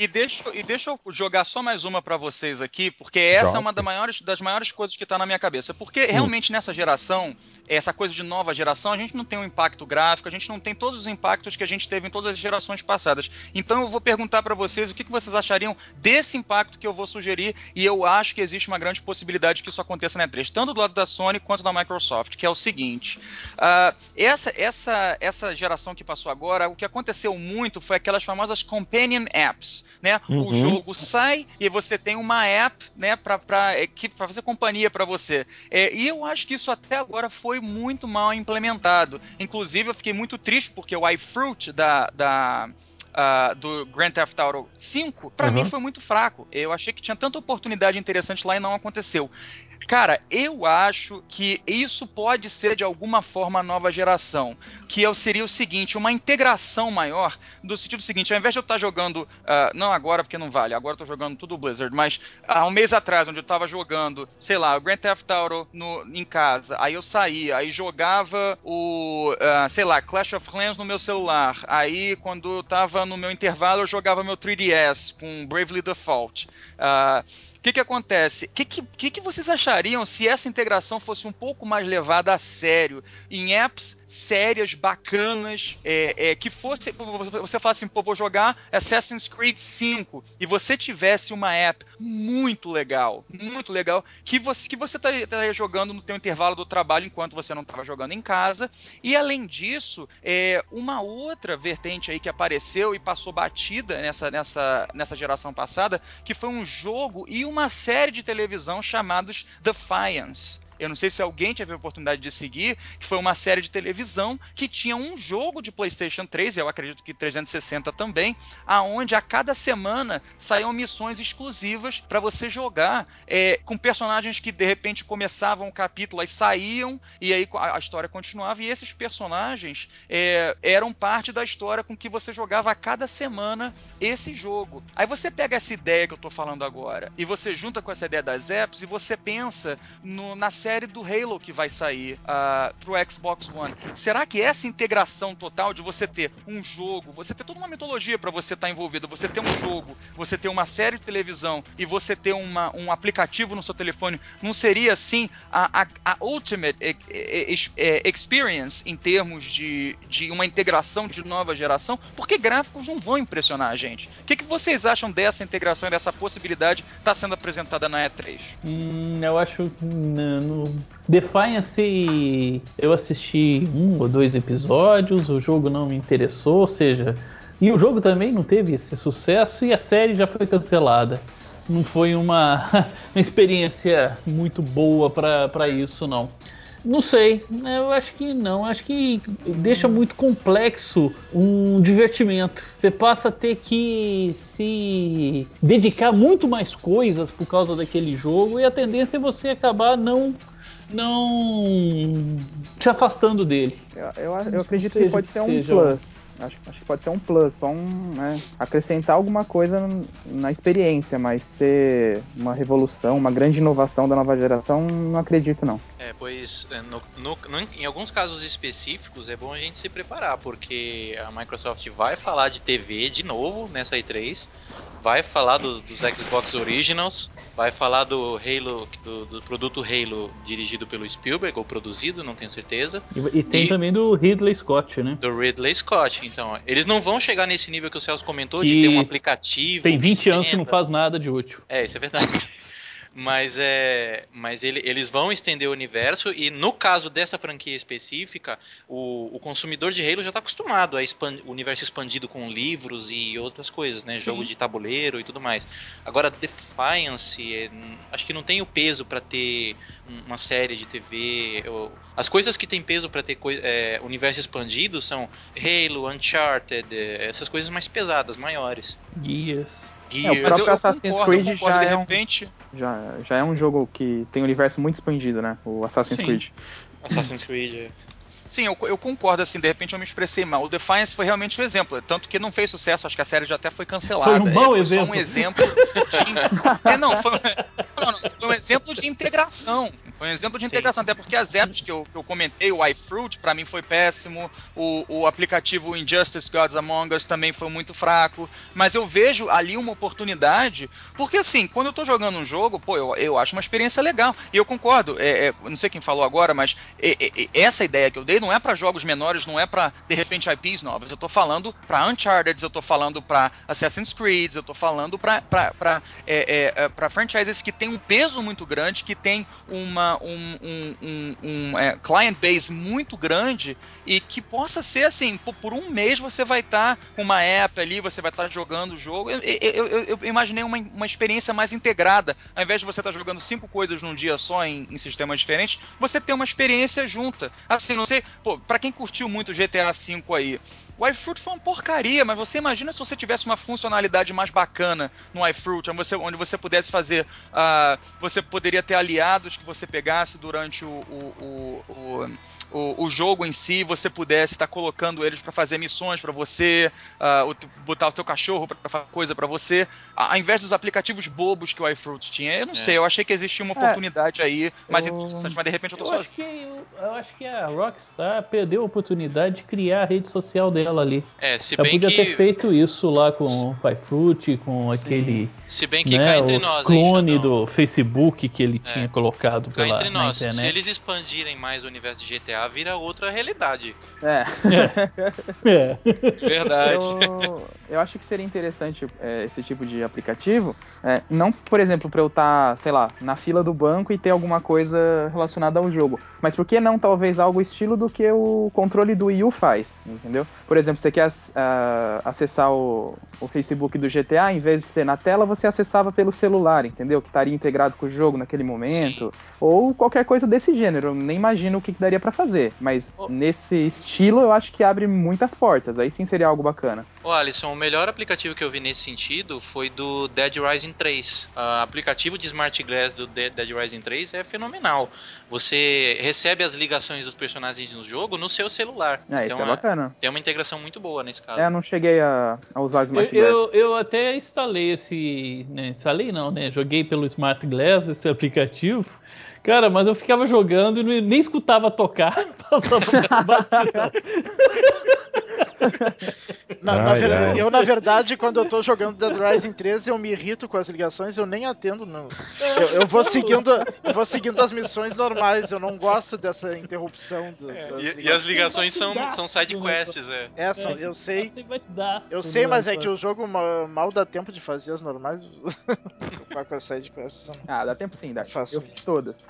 E deixa, e deixa eu jogar só mais uma para vocês aqui, porque essa é uma das maiores, das maiores coisas que tá na minha cabeça. Porque realmente nessa geração, essa coisa de nova geração, a gente não tem um impacto gráfico, a gente não tem todos os impactos que a gente teve em todas as gerações passadas. Então eu vou perguntar para vocês o que, que vocês achariam desse impacto que eu vou sugerir, e eu acho que existe uma grande possibilidade que isso aconteça na E3, tanto do lado da Sony quanto da Microsoft, que é o seguinte: uh, essa, essa, essa geração que passou agora, o que aconteceu muito foi aquelas famosas companion apps né? Uhum. O jogo sai e você tem uma app, né, para é, fazer companhia para você. É, e eu acho que isso até agora foi muito mal implementado. Inclusive, eu fiquei muito triste porque o iFruit da, da Uh, do Grand Theft Auto 5, para uhum. mim foi muito fraco. Eu achei que tinha tanta oportunidade interessante lá e não aconteceu. Cara, eu acho que isso pode ser de alguma forma nova geração. Que seria o seguinte: uma integração maior, do sentido seguinte, ao invés de eu estar jogando. Uh, não agora, porque não vale, agora eu tô jogando tudo Blizzard, mas há um mês atrás, onde eu tava jogando, sei lá, o Grand Theft Auto no, em casa, aí eu saía, aí jogava o, uh, sei lá, Clash of Clans no meu celular. Aí, quando eu tava no meu intervalo, eu jogava meu 3DS com Bravely Default. Uh, o que, que acontece? O que, que, que, vocês achariam se essa integração fosse um pouco mais levada a sério? Em apps sérias, bacanas, é, é, que fosse. Você fala assim, pô, vou jogar Assassin's Creed 5 e você tivesse uma app muito legal, muito legal, que você, que você estaria jogando no teu intervalo do trabalho enquanto você não estava jogando em casa. E além disso, é, uma outra vertente aí que apareceu e passou batida nessa, nessa, nessa geração passada, que foi um jogo e uma série de televisão chamados Defiance. Eu não sei se alguém teve a oportunidade de seguir, que foi uma série de televisão que tinha um jogo de PlayStation 3, eu acredito que 360 também, aonde a cada semana saíam missões exclusivas para você jogar é, com personagens que de repente começavam o capítulo e saíam e aí a, história continuava e esses personagens é, eram parte da história com que você jogava a cada semana esse jogo. Aí você pega essa ideia que eu estou falando agora e você junta com essa ideia das apps e você pensa no, na série série do Halo que vai sair uh, pro Xbox One. Será que essa integração total de você ter um jogo, você ter toda uma mitologia para você estar tá envolvido, você ter um jogo, você ter uma série de televisão e você ter uma, um aplicativo no seu telefone, não seria assim a, a, a ultimate experience em termos de, de uma integração de nova geração? Porque gráficos não vão impressionar a gente. O que, que vocês acham dessa integração e dessa possibilidade estar tá sendo apresentada na E3? Hum, eu acho que Defiance eu assisti um ou dois episódios, o jogo não me interessou, ou seja, e o jogo também não teve esse sucesso e a série já foi cancelada. Não foi uma, uma experiência muito boa para isso, não. Não sei, eu acho que não. Acho que deixa muito complexo um divertimento. Você passa a ter que se dedicar muito mais coisas por causa daquele jogo e a tendência é você acabar não não te afastando dele. Eu, eu, eu acredito que pode ser um plus. Acho, acho que pode ser um plus, só um. Né, acrescentar alguma coisa na experiência, mas ser uma revolução, uma grande inovação da nova geração, não acredito não. É, pois é, no, no, no, em alguns casos específicos é bom a gente se preparar, porque a Microsoft vai falar de TV de novo nessa E3, vai falar do, dos Xbox Originals, vai falar do Halo, do, do, produto Halo dirigido pelo Spielberg, ou produzido, não tenho certeza. E, e tem e, também do Ridley Scott, né? Do Ridley Scott. Então, eles não vão chegar nesse nível que o Celso comentou, que de ter um aplicativo. Tem 20 anos que não faz nada de útil. É, isso é verdade. Mas é mas ele, eles vão estender o universo e no caso dessa franquia específica o, o consumidor de Halo já está acostumado a o universo expandido com livros e outras coisas né? Sim. jogo de tabuleiro e tudo mais. Agora Defiance é, acho que não tem o peso para ter uma série de TV eu, as coisas que tem peso para ter é, universo expandido são Halo Uncharted é, essas coisas mais pesadas maiores É, o próprio Assassin's concordo, Creed já de é repente. Um, já, já é um jogo que tem um universo muito expandido, né? O Assassin's Sim. Creed. Assassin's Creed, é. Sim, eu, eu, concordo, assim, de repente eu me expressei mal. O Defiance foi realmente um exemplo, tanto que não fez sucesso, acho que a série já até foi cancelada. Foi um mau é, exemplo. Só um exemplo de... é, não, foi, não, não, foi um exemplo de integração. Foi um exemplo de integração, Sim. até porque as apps que eu, que eu comentei, o iFruit, para mim foi péssimo, o, o aplicativo Injustice Gods Among Us também foi muito fraco, mas eu vejo ali uma oportunidade, porque assim, quando eu tô jogando um jogo, pô, eu, eu acho uma experiência legal, e eu concordo, é, é, não sei quem falou agora, mas é, é, é essa ideia que eu dei não é para jogos menores, não é para de repente IPs novas. Eu tô falando para Uncharted, eu tô falando para Assassin's Creed, eu tô falando para para é, é, é para franchises que tem um peso muito grande, que tem uma um, um, um, um é, client base muito grande e que possa ser assim, por, um mês você vai estar tá com uma app ali, você vai estar tá jogando o jogo. Eu, eu, eu, imaginei uma, uma experiência mais integrada, ao invés de você estar tá jogando cinco coisas num dia só em, em sistemas diferentes, você ter uma experiência junta. Assim, não sei, pô, para quem curtiu muito GTA V aí, o iFruit foi uma porcaria, mas você imagina se você tivesse uma funcionalidade mais bacana no iFruit, onde você, onde você pudesse fazer. Uh, você poderia ter aliados que você pegasse durante o, o, o, o, o jogo em si, você pudesse estar colocando eles para fazer missões para você, uh, botar o teu cachorro para fazer coisa para você, ao invés dos aplicativos bobos que o iFruit tinha. Eu não é. sei, eu achei que existia uma é. oportunidade é, aí mais eu... interessante, mas de repente eu tô eu sozinho. Acho que, eu, eu acho que a Rockstar perdeu a oportunidade de criar a rede social dela ali. É, se bem podia que... ter feito isso lá com o Pai com aquele. Se bem que né, cá entre nós, clone hein, do Facebook que ele é. tinha colocado cá pela entre nós, internet. Se eles expandirem mais o universo de GTA, vira outra realidade. É. é. é. Verdade. Eu, eu, acho que seria interessante é, esse tipo de aplicativo. É, não, por exemplo, para eu estar, tá, sei lá, na fila do banco e ter alguma coisa relacionada ao jogo. Mas por que não, talvez, algo estilo do que o controle do Wii U faz? Entendeu? Por exemplo, você quer uh, acessar o, o, Facebook do GTA, em vez de ser na tela, você acessava pelo celular, entendeu? Que estaria integrado com o jogo naquele momento. Sim. Ou qualquer coisa desse gênero. Eu nem imagino o que, que daria para fazer. Mas oh. nesse estilo, eu acho que abre muitas portas. Aí sim seria algo bacana. Ô, oh, Alisson, o melhor aplicativo que eu vi nesse sentido foi do Dead Rising 3. O uh, aplicativo de Smart Glass do Dead Rising 3 é fenomenal. Você recebe as ligações dos personagens no jogo no seu celular. É, então, isso é, é bacana. Tem uma integração muito boa nesse caso. É, eu não cheguei a, a usar Smart eu, Glass. Eu, eu até instalei esse. Né, instalei não, né? Joguei pelo Smart Glass esse aplicativo Cara, mas eu ficava jogando e nem escutava tocar. na, na ai, ai. Eu, na verdade, quando eu tô jogando Dead Rising 3, eu me irrito com as ligações, eu nem atendo, não. Eu, eu vou seguindo eu vou seguindo as missões normais, eu não gosto dessa interrupção. Do, é, e, e, as ligações são, são side quests, é. É, são, eu sei. Eu sei, mas é que o jogo mal, mal dá tempo de fazer as normais. com as side quests. Ah, dá tempo sim, dá. Faço. Eu fiz todas.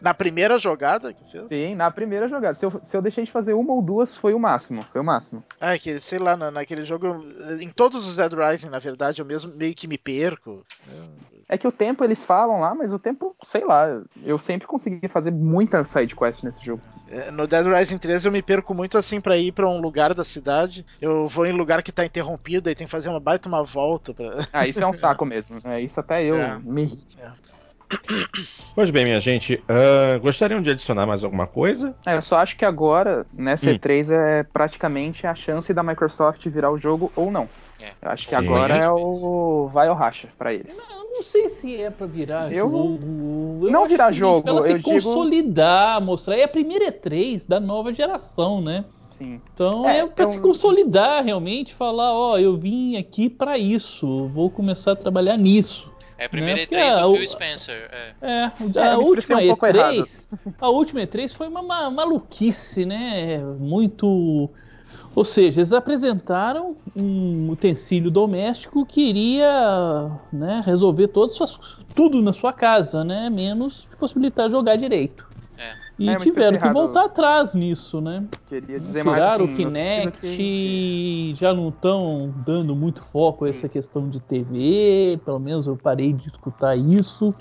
Na primeira jogada que fez? Sim, na primeira jogada. Se eu, se eu deixei de fazer uma ou duas, foi o máximo. Foi o máximo. Ah, que, sei lá, na, naquele jogo. Em todos os Dead Rising, na verdade, eu mesmo meio que me perco. É que o tempo eles falam lá, mas o tempo, sei lá, eu sempre consegui fazer muita side quest nesse jogo. É, no Dead Rising 3 eu me perco muito assim para ir para um lugar da cidade. Eu vou em lugar que tá interrompido e tem que fazer uma baita uma volta. Pra... Ah, isso é um saco mesmo. É, isso até eu é. me. É. Pois bem, minha gente, uh, gostariam de adicionar mais alguma coisa? É, eu só acho que agora, nessa hum. E3, é praticamente a chance da Microsoft virar o jogo ou não. É. Eu acho que Sim. agora é o vai ou racha para eles. Não, eu não sei se é para virar eu... jogo. Eu não virar jogo, ela se eu consolidar, digo... mostrar. É a primeira E3 da nova geração, né? Sim. Então é, é para se consolidar realmente, falar, ó, oh, eu vim aqui para isso, vou começar a trabalhar nisso. É a primeira né? E3 do Phil Spencer. É, é a, é, última um E3. A última E3 foi uma, uma maluquice, né? Muito. Ou seja, eles apresentaram um utensílio doméstico que iria né, resolver todas suas, tudo na sua casa, né? Menos possibilitar jogar direito. E é, tiveram que voltar atrás nisso, né? Queria dizer Tiraram mais assim, o Kinect que... já não estão dando muito foco a essa questão de TV, pelo menos eu parei de escutar isso.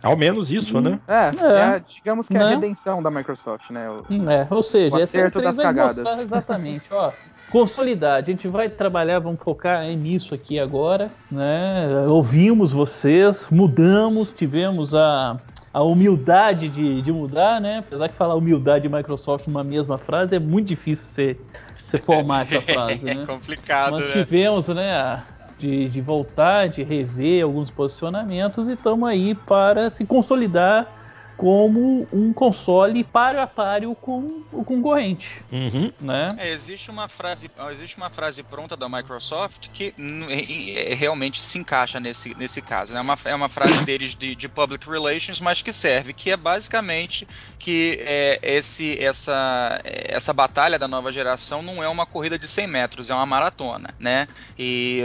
Ao menos isso, né? É, é, é digamos que né? é a né? redenção da Microsoft, né? O, é, ou seja, essa é das cagadas. mostrar exatamente, ó, consolidar. A gente vai trabalhar, vamos focar nisso aqui agora, né? Ouvimos vocês, mudamos, tivemos a a humildade de, de mudar, né? Apesar que falar humildade e Microsoft numa mesma frase é muito difícil você, você formar essa frase, é né? É complicado, Nós né? tivemos, né, de, de voltar, de rever alguns posicionamentos e estamos aí para se consolidar como um console páreo a páreo com o concorrente. Uhum. Né? É, existe, uma frase, existe uma frase pronta da Microsoft que é, realmente se encaixa nesse, nesse caso. Né? É, uma, é uma frase deles de, de public relations, mas que serve, que é basicamente que é, esse, essa, essa batalha da nova geração não é uma corrida de 100 metros, é uma maratona. Né? E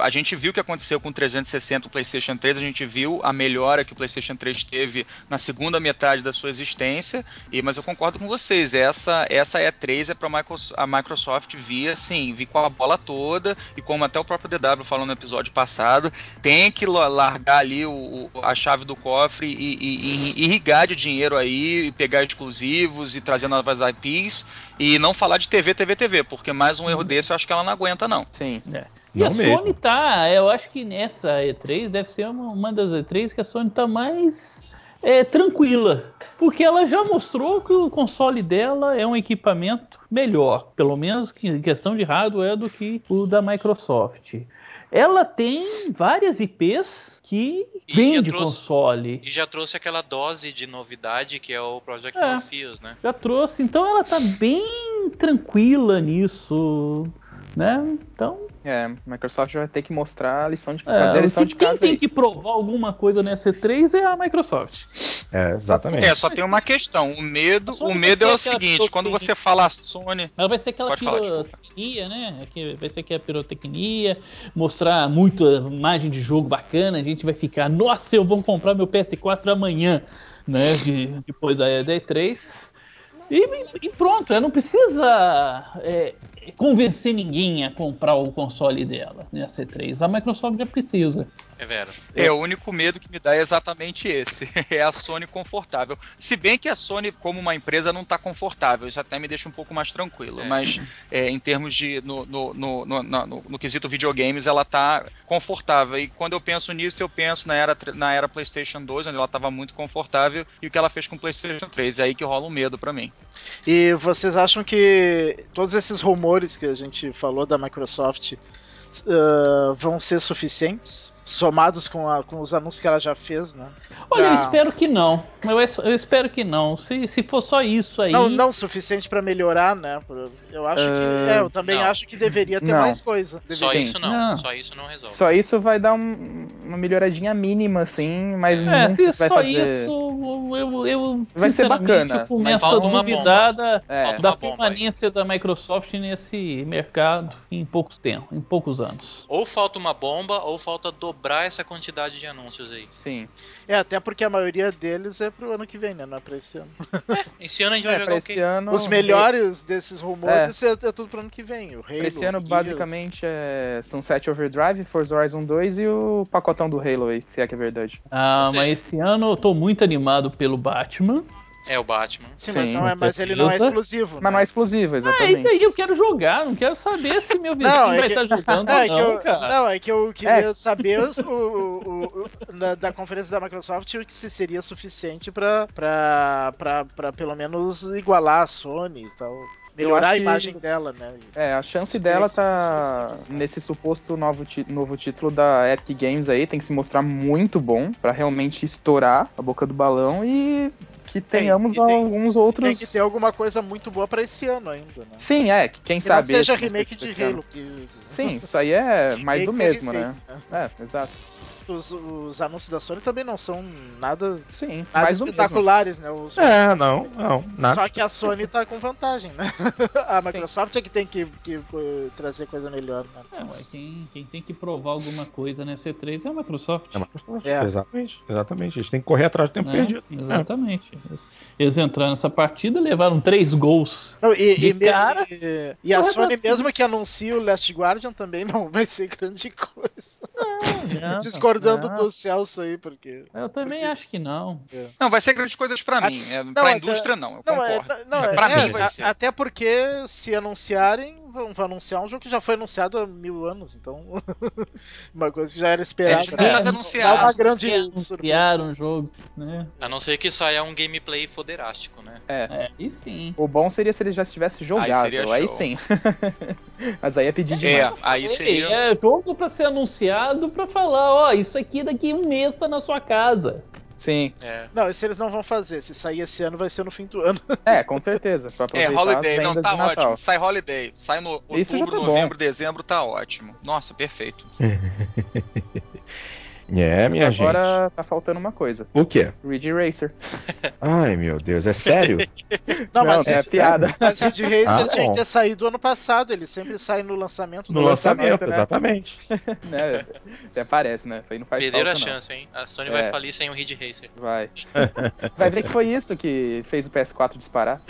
a gente viu o que aconteceu com o 360 o PlayStation 3, a gente viu a melhora que o PlayStation 3 teve na segunda metade da sua existência, e mas eu concordo com vocês, essa essa E3 é para a Microsoft vir assim, vir com a bola toda, e como até o próprio DW falou no episódio passado, tem que largar ali o, a chave do cofre e, e, e irrigar de dinheiro aí, e pegar exclusivos e trazer novas IPs, e não falar de TV, TV, TV, porque mais um erro uhum. desse eu acho que ela não aguenta não. Sim, é. E não a mesmo. Sony tá, eu acho que nessa E3 deve ser uma, uma das E3 que a Sony tá mais é, tranquila. Porque ela já mostrou que o console dela é um equipamento melhor, pelo menos em questão de hardware, do que o da Microsoft. Ela tem várias IPs que e vende trouxe, console. E já trouxe aquela dose de novidade que é o Project é, Morpheus, né? Já trouxe, então ela tá bem tranquila nisso, né? Então é, a Microsoft vai ter que mostrar a lição de é, fazer a lição de casa. Quem tem aí. que provar alguma coisa nessa E3 é a Microsoft. É, exatamente. É, só tem uma questão. O medo, o medo é o seguinte, quando você fala Sony. Ela vai ser aquela pirotecnia, né? Vai ser que a pirotecnia, mostrar muita imagem de jogo bacana, a gente vai ficar, nossa, eu vou comprar meu PS4 amanhã, né? De, depois da E3. E, e, pronto, ela não precisa é, convencer ninguém a comprar o console dela, né, a C3. A Microsoft já precisa. É vero. É, o único medo que me dá é exatamente esse. É a Sony confortável. Se bem que a Sony, como uma empresa, não está confortável. Isso até me deixa um pouco mais tranquilo. É. Mas é, em termos de. No, no, no, no, no, no quesito videogames, ela está confortável. E quando eu penso nisso, eu penso na era, na era PlayStation 2, onde ela estava muito confortável, e o que ela fez com o PlayStation 3. É aí que rola um medo para mim. E vocês acham que todos esses rumores que a gente falou da Microsoft uh, vão ser suficientes somados com, a, com os anúncios que ela já fez, né? Olha, eu espero que não. Eu, eu, espero que não. Se, se for só isso aí. Não, não suficiente para melhorar, né? Eu acho uh, que. É, eu também não. acho que deveria ter não. mais coisa. Deveria. Só isso não. não. Só isso não resolve. Só isso vai dar um, uma melhoraria mínima, assim, mas. É, se vai só fazer... isso, eu. eu vai ser bacana. Eu começo a duvidar da, é. da permanência da Microsoft nesse mercado em poucos tempos, em poucos anos. Ou falta uma bomba, ou falta dobrar essa quantidade de anúncios aí. Sim. É, até porque a maioria deles é pro ano que vem, né? Não é pra esse ano. É, esse ano a gente vai é, jogar o quê? Ano... Os melhores desses rumores é. é. é. tudo pro ano que vem. O Halo, esse ano, basicamente, é Sunset Overdrive, Forza Horizon 2 e o pacotão do Halo aí, se é que é verdade. Ah, mas esse ano eu tô muito animado pelo Batman. É o Batman. Sim, Sim mas, não é, mas ele não é exclusivo. Mas né? não é exclusivo, exatamente. Ah, e daí eu quero jogar, não quero saber se meu vizinho não, é vai estar jogando não, ou não, eu, cara. Não, é que eu queria é. saber o, o, o, na, da conferência da Microsoft se seria suficiente pra, pra, pra, pra pelo menos igualar a Sony e tal melhorar a imagem que, dela, né? É, a chance dela tá nesse suposto novo, novo título da Epic Games aí, tem que se mostrar muito bom para realmente estourar a boca do balão e que tenhamos tem, alguns tem, outros. Tem que ter alguma coisa muito boa para esse ano ainda, né? Sim, é, que quem que sabe. Não seja remake de Halo. Que... Sim, isso aí é mais do mesmo, é remake, né? né? É, exato os, os, anúncios da Sony também não são nada, Sim, nada espetaculares, né? Os, é, não, não. Nada. Só que a Sony tá com vantagem, né? a Microsoft Sim. é que tem que, que, que, trazer coisa melhor, né? É, quem, quem tem que provar alguma coisa nessa E3 é a Microsoft. É a Microsoft. É. Exatamente, exatamente. Eles têm que correr atrás do tempo é, perdido. Exatamente. Eles, eles, entraram nessa partida, levaram três gols. Não, e, e, cara, e, e a Sony, mesmo que anuncie o Last Guardian, também não vai ser grande coisa. Não, não. Discordando não. do Celso aí, porque. Eu também porque... acho que não. É. Não, vai ser grandes coisas pra mim. É, não, pra indústria, não. Eu não, é, concordo. não, é, pra é, mim vai ser. Até porque se anunciarem, vão, vão, anunciar um jogo que já foi anunciado há mil anos. Então. uma coisa que já era esperada. É, né? anunciar. uma grande anunciar um jogo, né? A não ser que saia um gameplay foderástico, né? É. é. E sim. O bom seria se ele já estivesse jogado. Aí, aí sim. Mas aí é pedir demais. É, aí seria. É jogo pra ser anunciado pra falar, ó, isso aqui daqui um mês tá na sua casa. Sim. É. Não, isso eles não vão fazer. Se sair esse ano, vai ser no fim do ano. É, com certeza. é, Holiday, não, tá ótimo. Sai Holiday. Sai no outubro, tá novembro, dezembro, tá ótimo. Nossa, perfeito. É, minha agora gente. Agora tá faltando uma coisa. O quê? Ridge Racer. Ai, meu Deus, é sério? Não, mas é, é piada. Mas Ridge Racer ah, tinha que ter saído ano passado. Ele sempre sai no lançamento. No lançamento, lançamento né? exatamente. né? Até parece, né? Aí não faz Perderam falta, a chance, hein? A Sony é. vai falir sem o Ridge Racer. Vai. vai ver que foi isso que fez o PS4 disparar.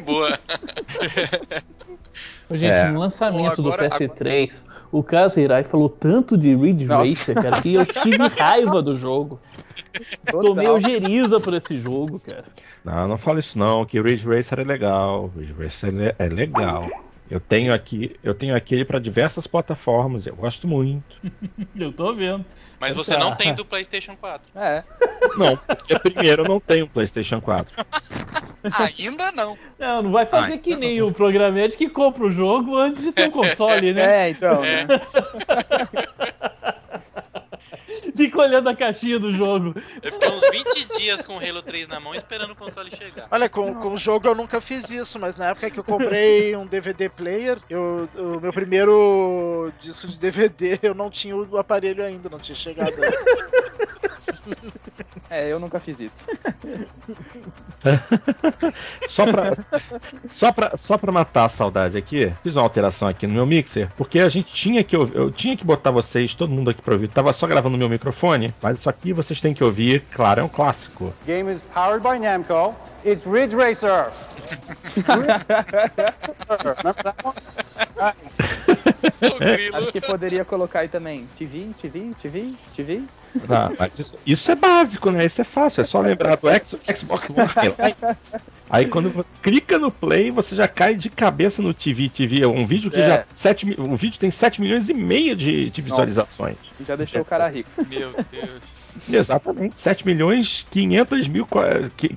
Boa. Gente, é. no lançamento Pô, agora, do PS3, agora... o Kazirai falou tanto de Ridge Nossa. Racer, cara, que eu tive raiva do jogo. Total. Tomei ojeriza por esse jogo, cara. Não, não fala isso não, que o Ridge Racer é legal. Ridge Racer é legal. Eu tenho aqui, eu tenho aquele para diversas plataformas, eu gosto muito. eu tô vendo. Mas você não tem do PlayStation 4. É. Não, porque primeiro eu não tenho PlayStation 4. Ainda não. Não, não vai fazer Ai, que nem o programete que compra o jogo antes de ter um console, né? É, então. É. Né? Fica olhando a caixinha do jogo. Eu fiquei uns 20 dias com o Halo 3 na mão esperando o console chegar. Olha, com, com o jogo eu nunca fiz isso, mas na época que eu comprei um DVD player, eu, o meu primeiro disco de DVD, eu não tinha o aparelho ainda, não tinha chegado. É, eu nunca fiz isso. só, pra, só, pra, só pra matar a saudade aqui, fiz uma alteração aqui no meu mixer, porque a gente tinha que eu, eu tinha que botar vocês, todo mundo aqui pra ouvir. Tava só gravando no meu microfone, mas isso aqui vocês têm que ouvir, claro, é um clássico. Game is powered by Namco. It's Ridge Racer. Acho que poderia colocar aí também TV, TV, TV, TV. Ah, mas isso, isso, é básico, né? Isso é fácil, é só lembrar do Xbox One. Aí quando você clica no play, você já cai de cabeça no TV. TV é um vídeo que é. já. 7, um vídeo tem 7 milhões e meio de, de visualizações. Nossa, já deixou é. o cara rico. Meu Deus. Exatamente, 7 milhões 500 mil,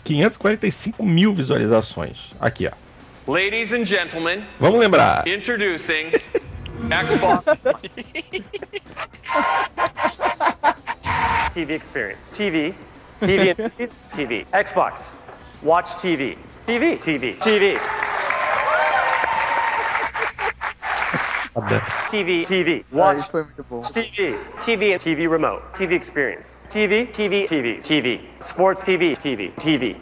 545 mil visualizações. Aqui, ó. Ladies and gentlemen, vamos lembrar. Introducing Xbox. TV experience. TV, TV, TV, Xbox, watch TV, TV, TV, TV. TV, TV, watch TV, TV, TV remote, TV experience, TV, TV, TV, TV, sports TV, TV, TV.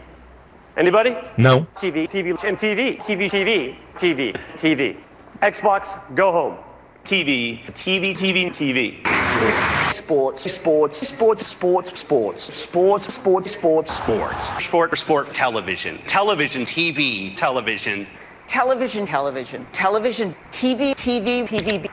Anybody? Não. TV, TV, and TV, TV, TV, TV, TV. Xbox, go home. TV, TV, TV, TV. Sports, sports, sports, sports, sports, sports, sports, sports, sports, Sports. sport, sport, television, television, TV, television, television, television, television, TV, TV, TV.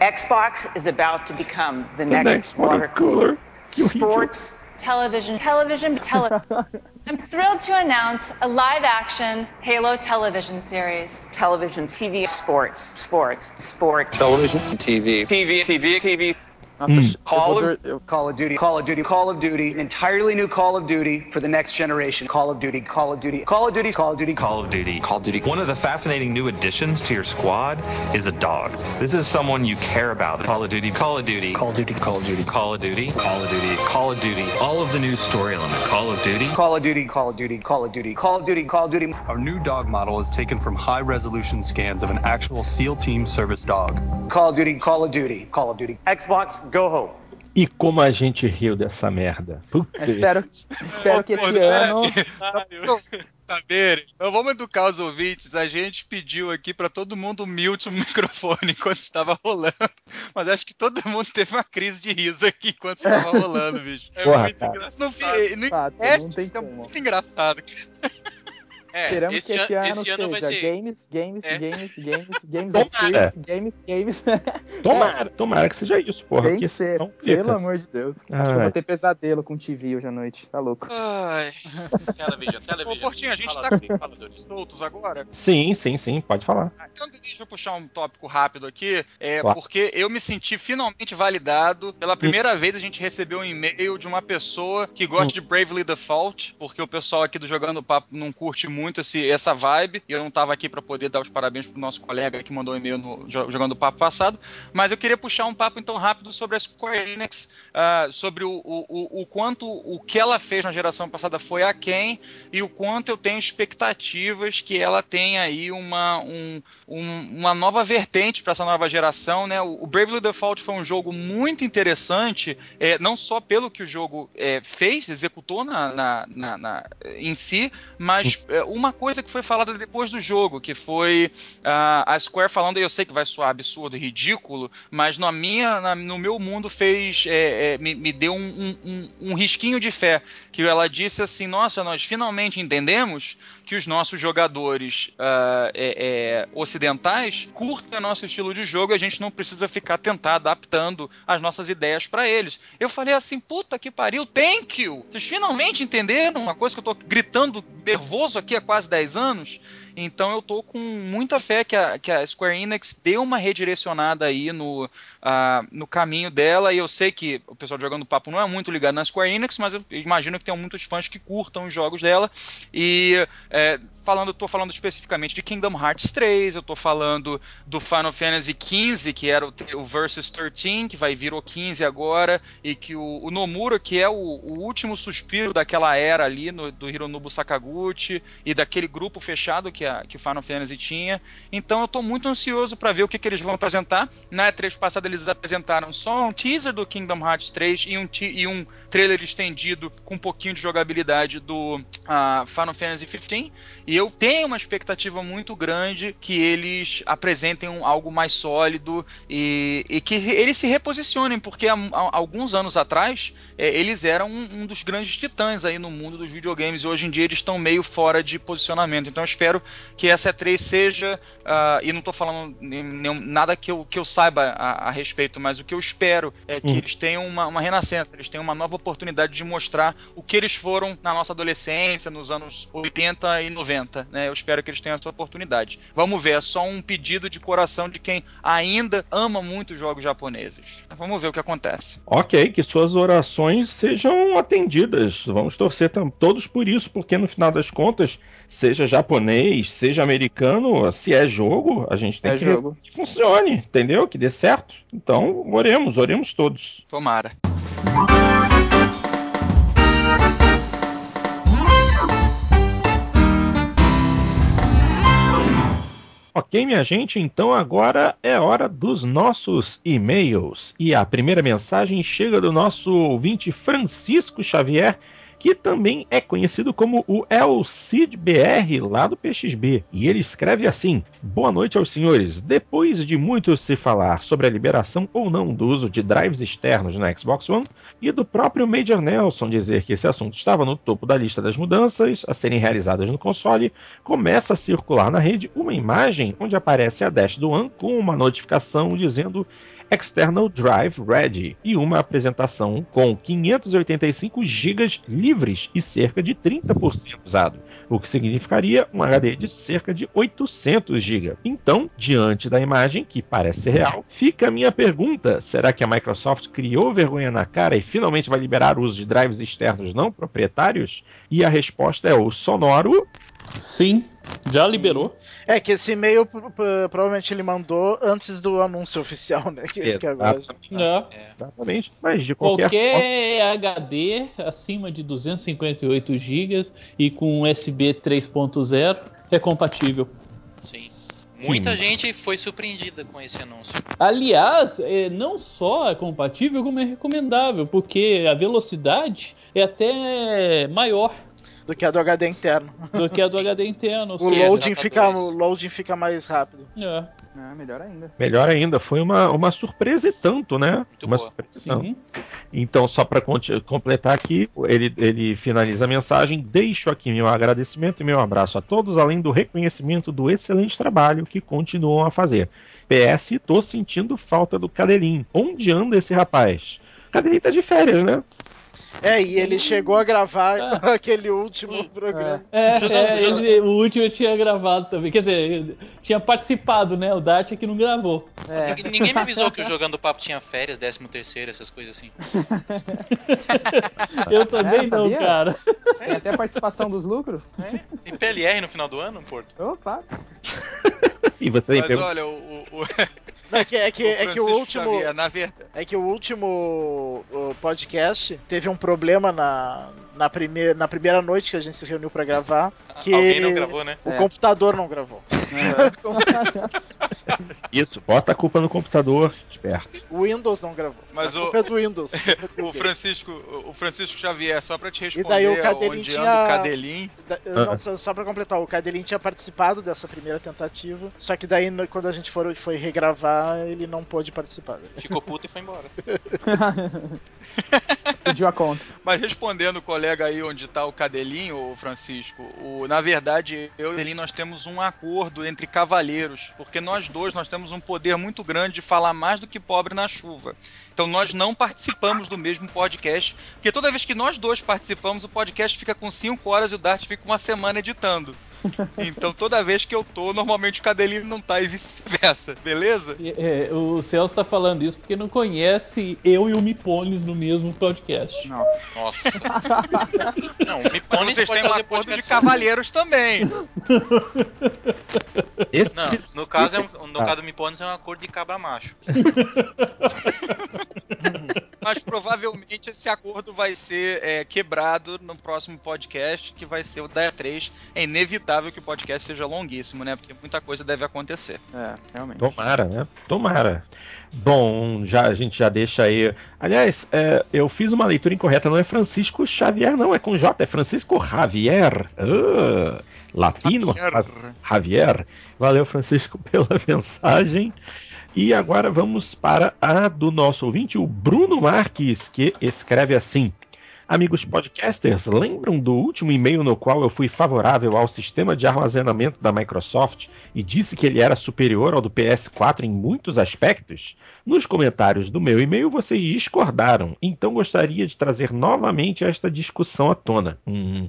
Xbox is about to become the, the next, next water cooler. cooler. Sports, television, television, television. I'm thrilled to announce a live action Halo television series. Television, TV, sports, sports, sports. Television, TV, TV, TV, TV. Nossa, hum. Call, of, Call of Duty, Call of Duty, Call of Duty, an entirely new Call of Duty for the next generation. Call of Duty, Call of Duty, Call of Duty, Call of Duty, Call of Duty, Call of Duty. One of the fascinating new additions to your squad is a dog. This is someone you care about. Call of Duty, Call of Duty, Call of Duty, Call of Duty, Call of Duty, Call of Duty, Call of Duty. All of the new story element. Call of Duty, Call of Duty, Call of Duty, Call of Duty, Call of Duty, Call of Duty. Our new dog model is taken from high resolution scans of an actual SEAL team service dog. Call of Duty, Call of Duty, Call of Duty. Xbox, go home. E como a gente riu dessa merda. Puta. Espero, espero que esse ano. Saberem. Então vamos educar os ouvintes. A gente pediu aqui para todo mundo mute o microfone enquanto estava rolando. Mas acho que todo mundo teve uma crise de riso aqui enquanto estava rolando, bicho. É Porra, muito cara. engraçado. Não, não, Fato, não tem como. muito engraçado. É, Esperamos esse que esse ano, esse ano seja ser... games, games, é. games, games, games, games, games, games. Tomara, tomara que seja isso, porra. Tem que ser, pelo amor de Deus. Ai. Acho que eu vou ter pesadelo com TV hoje à noite, tá louco. Ai. televisão, televisão. Ô, Portinho, a gente fala tá com faladores soltos agora? Sim, sim, sim, pode falar. Ah, então deixa eu puxar um tópico rápido aqui, é, claro. porque eu me senti finalmente validado. Pela primeira hum. vez a gente recebeu um e-mail de uma pessoa que gosta hum. de Bravely Default, porque o pessoal aqui do Jogando Papo não curte muito muito esse, essa vibe. E eu não estava aqui para poder dar os parabéns pro nosso colega que mandou um e-mail no, jogando o papo passado. Mas eu queria puxar um papo então rápido sobre a Square Enix, uh, sobre o, o, o, quanto o que ela fez na geração passada foi a quem e o quanto eu tenho expectativas que ela tenha aí uma, um, um, uma nova vertente para essa nova geração. Né? O, o Bravely Default foi um jogo muito interessante, é, não só pelo que o jogo é, fez, executou na, na, na, na em si, mas é, uma coisa que foi falada depois do jogo, que foi uh, a Square falando, e eu sei que vai soar absurdo e ridículo, mas na minha, na, no meu mundo fez, é, é, me, me, deu um, um, um, risquinho de fé, que ela disse assim, nossa, nós finalmente entendemos que os nossos jogadores uh, é, ocidentais curtem nosso estilo de jogo e a gente não precisa ficar tentar adaptando as nossas ideias para eles. Eu falei assim, puta que pariu, thank you! Vocês finalmente entenderam uma coisa que eu tô gritando nervoso aqui há quase 10 anos? Então eu tô com muita fé que a, que a Square Enix deu uma redirecionada aí no, uh, no caminho dela. E eu sei que o pessoal jogando papo não é muito ligado na Square Enix, mas eu imagino que tem muitos fãs que curtam os jogos dela. E é, falando, tô falando especificamente de Kingdom Hearts 3, eu tô falando do Final Fantasy XV, que era o, o Versus 13, que vai vir o 15 agora, e que o, o Nomura, que é o, o, último suspiro daquela era ali no, do Hironobu Sakaguchi e daquele grupo fechado que a, que o Final Fantasy tinha. Então eu estou muito ansioso para ver o que, que eles vão apresentar. Na E3 passada eles apresentaram só um teaser do Kingdom Hearts 3 e um, e um trailer estendido com um pouquinho de jogabilidade do uh, Final Fantasy 15. E eu tenho uma expectativa muito grande que eles apresentem um, algo mais sólido e, e, que eles se reposicionem, porque há, há alguns anos atrás é, eles eram um, um, dos grandes titãs aí no mundo dos videogames e hoje em dia eles estão meio fora de posicionamento. Então eu espero que essa E3 seja, uh, e não estou falando nenhum, nada que eu, que eu saiba a, a, respeito, mas o que eu espero é que hum. eles tenham uma, uma renascença, eles tenham uma nova oportunidade de mostrar o que eles foram na nossa adolescência, nos anos 80 e 90. Né? Eu espero que eles tenham essa oportunidade. Vamos ver, é só um pedido de coração de quem ainda ama muito os jogos japoneses. Vamos ver o que acontece. Ok, que suas orações sejam atendidas. Vamos torcer todos por isso, porque no final das contas seja japonês, seja americano, se é jogo, a gente tem é que jogo. que funcione, entendeu? Que dê certo. Então, oremos, oremos todos. Tomara. Ok, minha gente, então agora é hora dos nossos e-mails. E a primeira mensagem chega do nosso ouvinte Francisco Xavier, que também é conhecido como o El Cid BR lá do PXB. E ele escreve assim: Boa noite aos senhores. Depois de muito se falar sobre a liberação ou não do uso de drives externos na Xbox One e do próprio Major Nelson dizer que esse assunto estava no topo da lista das mudanças a serem realizadas no console, começa a circular na rede uma imagem onde aparece a dash do One com uma notificação dizendo External Drive Ready e uma apresentação com 585 GB livres e cerca de 30% usado, o que significaria um HD de cerca de 800 GB. Então, diante da imagem, que parece ser real, fica a minha pergunta: será que a Microsoft criou vergonha na cara e finalmente vai liberar o uso de drives externos não proprietários? E a resposta é o sonoro. Sim, já liberou. É que esse e-mail provavelmente ele mandou antes do anúncio oficial, né? Que, que agora... é. Exatamente. Mas de qualquer, qualquer forma... HD acima de 258 GB e com USB 3.0 é compatível. Sim. Muita Sim. gente foi surpreendida com esse anúncio. Aliás, é, não só é compatível, como é recomendável, porque a velocidade é até maior do que a do HD interno. Do que a do HD interno. O loading, fica, o loading fica mais rápido. É. É, melhor ainda. Melhor ainda. Foi uma, uma surpresa e tanto, né? Muito uma boa. surpresa Então, só para completar aqui, ele, ele finaliza a mensagem. Deixo aqui meu agradecimento e meu abraço a todos, além do reconhecimento do excelente trabalho que continuam a fazer. PS, tô sentindo falta do Cadelim. Onde anda esse rapaz? Cadelim tá de férias, né? É, e ele chegou a gravar é. aquele último programa. É, é ele, o último eu tinha gravado também. Quer dizer, tinha participado, né? O Dart é que não gravou. É. Ninguém me avisou que o Jogando Papo tinha férias, 13 terceiro, essas coisas assim. eu também é, não, cara. Tem até participação dos lucros. É. Tem PLR no final do ano, Porto? Opa! e você Mas olha, o... o... Não, é que, é que, o, é que o último. Xavier, na verdade. É que o último podcast teve um problema na, na, primeir, na primeira noite que a gente se reuniu para gravar. Que Alguém não gravou, né? O é. computador não gravou. Isso, bota a culpa no computador, esperto. O Windows não gravou. Mas a culpa o... é do Windows. o Francisco, o Francisco Xavier, só para te responder, e daí o Cadelin onde tinha... o Cadelin. Da... Não, só, só para completar, o Cadelin tinha participado dessa primeira tentativa, só que daí quando a gente for, foi regravar, ele não pôde participar. Ficou puto e foi embora. Pediu a conta. Mas respondendo o colega aí onde tá o Cadelinho, Francisco, o, na verdade, eu e o Cadelinho nós temos um acordo entre cavalheiros, porque nós dois nós temos um poder muito grande de falar mais do que pobre na chuva. Então nós não participamos do mesmo podcast, porque toda vez que nós dois participamos, o podcast fica com 5 horas e o Dart fica uma semana editando. Então toda vez que eu tô, normalmente o Cadelinho não tá e vice-versa, beleza? É, o Celso tá falando isso porque não conhece eu e o Mipones no mesmo podcast. Não. Nossa. não, o Mipones vocês têm um acordo de cavalheiros também. Esse... Não, no caso, Esse... é um, no ah. caso do Mipones é um acordo de cabra macho. Mas provavelmente esse acordo vai ser é, quebrado no próximo podcast, que vai ser o da E3. É inevitável que o podcast seja longuíssimo, né? Porque muita coisa deve acontecer. É, realmente. Tomara, né? Tomara. Bom, já, a gente já deixa aí. Aliás, é, eu fiz uma leitura incorreta, não é Francisco Xavier, não, é com J, é Francisco Javier. Uh, latino Javier. Javier. Valeu, Francisco, pela mensagem. E agora vamos para a do nosso ouvinte, o Bruno Marques, que escreve assim: Amigos podcasters, lembram do último e-mail no qual eu fui favorável ao sistema de armazenamento da Microsoft e disse que ele era superior ao do PS4 em muitos aspectos? Nos comentários do meu e-mail vocês discordaram, então gostaria de trazer novamente esta discussão à tona. Hum.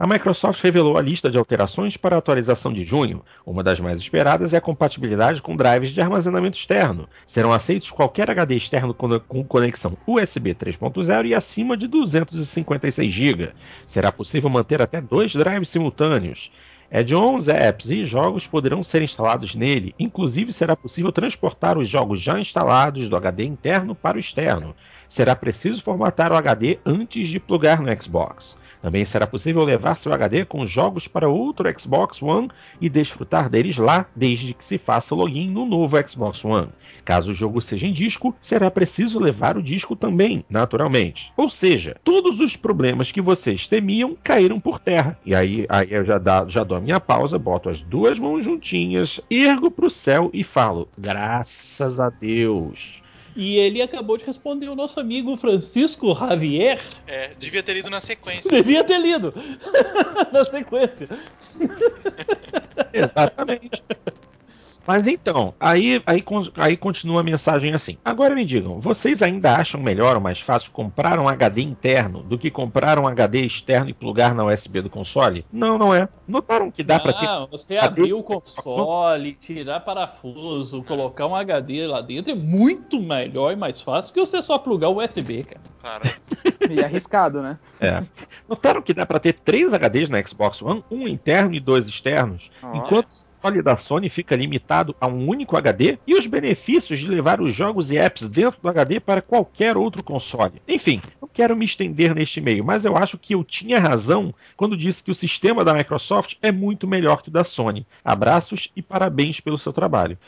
A Microsoft revelou a lista de alterações para a atualização de junho. Uma das mais esperadas é a compatibilidade com drives de armazenamento externo. Serão aceitos qualquer HD externo com conexão USB 3.0 e acima de 256 GB. Será possível manter até dois drives simultâneos. Add-ons, apps e jogos poderão ser instalados nele. Inclusive, será possível transportar os jogos já instalados do HD interno para o externo. Será preciso formatar o HD antes de plugar no Xbox. Também será possível levar seu HD com jogos para outro Xbox One e desfrutar deles lá, desde que se faça login no novo Xbox One. Caso o jogo seja em disco, será preciso levar o disco também, naturalmente. Ou seja, todos os problemas que vocês temiam caíram por terra. E aí, aí eu já, dá, já dou a minha pausa, boto as duas mãos juntinhas, ergo para o céu e falo: graças a Deus. E ele acabou de responder o nosso amigo Francisco Javier. É, devia ter lido na sequência. Devia ter lido na sequência. Exatamente. Mas então, aí, aí, aí continua a mensagem assim. Agora me digam, vocês ainda acham melhor ou mais fácil comprar um HD interno do que comprar um HD externo e plugar na USB do console? Não, não é. Notaram que dá para ter. Não, você abrir o console, tirar parafuso, colocar um HD lá dentro é muito melhor e mais fácil que você só plugar o USB, cara. Cara. E arriscado, né? É. Notaram que dá para ter três HDs na Xbox One, um interno e dois externos, oh. enquanto o console da Sony fica limitado a um único HD e os benefícios de levar os jogos e apps dentro do HD para qualquer outro console. Enfim, não quero me estender neste meio, mas eu acho que eu tinha razão quando disse que o sistema da Microsoft é muito melhor que o da Sony. Abraços e parabéns pelo seu trabalho.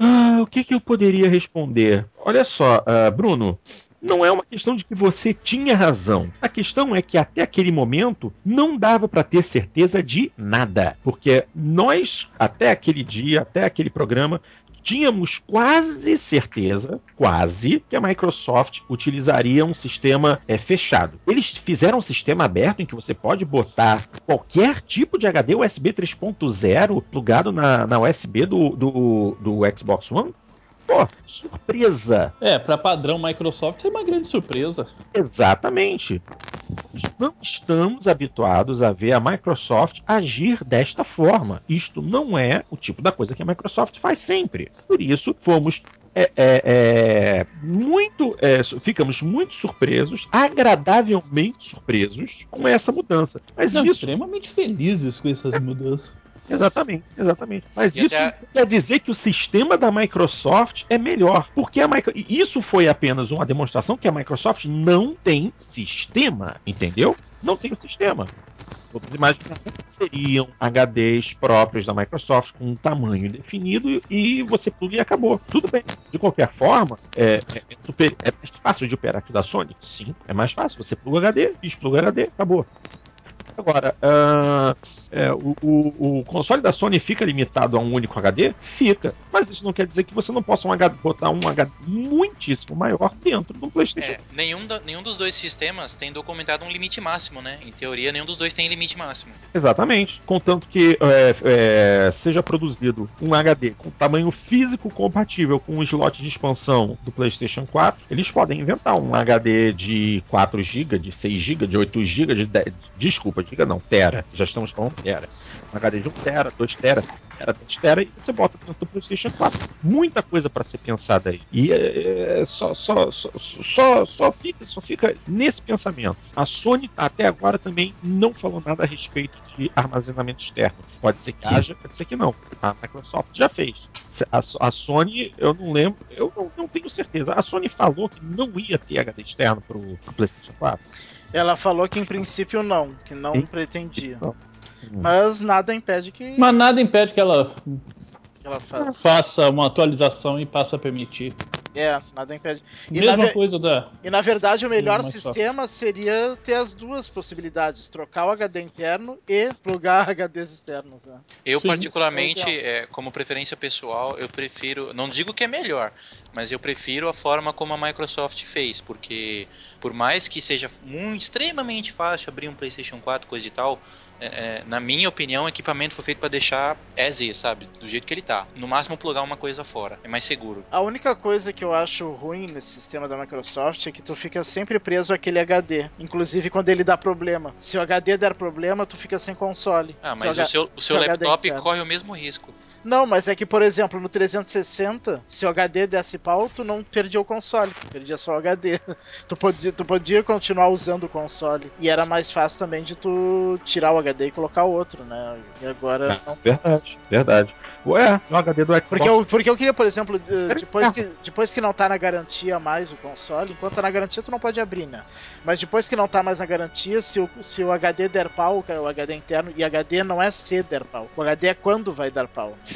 Ah, o que, que eu poderia responder? Olha só, uh, Bruno, não é uma questão de que você tinha razão. A questão é que até aquele momento não dava para ter certeza de nada, porque nós até aquele dia, até aquele programa, tínhamos quase certeza, quase, que a Microsoft utilizaria um sistema é, fechado. Eles fizeram um sistema aberto em que você pode botar qualquer tipo de HD USB 3.0 plugado na, na USB do, do, do Xbox One pô, surpresa. É, para padrão Microsoft é uma grande surpresa. Exatamente. Não estamos habituados a ver a Microsoft agir desta forma. Isto não é o tipo da coisa que a Microsoft faz sempre. Por isso, fomos é, é, é, muito, é, ficamos muito surpresos, agradavelmente surpresos com essa mudança. Mas Não, isso... extremamente felizes com essas mudanças. Exatamente, exatamente. Mas e isso até... quer dizer que o sistema da Microsoft é melhor. Porque a Micro... isso foi apenas uma demonstração que a Microsoft não tem sistema, entendeu? Não tem o sistema. Todos imaginam que seriam HDs próprios da Microsoft com um tamanho definido e você pluga e acabou. Tudo bem. De qualquer forma, é, é, é, super, é mais fácil de operar que o da Sony? Sim, é mais fácil. Você pluga HD, despluga HD, acabou. Agora, uh, é, o, o, o, console da Sony fica limitado a um único HD? Fica. Mas isso não quer dizer que você não possa um HD, botar um HD muitíssimo maior dentro do PlayStation. É, nenhum, da, nenhum dos dois sistemas tem documentado um limite máximo, né? Em teoria, nenhum dos dois tem limite máximo. Exatamente. Contanto que é, é, seja produzido um HD com tamanho físico compatível com o slot de expansão do PlayStation 4, eles podem inventar um HD de 4 GB, de 6 GB, de 8 GB, de 10, desculpa, giga não, tera. Já estamos falando tera. Um HD de 1 tera, 2 tera, 5 tera, 3 tera, e você bota dentro do PlayStation 4. Muita coisa para ser pensada aí. E é, só, só, só, só, só, fica, só fica nesse pensamento. A Sony até agora também não falou nada a respeito de armazenamento externo. Pode ser que haja, pode ser que não. A Microsoft já fez. A, a Sony, eu não lembro, eu não, não, tenho certeza. A Sony falou que não ia ter HD externo pro, pro PlayStation 4. Ela falou que em princípio não, que não em pretendia. Não. Mas nada impede que. Mas nada impede que ela, que ela faça. faça uma atualização e passe a permitir. É, nada impede. E Mesma coisa da. E na verdade o melhor sistema seria ter as duas possibilidades: trocar o HD interno e plugar HDs externos. Né? Eu, Sim, particularmente, é, como preferência pessoal, eu prefiro. Não digo que é melhor, mas eu prefiro a forma como a Microsoft fez, porque por mais que seja muito, extremamente fácil abrir um PlayStation 4, coisa e tal é, é, na minha opinião, o equipamento foi feito para deixar as is, sabe? Do jeito que ele tá. No máximo, plugar uma coisa fora. É mais seguro. A única coisa que eu acho ruim nesse sistema da Microsoft é que tu fica sempre preso àquele HD. Inclusive quando ele dá problema. Se o HD der problema, tu fica sem console. Ah, mas o, seu, o seu laptop corre o mesmo risco. Não, mas é que, por exemplo, no 360, se o HD desse pau, tu não perdia o console, perdia só o HD. Tu podia, tu podia continuar usando o console. E era mais fácil também de tu tirar o HD e colocar outro, né? E agora. É, não... Verdade, verdade. Ué, no HD do Xbox. Porque eu, porque eu queria, por exemplo, depois que, depois que não tá na garantia mais o console, enquanto tá na garantia, tu não pode abrir, né? Mas depois que não tá mais na garantia, se o, se o HD der pau, o HD interno, e HD não é se der pau. O HD é quando vai dar pau. Né?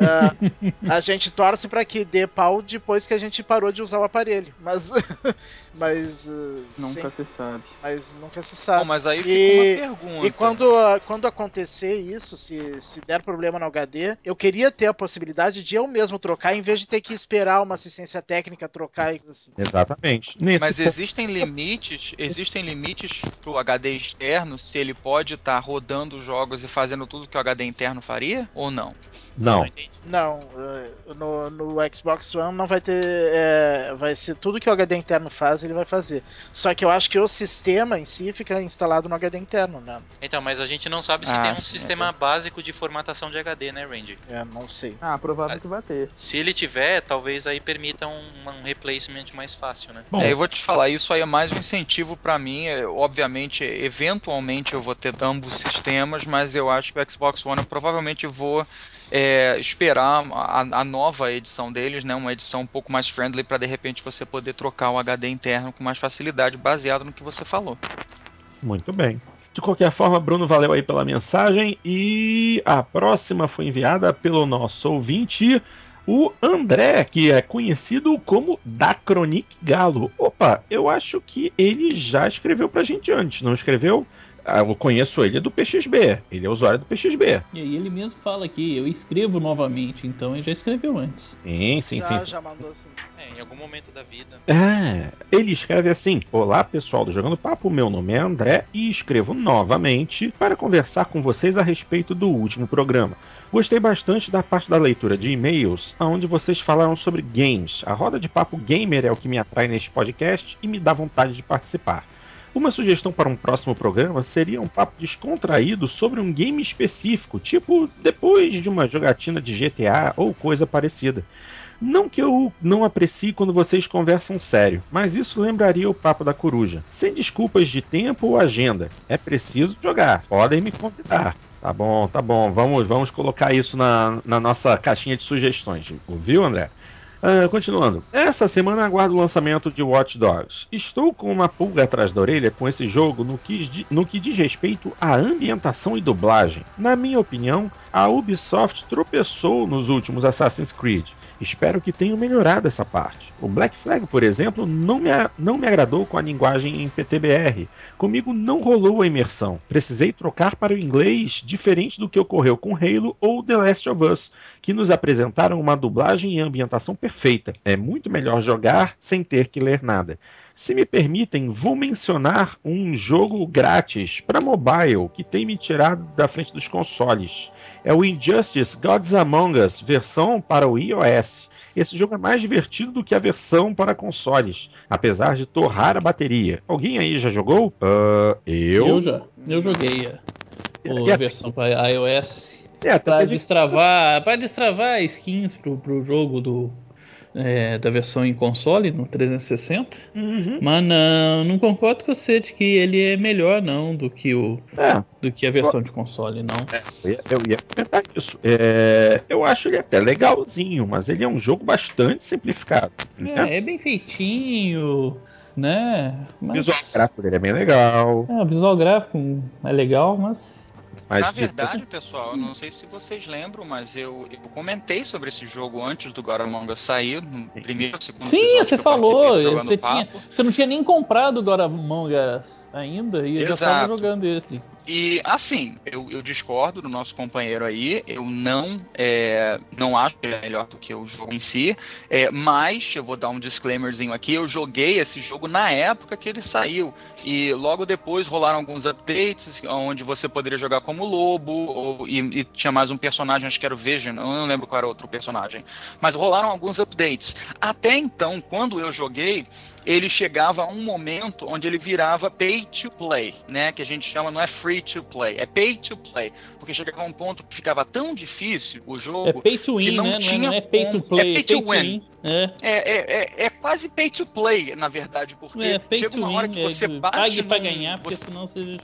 Uh, a gente torce para que dê pau depois que a gente parou de usar o aparelho. Mas. mas uh, nunca sim, se sabe. Mas nunca se sabe. Bom, mas aí fica e, uma pergunta. E quando, uh, quando acontecer isso, se, se der problema no HD, eu queria ter a possibilidade de eu mesmo trocar, em vez de ter que esperar uma assistência técnica trocar. Assim. Exatamente. Nesse mas ponto... existem limites, existem limites pro HD externo, se ele pode estar tá rodando jogos e fazendo tudo que o HD interno faria, ou não? Não. Não, eh, no, no Xbox One não vai ter. É, vai ser tudo que o HD interno faz, ele vai fazer. Só que eu acho que o sistema em si fica instalado no HD interno, né? Então, mas a gente não sabe se ah, tem um sim, sistema é. básico de formatação de HD, né, Randy? É, não sei. Ah, provável que vai ter. Se ele tiver, talvez aí permita um, um replacement mais fácil, né? Bom, é, eu vou te falar, isso aí é mais um incentivo para mim. É, obviamente, eventualmente eu vou ter ambos sistemas, mas eu acho que o Xbox One eu provavelmente vou é, esperar a, a, nova edição deles, né, uma edição um pouco mais friendly para de repente você poder trocar o HD interno com mais facilidade, baseado no que você falou. Muito bem. De qualquer forma, Bruno, valeu aí pela mensagem e a próxima foi enviada pelo nosso ouvinte, o André, que é conhecido como Dacronic Galo. Opa, eu acho que ele já escreveu pra gente antes, não escreveu? Ah, eu conheço ele do PXB. Ele é usuário do PXB. E aí ele mesmo fala aqui, eu escrevo novamente, então ele já escreveu antes. Sim, sim, já, sim. Já sim, mandou assim. É, em algum momento da vida. É, ele escreve assim: Olá pessoal do Jogando Papo, meu nome é André e escrevo novamente para conversar com vocês a respeito do último programa. Gostei bastante da parte da leitura de e-mails, onde vocês falaram sobre games. A roda de papo gamer é o que me atrai neste podcast e me dá vontade de participar. Uma sugestão para um próximo programa seria um papo descontraído sobre um game específico, tipo depois de uma jogatina de GTA ou coisa parecida. Não que eu não aprecie quando vocês conversam sério, mas isso lembraria o papo da coruja. Sem desculpas de tempo ou agenda. É preciso jogar. Podem me convidar. Tá bom, tá bom. Vamos, vamos colocar isso na, na nossa caixinha de sugestões. Viu, André? Uh, continuando. Essa semana aguardo o lançamento de Watch Dogs. Estou com uma pulga atrás da orelha com esse jogo no que, no que diz respeito à ambientação e dublagem. Na minha opinião, a Ubisoft tropeçou nos últimos Assassin's Creed. Espero que tenham melhorado essa parte. O Black Flag, por exemplo, não me, não me agradou com a linguagem em PTBR. Comigo não rolou a imersão. Precisei trocar para o inglês, diferente do que ocorreu com Halo ou The Last of Us, que nos apresentaram uma dublagem e ambientação perfeita. É muito melhor jogar sem ter que ler nada. Se me permitem, vou mencionar um jogo grátis para mobile que tem me tirado da frente dos consoles. É o Injustice Gods Among Us, versão para o iOS. Esse jogo é mais divertido do que a versão para consoles, apesar de torrar a bateria. Alguém aí já jogou? Uh, eu. Eu já. Eu joguei a, a, a versão para iOS. É, para destravar, para destravar skins pro, pro jogo do é, da versão em console, no 360. Uhum. Mas não, não concordo com você de que ele é melhor, não, do que, o, é. do que a versão de console, não. É, eu, ia, eu, ia, comentar isso. É, eu acho ele até legalzinho, mas ele é um jogo bastante simplificado. Né? É, bem feitinho. Né? Mas... O visual gráfico dele é bem legal. É, o visual gráfico é legal, mas mas Na verdade, pessoal, eu não sei se vocês lembram, mas eu, eu comentei sobre esse jogo antes do God Among Us sair, no primeiro, segundo Sim, você falou. Você, tinha, você não tinha nem comprado o God Among Us ainda e eu já estava jogando esse. E assim, eu, eu, discordo do nosso companheiro aí. Eu não é, não acho que é melhor do que o jogo em si. É, mas eu vou dar um disclaimerzinho aqui. Eu joguei esse jogo na época que ele saiu. E logo depois rolaram alguns updates onde você poderia jogar como lobo. Ou, e, e, tinha mais um personagem, acho que era o Vision. Eu não lembro qual era outro personagem. Mas rolaram alguns updates. Até então, quando eu joguei, ele chegava a um momento onde ele virava pay to play, né? Que a gente chama, não é free to play, é pay to play. Porque chegava um ponto que ficava tão difícil o jogo. É pay to win, não né? Tinha não é pay to play, é pay, to, to win. É. É, é, é, quase pay to play, na verdade, porque é, pay chega uma win, hora que você é, bate. Pague num, pra ganhar, porque você... senão você.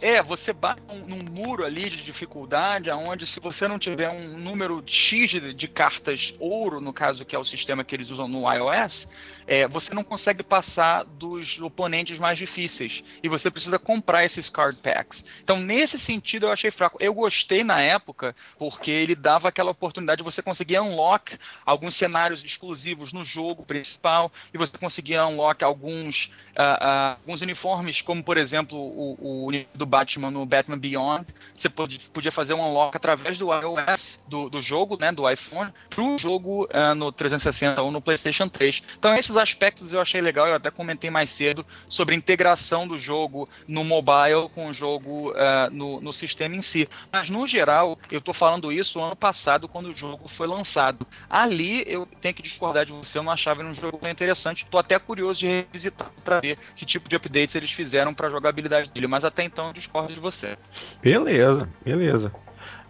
É, você bate num, muro ali de dificuldade, onde se você não tiver um número X de, de, cartas ouro, no caso que é o sistema que eles usam no iOS, é, você não consegue passar dos oponentes mais difíceis. E você precisa comprar esses card packs. Então, nesse sentido, eu achei fraco. Eu gostei na época, porque ele dava aquela oportunidade de você conseguir unlock alguns cenários exclusivos no jogo principal, e você conseguia unlock alguns, uh, uh, alguns uniformes, como por exemplo o, o do Batman no Batman Beyond, você podia fazer um unlock através do iOS do, do jogo, né, do iPhone, para o jogo uh, no 360 ou no PlayStation 3. Então esses aspectos eu achei legal, eu até comentei mais cedo sobre a integração do jogo no mobile com o jogo uh, no, no sistema em si. Mas no geral, eu estou falando isso ano passado, quando o jogo foi lançado. Ali eu tenho que discordar de você, eu não achava ele um jogo interessante. Estou até curioso de revisitar para ver que tipo de updates eles fizeram para a jogabilidade dele, mas até então discordo de você. Beleza, beleza.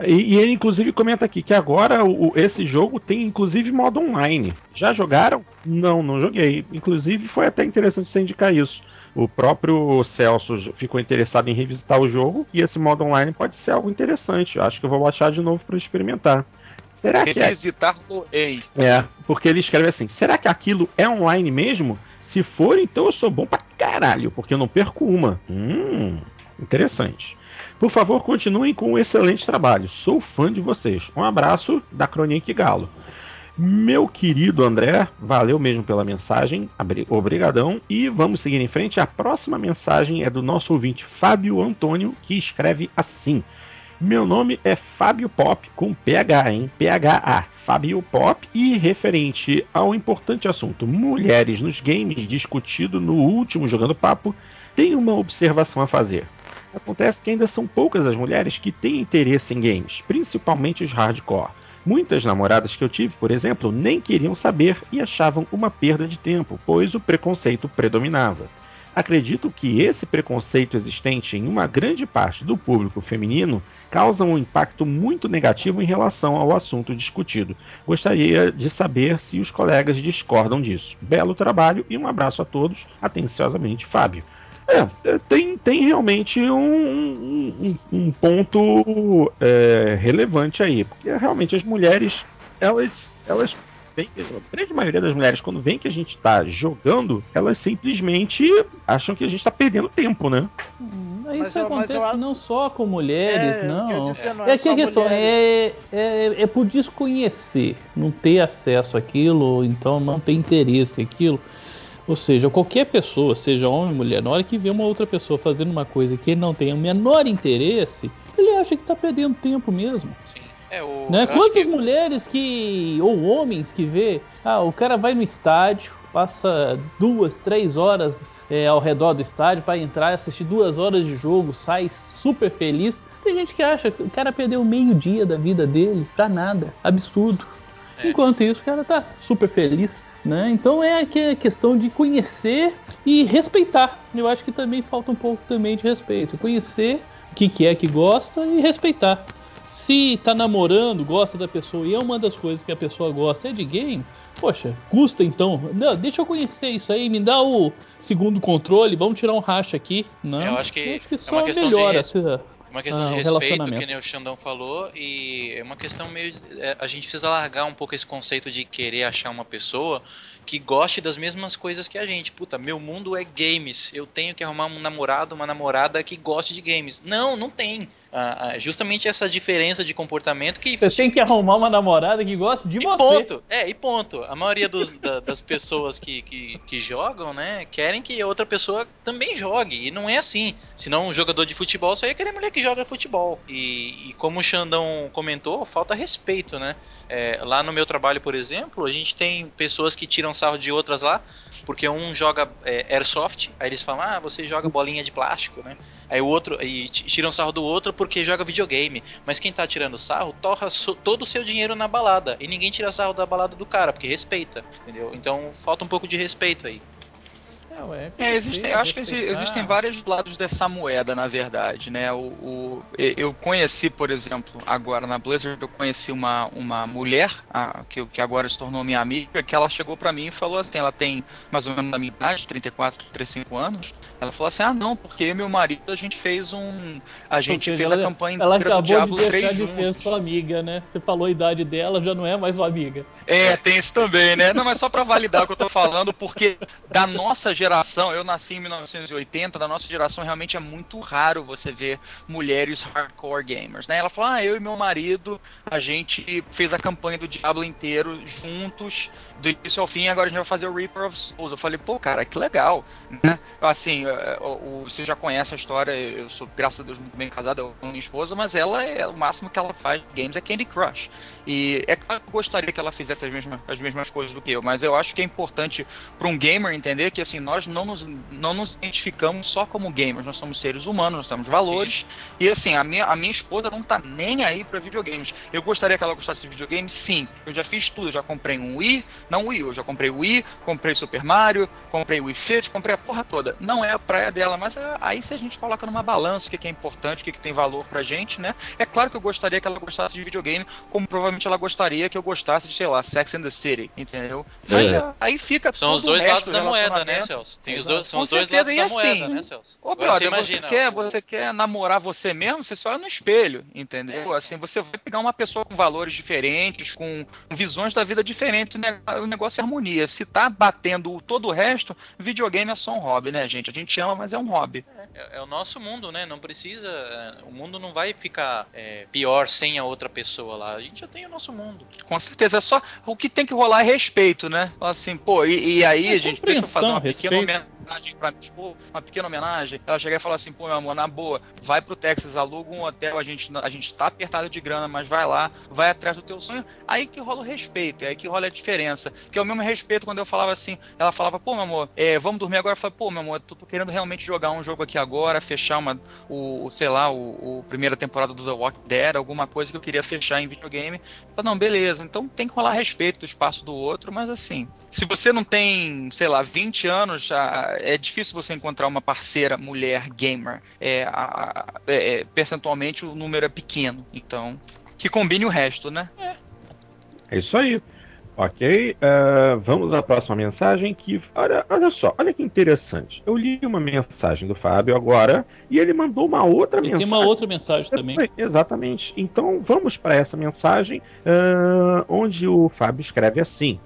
E, e, ele inclusive comenta aqui que agora o, esse jogo tem inclusive modo online. Já jogaram? Não, não joguei. Inclusive foi até interessante você indicar isso. O próprio Celso ficou interessado em revisitar o jogo e esse modo online pode ser algo interessante. Eu acho que eu vou baixar de novo para experimentar. Será que revisitar é... É, porque ele escreve assim: será que aquilo é online mesmo? Se for, então eu sou bom pra caralho, porque eu não perco uma. Hum, interessante. Por favor, continuem com um excelente trabalho. Sou fã de vocês. Um abraço da Cronique Galo. Meu querido André, valeu mesmo pela mensagem, obrigadão. E vamos seguir em frente. A próxima mensagem é do nosso ouvinte Fábio Antônio, que escreve assim: Meu nome é Fábio Pop, com PH, hein? PHA. Fábio Pop, e referente ao importante assunto mulheres nos games discutido no último Jogando Papo, tenho uma observação a fazer. Acontece que ainda são poucas as mulheres que têm interesse em games, principalmente os hardcore. Muitas namoradas que eu tive, por exemplo, nem queriam saber e achavam uma perda de tempo, pois o preconceito predominava. Acredito que esse preconceito existente em uma grande parte do público feminino causa um impacto muito negativo em relação ao assunto discutido. Gostaria de saber se os colegas discordam disso. Belo trabalho e um abraço a todos. Atenciosamente, Fábio. É, tem, tem realmente um, um, um ponto é, relevante aí, porque realmente as mulheres, elas, elas vem a grande maioria das mulheres, quando vem que a gente tá jogando, elas simplesmente acham que a gente tá perdendo tempo, né? Hum, isso eu, acontece eu... não só com mulheres, é, não. Disse, não é, é que a questão é, é, é por desconhecer, não ter acesso àquilo, então não ter interesse naquilo. Ou seja, qualquer pessoa, seja homem ou mulher, na hora que vê uma outra pessoa fazendo uma coisa que ele não tem o menor interesse, ele acha que está perdendo tempo mesmo. Sim. É, o, né? Quantas que... mulheres que. ou homens que vê, ah, o cara vai no estádio, passa duas, três horas é, ao redor do estádio para entrar, assistir duas horas de jogo, sai super feliz. Tem gente que acha que o cara perdeu meio dia da vida dele pra nada. Absurdo. É. Enquanto isso, o cara tá super feliz. Né? Então é a questão de conhecer e respeitar. Eu acho que também falta um pouco também de respeito. Conhecer o que, que é que gosta e respeitar. Se tá namorando, gosta da pessoa e é uma das coisas que a pessoa gosta é de game, poxa, custa então. Não, deixa eu conhecer isso aí, me dá o segundo controle, vamos tirar um racha aqui. Não, eu acho que, eu acho que só é melhora. De uma questão ah, de respeito, que nem o Xandão falou, e é uma questão meio. É, a gente precisa largar um pouco esse conceito de querer achar uma pessoa que goste das mesmas coisas que a gente. Puta, meu mundo é games. Eu tenho que arrumar um namorado, uma namorada que goste de games. Não, não tem. Ah, ah, justamente essa diferença de comportamento que. Você tem que arrumar uma namorada que goste de e você. Ponto. É, e ponto. A maioria dos, da, das pessoas que, que, que, jogam, né, querem que outra pessoa também jogue. E não é assim. Senão um jogador de futebol só ia querer mulher que joga futebol. E, e como o Xandão comentou, falta respeito, né? É, lá no meu trabalho, por exemplo, a gente tem pessoas que tiram sarro de outras lá, porque um joga é, airsoft, aí eles falam, ah, você joga bolinha de plástico, né? Aí o outro, e tiram sarro do outro porque joga videogame. Mas quem tá tirando sarro torra so, todo o seu dinheiro na balada. E ninguém tira sarro da balada do cara, porque respeita, entendeu? Então falta um pouco de respeito aí. É, é, existem, eu acho que existem vários lados dessa moeda, na verdade, né? O, o, eu conheci, por exemplo, agora na Blizzard, eu conheci uma, uma mulher a, que, que agora se tornou minha amiga, que ela chegou para mim e falou assim, ela tem mais ou menos a minha idade, 34, 35 anos, ela falou assim, ah não, porque eu e meu marido a gente fez um, a gente seja, fez ela, a campanha ela acabou do Diablo de deixar de ser sua amiga, né? Você falou a idade dela, já não é mais sua amiga. É, tem isso também, né? Não, mas só para validar o que eu tô falando, porque da nossa geração geração, eu nasci em 1980, da nossa geração realmente é muito raro você ver mulheres hardcore gamers, né? Ela falou: "Ah, eu e meu marido, a gente fez a campanha do Diablo inteiro juntos, do início ao fim, agora a gente vai fazer o Reaper of Souls". Eu falei: "Pô, cara, que legal". Né? Assim, é, você já conhece a história, eu sou graças a Deus muito bem casado com minha esposa, mas ela é o máximo que ela faz games é Candy Crush. E é claro que eu gostaria que ela fizesse as mesmas, as mesmas coisas do que eu, mas eu acho que é importante para um gamer entender que assim, nós não nos, não nos identificamos só como gamers, nós somos seres humanos, nós temos valores. E assim, a minha, a minha esposa não tá nem aí para videogames. Eu gostaria que ela gostasse de videogames? Sim. Eu já fiz tudo, eu já comprei um Wii, não Wii, eu já comprei o Wii, comprei Super Mario, comprei o Wii Fit, comprei a porra toda. Não é a praia dela, mas é, aí se a gente coloca numa balança o que, que é importante, o que, que tem valor pra gente, né? É claro que eu gostaria que ela gostasse de videogame, como provavelmente ela gostaria que eu gostasse de, sei lá, Sex and the City, entendeu? Mas é. aí fica São os dois lados da moeda, né, Celso? Tem os dois, são os dois lados da moeda, assim, né, Celso? Ô, brother, você, imagina, você, quer, você quer namorar você mesmo, você só olha no espelho, entendeu? É. Assim, você vai pegar uma pessoa com valores diferentes, com visões da vida diferentes, o negócio é harmonia. Se tá batendo todo o resto, videogame é só um hobby, né, gente? A gente ama, mas é um hobby. É, é o nosso mundo, né? Não precisa. O mundo não vai ficar é, pior sem a outra pessoa lá. A gente já tem o nosso mundo. Com certeza. É só. O que tem que rolar é respeito, né? Assim, pô, e, e aí, é gente, deixa eu fazer uma pequena homenagem pra minha esposa, uma pequena homenagem. Ela chega e fala assim, pô, meu amor, na boa, vai pro Texas, aluga um hotel, a gente, a gente tá apertado de grana, mas vai lá, vai atrás do teu sonho. Aí que rola o respeito, é aí que rola a diferença. Que é o mesmo respeito quando eu falava assim, ela falava, pô, meu amor, é, vamos dormir agora. Eu falei, pô, meu amor, tô, tô, querendo realmente jogar um jogo aqui agora, fechar uma, o, sei lá, o, o, primeira temporada do The Walking Dead, alguma coisa que eu queria fechar em videogame. Eu falei, não, beleza, então tem que rolar respeito do espaço do outro, mas assim, se você não tem, sei lá, 20 anos, já é difícil você encontrar uma parceira mulher gamer. É, a, é, é, percentualmente o número é pequeno. Então, que combine o resto, né? É isso aí. Ok, uh, vamos à próxima mensagem que, olha, olha só, olha que interessante. Eu li uma mensagem do Fábio agora e ele mandou uma outra ele mensagem. Tem uma outra mensagem também. Exatamente. Então vamos para essa mensagem uh, onde o Fábio escreve assim: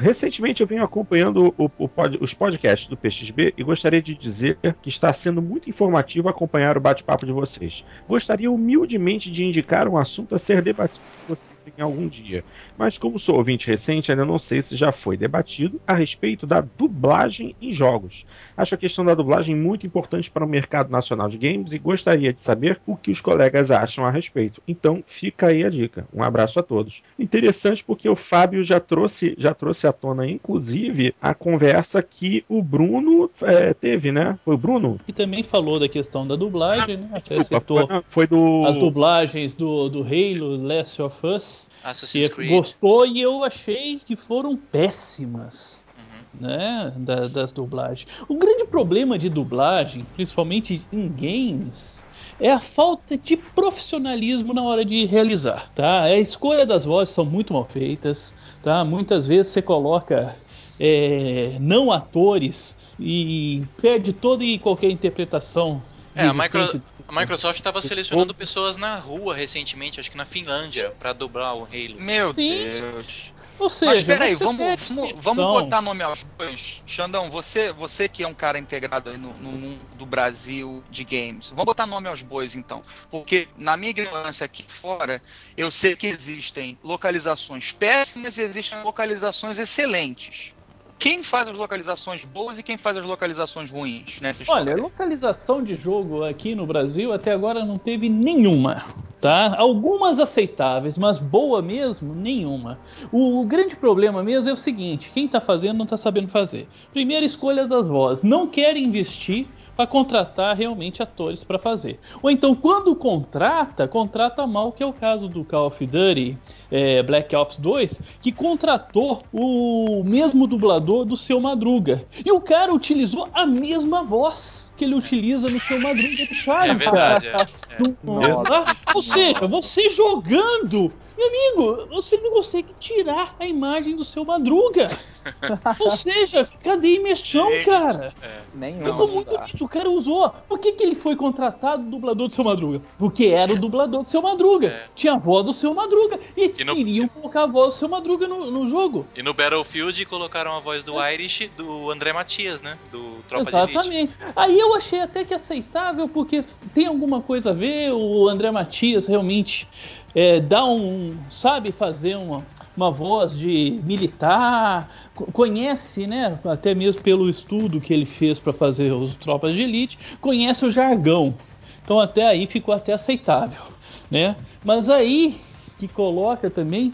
Recentemente eu venho acompanhando o, o pod, os podcasts do PXB e gostaria de dizer que está sendo muito informativo acompanhar o bate-papo de vocês. Gostaria humildemente de indicar um assunto a ser debatido com vocês em algum dia, mas como sou ouvinte recente, ainda não sei se já foi debatido a respeito da dublagem em jogos. Acho a questão da dublagem muito importante para o mercado nacional de games e gostaria de saber o que os colegas acham a respeito. Então fica aí a dica. Um abraço a todos. Interessante porque o Fábio já trouxe já trouxe à tona, inclusive, a conversa que o Bruno é, teve, né? Foi o Bruno? E também falou da questão da dublagem, né? Você citou foi, foi do... as dublagens do, do Halo, Last of Us. Assassin's Creed. Gostou e eu achei que foram péssimas. Uhum. Né, da, das dublagens. O grande problema de dublagem, principalmente em games, é a falta de profissionalismo na hora de realizar, tá? A escolha das vozes são muito mal feitas, tá? Muitas vezes você coloca é, não atores e perde toda e qualquer interpretação. É, a, Micro, a Microsoft estava selecionando pessoas na rua recentemente, acho que na Finlândia, para dublar o Halo. Meu Sim. Deus. Ou seja, Mas peraí, vamos, vamos, vamos botar nome aos bois. Xandão, você, você que é um cara integrado no, no, mundo do Brasil de games, vamos botar nome aos bois então. Porque na minha ignorância aqui fora, eu sei que existem localizações péssimas e existem localizações excelentes quem faz as localizações boas e quem faz as localizações ruins nessa história? Olha, localização de jogo aqui no Brasil até agora não teve nenhuma, tá? Algumas aceitáveis, mas boa mesmo, nenhuma. O, o grande problema mesmo é o seguinte: quem tá fazendo não tá sabendo fazer. Primeira escolha das vozes, não quer investir para contratar realmente atores para fazer. Ou então, quando contrata, contrata mal, que é o caso do Call of Duty é, Black Ops 2, que contratou o mesmo dublador do seu Madruga. E o cara utilizou a mesma voz que ele utiliza no seu Madruga do Chaves. É verdade, é. é. Ou seja, você jogando meu amigo, você não consegue tirar a imagem do seu Madruga. Ou seja, cadê a imersão, Sim. cara? É. Nenhum. Ficou muito bicho. O cara usou. Por que, que ele foi contratado dublador do seu Madruga? Porque era o dublador do seu Madruga. É. Tinha a voz do seu Madruga. E, e no... queriam colocar a voz do seu Madruga no, no jogo. E no Battlefield colocaram a voz do é. Irish do André Matias, né? Do Tropa Exatamente. Aí eu achei até que aceitável, porque tem alguma coisa a ver. O André Matias realmente é, dá um. sabe fazer uma, uma voz de militar, conhece, né, até mesmo pelo estudo que ele fez para fazer os tropas de elite, conhece o jargão. Então até aí ficou até aceitável, né? Mas aí que coloca também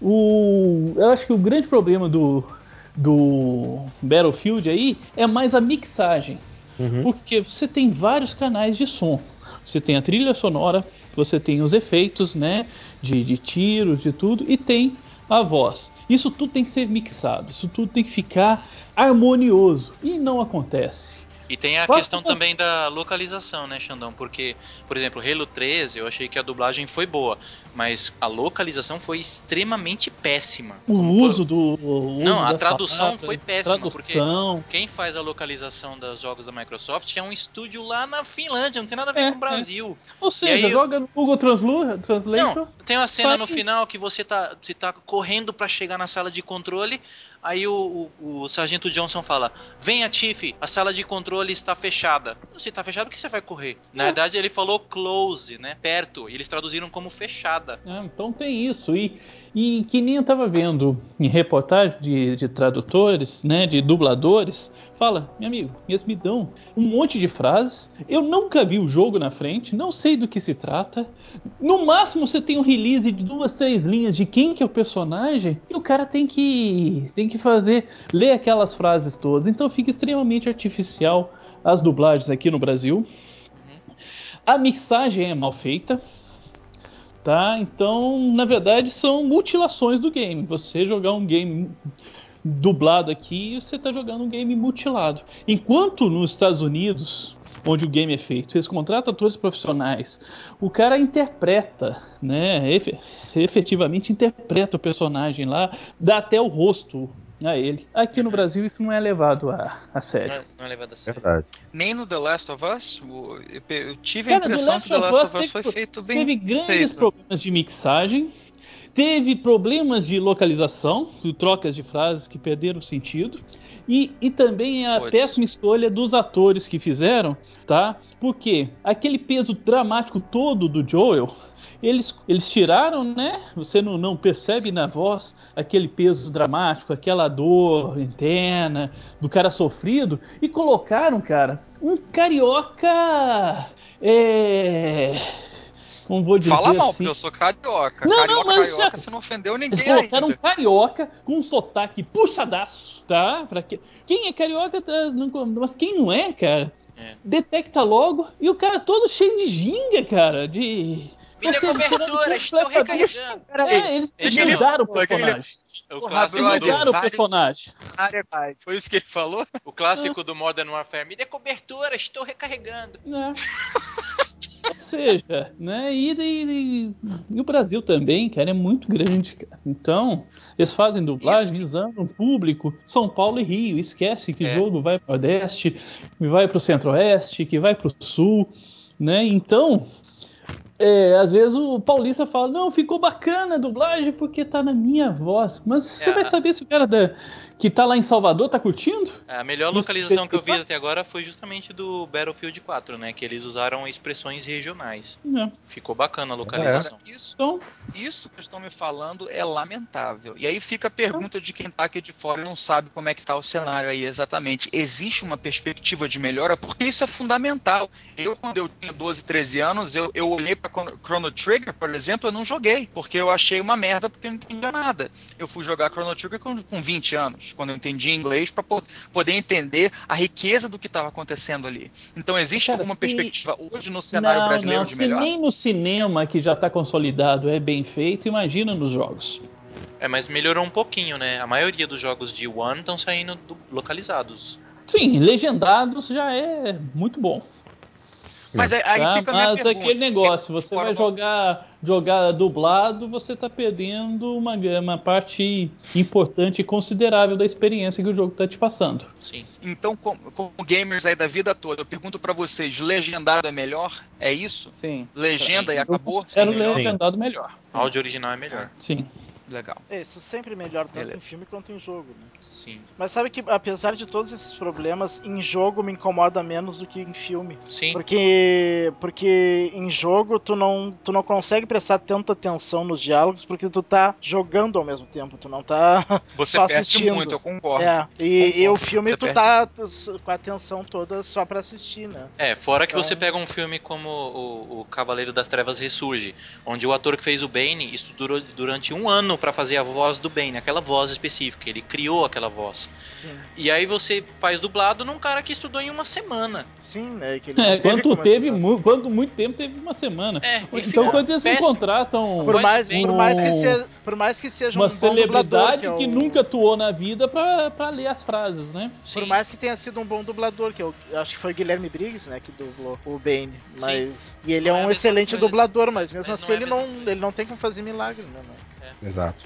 o, eu acho que o grande problema do do Battlefield aí é mais a mixagem. Uhum. Porque você tem vários canais de som. Você tem a trilha sonora, você tem os efeitos, né? De, de tiros, de tudo, e tem a voz. Isso tudo tem que ser mixado, isso tudo tem que ficar harmonioso. E não acontece. E tem a questão também da localização, né, Xandão? Porque, por exemplo, Halo 13, eu achei que a dublagem foi boa, mas a localização foi extremamente péssima. O uso do. O uso não, a tradução foi péssima, tradução. porque quem faz a localização dos jogos da Microsoft é um estúdio lá na Finlândia, não tem nada a ver é, com o Brasil. É. Ou seja, aí, joga no Google Translation. Não, tem uma cena no final que você tá, você tá correndo para chegar na sala de controle, Aí o, o, o, sargento Johnson fala: Venha, Tiff, a sala de controle está fechada. Se está fechada, por que você vai correr? Na é. verdade, ele falou close, né? Perto. E eles traduziram como fechada. É, então tem isso. E, e que nem eu estava vendo em reportagem de, de tradutores, né? De dubladores, fala, meu amigo, eles me dão um monte de frases. Eu nunca vi o jogo na frente, não sei do que se trata. No máximo você tem um release de duas, três linhas de quem que é o personagem e o cara tem que tem que fazer ler aquelas frases todas. Então fica extremamente artificial as dublagens aqui no Brasil. A mixagem é mal feita. Tá? Então, na verdade, são mutilações do game. Você jogar um game dublado aqui, você está jogando um game mutilado. Enquanto nos Estados Unidos, onde o game é feito, eles contratam atores profissionais, o cara interpreta, né, efetivamente interpreta o personagem lá, dá até o rosto a ele. Aqui no Brasil isso não é levado a, a sério. Não é, não é levado a sério. Verdade. Nem no The Last of Us, eu tive Cara, a impressão que The Last of Us foi feito bem Teve grandes feito. problemas de mixagem, Teve problemas de localização, de trocas de frases que perderam sentido. E, e também a Pode. péssima escolha dos atores que fizeram, tá? Porque aquele peso dramático todo do Joel, eles, eles tiraram, né? Você não, não percebe na voz aquele peso dramático, aquela dor interna do cara sofrido, e colocaram, cara, um carioca. É como vou dizer Fala mal, assim. porque eu sou carioca. Não, carioca, não, mas carioca, você não ofendeu ninguém Eles colocaram ainda. um carioca com um sotaque puxadaço, tá? Pra que... Quem é carioca, tá... mas quem não é, cara, é. detecta logo. E o cara todo cheio de ginga, cara, de... Me dê cobertura, estou recarregando. É, eles, eles mudaram o personagem. O clássico eles mudaram o personagem. Foi isso que ele falou? O clássico do Modern Warfare. Me dê cobertura, estou recarregando. É. Ou seja, né? E, e, e, o Brasil também, cara, é muito grande, cara. Então, eles fazem dublagem visando um público São Paulo e Rio. Esquece que o é. jogo vai para o Nordeste, que vai para o Centro-Oeste, que vai para o Sul, né? Então, é, às vezes o paulista fala, não, ficou bacana a dublagem porque tá na minha voz. Mas é, você vai saber se o cara da, que tá lá em Salvador tá curtindo? É, a melhor localização que eu vi até agora foi justamente do Battlefield 4, né? Que eles usaram expressões regionais. É. Ficou bacana a localização. É. Isso, então, isso que estão me falando é lamentável. E aí fica a pergunta de quem tá aqui de fora e não sabe como é que tá o cenário aí exatamente. Existe uma perspectiva de melhora? Porque isso é fundamental. Eu, quando eu tinha 12, 13 anos, eu, eu olhei para Chrono Trigger, por exemplo, eu não joguei, porque eu achei uma merda porque eu não entendia nada. Eu fui jogar Chrono Trigger com, com 20 anos, quando eu entendi inglês, para poder entender a riqueza do que estava acontecendo ali. Então, existe Cara, alguma se... perspectiva hoje no cenário não, brasileiro não, de melhor? Se nem no cinema, que já está consolidado, é bem feito, imagina nos jogos. É, mas melhorou um pouquinho, né? A maioria dos jogos de One estão saindo do, localizados. Sim, legendados já é muito bom. Mas aí, aí tá, fica Mas pergunta, aquele negócio, você vai jogar, jogar dublado, você está perdendo uma, uma parte importante e considerável da experiência que o jogo está te passando. Sim. Então, como, como gamers aí da vida toda, eu pergunto para vocês, legendado é melhor? É isso? Sim. Legenda Sim. e acabou? Era o legendado melhor. Áudio original é melhor. Sim. Legal. É, isso sempre melhor tanto Beleza. em filme quanto em jogo, né? Sim. Mas sabe que, apesar de todos esses problemas, em jogo me incomoda menos do que em filme. Sim. Porque, porque em jogo tu não, tu não consegue prestar tanta atenção nos diálogos porque tu tá jogando ao mesmo tempo, tu não tá Você só assistindo. muito, eu concordo. É, e, concordo. e o filme Você tu perde. tá com a atenção toda só pra assistir, né? É, fora que então... você pega um filme como o, o Cavaleiro das Trevas Ressurge, onde o ator que fez o Bane estudou durante um ano para fazer a voz do Bane, aquela voz específica. Ele criou aquela voz. Sim. E aí você faz dublado num cara que estudou em uma semana. Sim, né? Que ele é, quanto teve, mu quanto muito tempo teve uma semana. É, então quando eles não contratam por mais, por mais que seja, por mais que seja uma um celebridade dublador, que, é o... que, nunca atuou na vida para ler as frases, né? Sim. Por mais que tenha sido um bom dublador, que eu acho que foi Guilherme Briggs, né, que dublou o Bane, mas Sim. e ele é um é excelente dublador, mas mesmo mas assim não é ele não ele não tem como fazer milagre, né? É. Exato.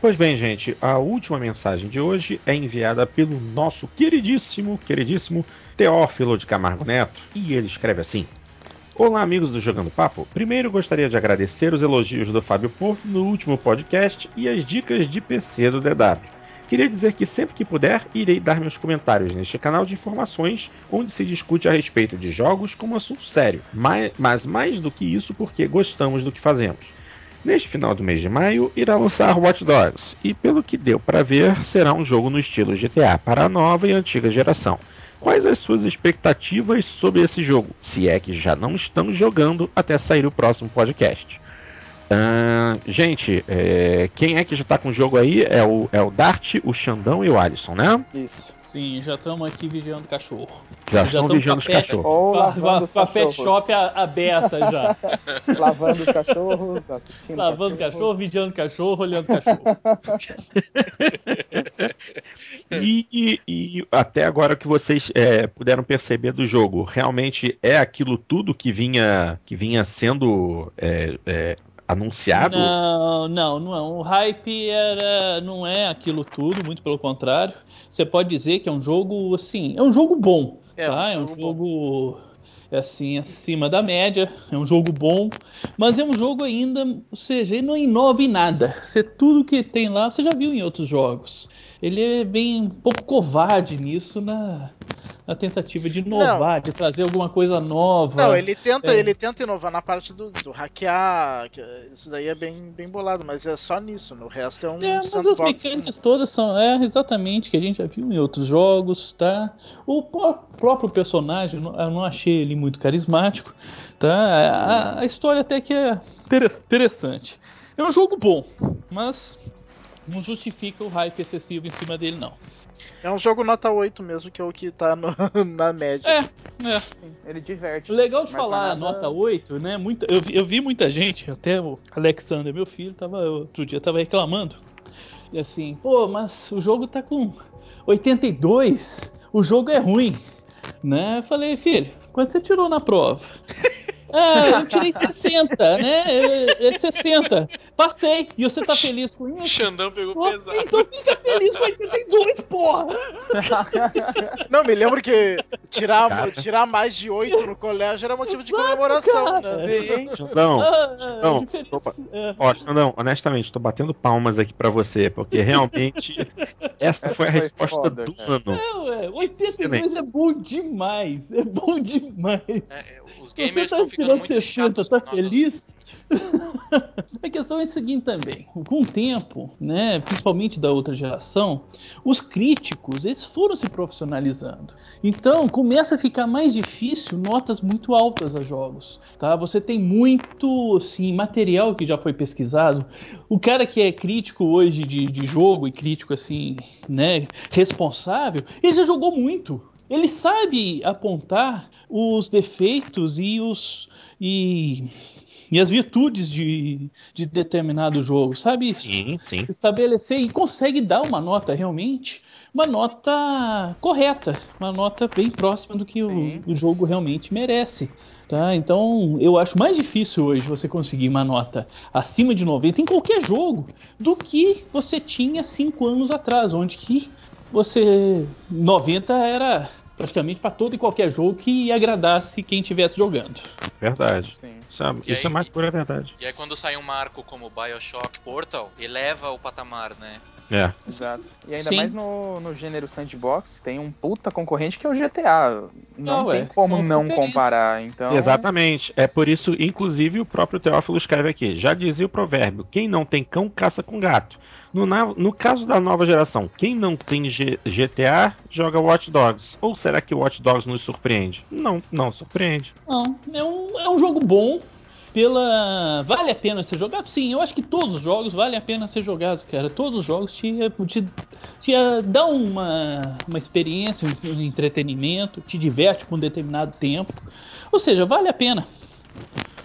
Pois bem, gente, a última mensagem de hoje é enviada pelo nosso queridíssimo, queridíssimo Teófilo de Camargo Neto, e ele escreve assim: Olá, amigos do Jogando Papo. Primeiro gostaria de agradecer os elogios do Fábio Porto no último podcast e as dicas de PC do DW. Queria dizer que sempre que puder, irei dar meus comentários neste canal de informações onde se discute a respeito de jogos como assunto sério, mas mais do que isso porque gostamos do que fazemos. Neste final do mês de maio, irá lançar Watch Dogs, e pelo que deu para ver, será um jogo no estilo GTA para a nova e antiga geração. Quais as suas expectativas sobre esse jogo, se é que já não estão jogando até sair o próximo podcast? Uh, gente, é, quem é que já tá com o jogo aí? É o, é o Dart, o Xandão e o Alisson, né? Isso. Sim, já estamos aqui vigiando o cachorro. Já, já estão vigiando os cachorros. Com a pet shop aberta já. lavando os cachorros, assistindo. Lavando o cachorro, vigiando cachorro, olhando cachorro. e, e, e, até agora que vocês é, puderam perceber do jogo, realmente é aquilo tudo que vinha, que vinha sendo é, é, anunciado? Não, não, não. É. O hype era, não é aquilo tudo, muito pelo contrário. Você pode dizer que é um jogo, assim, é um jogo bom, é, tá? Um é um jogo, assim, acima da média, é um jogo bom, mas é um jogo ainda, ou seja, ele não inova em nada. Você, tudo que tem lá, você já viu em outros jogos. Ele é bem um pouco covarde nisso na na tentativa de inovar, não. de trazer alguma coisa nova. Não, ele tenta, é. ele tenta inovar na parte do, do hackear, isso daí é bem, bem bolado, mas é só nisso, no resto é um É, mas as mecânicas todas são, é, exatamente, que a gente já viu em outros jogos, tá? O próprio personagem, eu não achei ele muito carismático, tá? A, a história até que é interessante. É um jogo bom, mas não justifica o hype excessivo em cima dele, não. É um jogo nota 8 mesmo, que é o que tá no, na média. É, é. Ele diverte. Legal de falar nada... nota 8, né? Muita, eu, eu vi muita gente, até o Alexander, meu filho, tava, outro dia tava reclamando. E assim, pô, mas o jogo tá com 82, o jogo é ruim. Né? Eu falei, filho, quando você tirou na prova? Ah, eu tirei 60, né? É, é 60. Passei. E você tá feliz com isso? Xandão pegou Pô, pesado. Então fica feliz com 82, porra! Não, me lembro que tirar, tirar mais de 8 no colégio era motivo Exato, de comemoração, cara. né? Sim. Xandão, ah, Xandão, é ó, Xandão, honestamente, tô batendo palmas aqui pra você, porque realmente essa foi a resposta foda, do cara. ano. É, ué, 82 é bom demais. É bom demais. É, os gamers estão tirando 60, tá feliz? a questão é a seguinte também. Com o tempo, né, principalmente da outra geração, os críticos eles foram se profissionalizando. Então começa a ficar mais difícil notas muito altas a jogos. Tá? Você tem muito assim, material que já foi pesquisado. O cara que é crítico hoje de, de jogo e crítico assim, né, responsável, ele já jogou muito. Ele sabe apontar os defeitos e os e e as virtudes de, de determinado jogo, sabe? Sim, sim. Estabelecer e consegue dar uma nota realmente, uma nota correta, uma nota bem próxima do que o, o, jogo realmente merece. Tá? Então eu acho mais difícil hoje você conseguir uma nota acima de 90 em qualquer jogo do que você tinha 5 anos atrás, onde que você 90 era praticamente para todo e qualquer jogo que agradasse quem estivesse jogando. Verdade. Isso, é, isso é, mais pura verdade. E aí quando sai um marco como Bioshock Portal, eleva o patamar, né? É. Exato. E ainda Sim. mais no, no gênero sandbox, tem um puta concorrente que é o GTA. Não, não tem é, como não comparar. Então... Exatamente. É por isso, inclusive, o próprio Teófilo escreve aqui. Já dizia o provérbio: quem não tem cão, caça com gato. No, no caso da nova geração, quem não tem G GTA joga Watch Dogs. Ou será que Watch Dogs nos surpreende? Não, não surpreende. Não, é um, é um jogo bom. Pela. Vale a pena ser jogado? Sim, eu acho que todos os jogos valem a pena ser jogados, cara. Todos os jogos te, te, te dão uma, uma experiência, um entretenimento, te diverte por um determinado tempo. Ou seja, vale a pena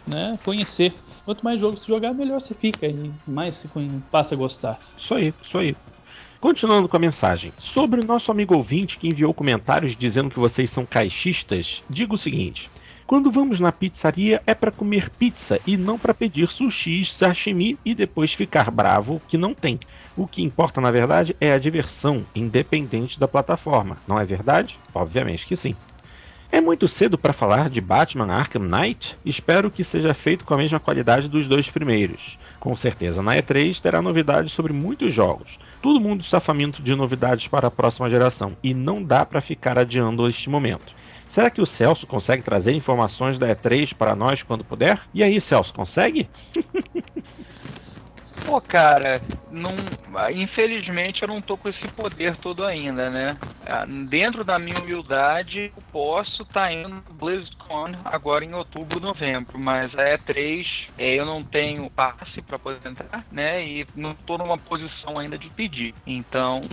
né, conhecer. Quanto mais jogos você jogar, melhor você fica e mais você passa a gostar. Isso aí, isso aí. Continuando com a mensagem. Sobre o nosso amigo ouvinte que enviou comentários dizendo que vocês são caixistas, digo o seguinte. Quando vamos na pizzaria é para comer pizza e não para pedir sushi, sashimi e depois ficar bravo que não tem. O que importa na verdade é a diversão, independente da plataforma, não é verdade? Obviamente que sim. É muito cedo para falar de Batman Arkham Knight? Espero que seja feito com a mesma qualidade dos dois primeiros. Com certeza na E3 terá novidades sobre muitos jogos. Todo mundo está faminto de novidades para a próxima geração e não dá para ficar adiando este momento. Será que o Celso consegue trazer informações da E3 para nós quando puder? E aí, Celso, consegue? Pô, cara, não, infelizmente eu não tô com esse poder todo ainda, né? Ah, dentro da minha humildade, eu posso estar tá indo no BlizzCon agora em outubro, novembro, mas a E3 é, eu não tenho passe para poder entrar, né? E não tô numa posição ainda de pedir. Então,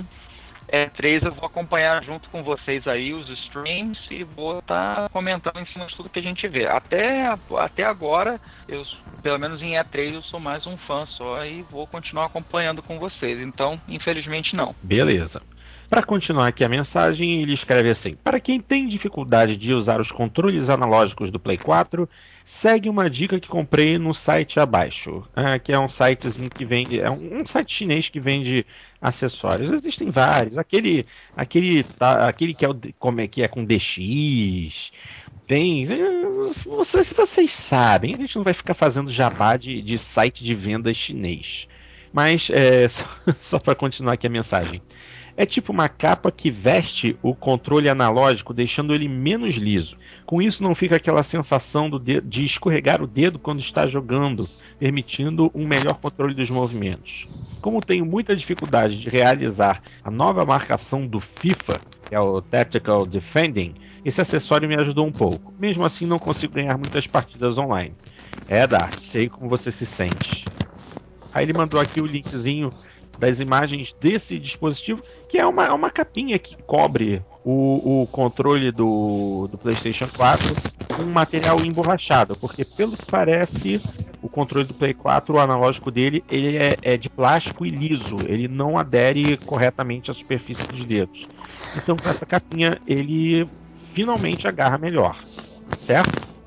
E3 eu vou acompanhar junto com vocês aí os streams e vou estar tá comentando em cima de tudo que a gente vê. Até, até agora, eu, pelo menos em E3 eu sou mais um fã só e vou continuar acompanhando com vocês. Então, infelizmente não. Beleza. Para continuar aqui a mensagem, ele escreve assim: Para quem tem dificuldade de usar os controles analógicos do Play 4, segue uma dica que comprei no site abaixo, é, que é um sitezinho que vende, é um, um, site chinês que vende acessórios. Existem vários, aquele, aquele, tá, aquele que é, o, como é que é com DX, tem. Vocês, vocês sabem, a gente não vai ficar fazendo jabá de, de site de venda chinês. Mas é, só, só para continuar aqui a mensagem. É tipo uma capa que veste o controle analógico, deixando ele menos liso. Com isso, não fica aquela sensação de, de escorregar o dedo quando está jogando, permitindo um melhor controle dos movimentos. Como tenho muita dificuldade de realizar a nova marcação do FIFA, que é o Tactical Defending, esse acessório me ajudou um pouco. Mesmo assim, não consigo ganhar muitas partidas online. É, Dart, sei como você se sente. Aí ele mandou aqui o linkzinho das imagens desse dispositivo, que é uma, é uma capinha que cobre o, o controle do, do PlayStation 4 com um material emborrachado, porque pelo que parece, o controle do Play 4, o analógico dele, ele é, é de plástico e liso, ele não adere corretamente à superfície dos dedos. Então com essa capinha ele finalmente agarra melhor, certo?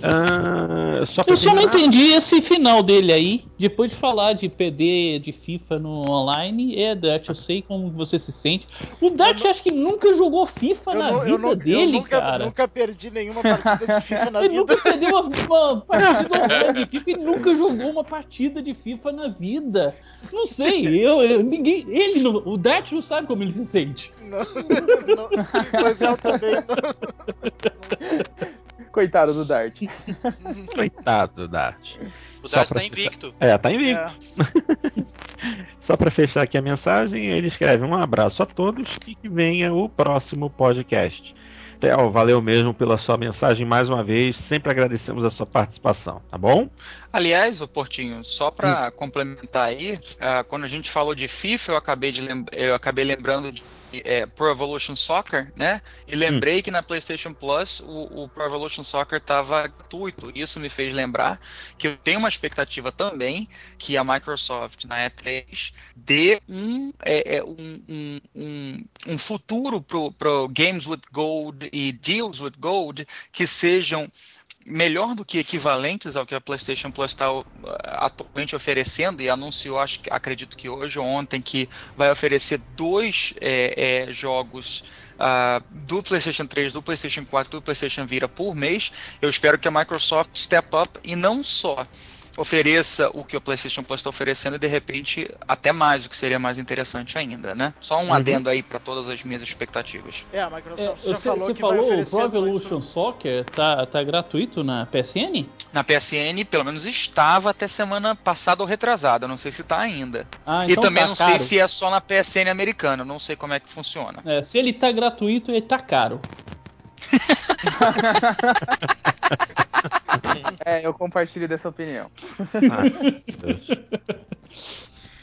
Uh, só eu só não entendi esse final dele aí. Depois de falar de PD de FIFA no online, é, Dutch, eu sei como você se sente. O Dutch acho que nunca jogou FIFA na não, vida não, dele, eu nunca, cara. Eu nunca perdi nenhuma partida de FIFA na ele vida. Ele nunca perdeu uma, uma partida de FIFA e nunca jogou uma partida de FIFA na vida. Não sei, eu, eu ninguém, ele, não, o Dutch não sabe como ele se sente. Não, não, mas eu também não. Coitado do Dart. Coitado do Dart. O Dart tá invicto. É, tá invicto. É. Só para fechar aqui a mensagem, ele escreve um abraço a todos e que venha o próximo podcast. Theo, valeu mesmo pela sua mensagem mais uma vez. Sempre agradecemos a sua participação, tá bom? Aliás, o Portinho, só para hum. complementar aí, uh, quando a gente falou de FIFA, eu acabei, de eu acabei lembrando de é, Pro Evolution Soccer, né? E lembrei hum. que na PlayStation Plus o, o Pro Evolution Soccer estava gratuito. Isso me fez lembrar que eu tenho uma expectativa também que a Microsoft na E3 dê um, é, é, um, um, um, um futuro pro, pro Games with Gold e Deals with Gold que sejam melhor do que equivalentes ao que a PlayStation Plus está uh, atualmente oferecendo e anunciou, acho, acredito que hoje ou ontem, que vai oferecer dois é, é, jogos uh, do PlayStation 3, do PlayStation 4, do PlayStation Vita por mês. Eu espero que a Microsoft step up e não só ofereça o que o PlayStation Plus está oferecendo e de repente até mais, o que seria mais interessante ainda, né? Só um uhum. adendo aí para todas as minhas expectativas. É, a Microsoft é, já você, falou você que falou o Pro Evolution Soccer tá, tá gratuito na PSN? Na PSN, pelo menos estava até semana passada ou retrasada, não sei se está ainda. Ah, então e também tá não caro. sei se é só na PSN americana, não sei como é que funciona. É, se ele tá gratuito, ele tá caro. É, eu compartilho dessa opinião. Ah,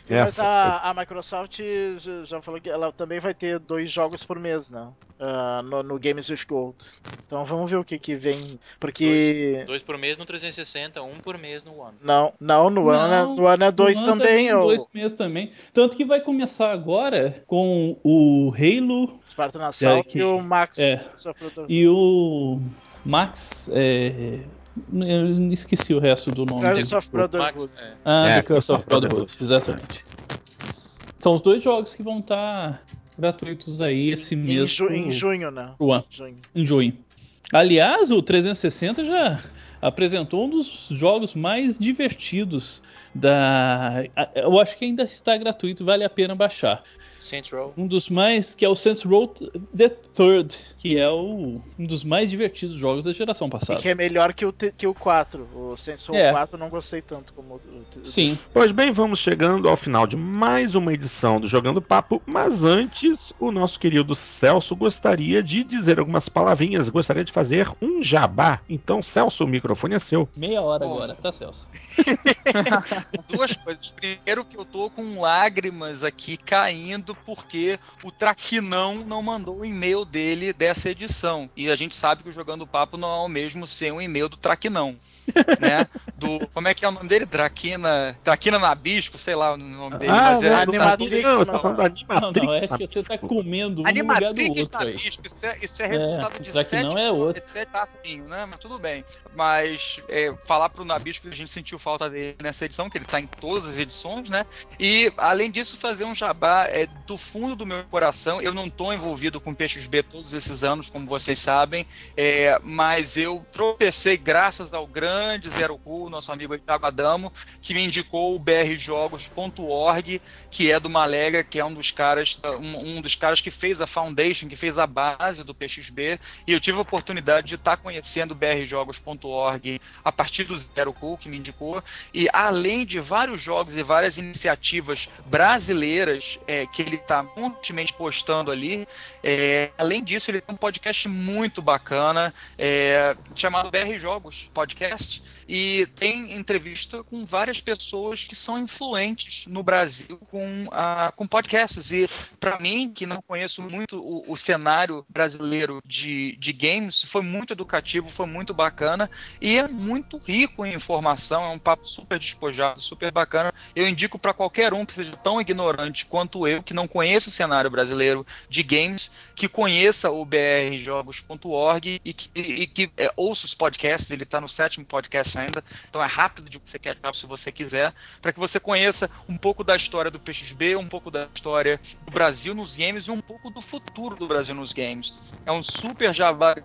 Mas a, a, Microsoft já falou que ela também vai ter dois jogos por mês, né? Uh, no, no, Games with Gold. Então vamos ver o que que vem. Porque. Dois, dois, por mês no 360, um por mês no One. Não, não, no One, é, no One é dois também. Também, Dois meses também. Tanto que vai começar agora com o Halo. Spartan Assault é, que, e o Max. É, e o Max. É, eu esqueci o resto do nome Curse of Brotherhood. É. Ah, é, The Curse of Brotherhood, exatamente. São os dois jogos que vão estar tá gratuitos aí esse mês. Em, ju em junho, né? Junho. Em junho. Aliás, o 360 já apresentou um dos jogos mais divertidos da. Eu acho que ainda está gratuito, vale a pena baixar. Saints Row. Um dos mais, que é o Saints Row The Third, que é o, um dos mais divertidos jogos da geração passada. E que é melhor que o, que o 4. O Saints Row é. 4 não gostei tanto como o, o Sim. Pois bem, vamos chegando ao final de mais uma edição do Jogando Papo, mas antes, o nosso querido Celso gostaria de dizer algumas palavrinhas, gostaria de fazer um jabá. Então, Celso, o microfone é seu. Meia hora Bom. agora, tá, Celso? Duas coisas. Primeiro que eu tô com lágrimas aqui caindo porque o Traquinão não mandou o e-mail dele dessa edição. E a gente sabe que o Jogando Papo não é o mesmo sem um e-mail do Traquinão. né? Do, como é que é o nome dele? Traquina. Traquina Nabisco, sei lá o nome dele. Ah, mas é, Animatrix. Não, você tá falando Animatrix. Não, não, é que você tá comendo um Animatrix lugar do outro Nabisco, isso é, isso é resultado é, de sete, é outro. sete passinhos, né? Mas tudo bem. Mas é, falar pro Nabisco que a gente sentiu falta dele nessa edição, que ele tá em todas as edições, né? E, além disso, fazer um jabá é, do fundo do meu coração. Eu não tô envolvido com Peixes B todos esses anos, como vocês sabem, é, mas eu tropecei graças ao grande Zero Cool, nosso amigo Thiago Adamo, que me indicou o brjogos.org, que é do Malega, que é um dos caras, um, um, dos caras que fez a foundation, que fez a base do PXB, e eu tive a oportunidade de estar conhecendo o brjogos.org a partir do Zero Cool, que me indicou, e além de vários jogos e várias iniciativas brasileiras é, que ele está constantemente postando ali, é, além disso, ele tem um podcast muito bacana, é, chamado BR Jogos Podcast, podcast e tem entrevista com várias pessoas que são influentes no Brasil com, uh, com podcasts. E para mim, que não conheço muito o, o, cenário brasileiro de, de games, foi muito educativo, foi muito bacana e é muito rico em informação. É um papo super despojado, super bacana. Eu indico para qualquer um que seja tão ignorante quanto eu, que não conheça o cenário brasileiro de games, que conheça o brjogos.org e que, e que é, ouça os podcasts. Ele está no sétimo podcast ainda, então é rápido de você catch se você quiser, para que você conheça um pouco da história do PXB, um pouco da história do Brasil nos games e um pouco do futuro do Brasil nos games. É um super jabá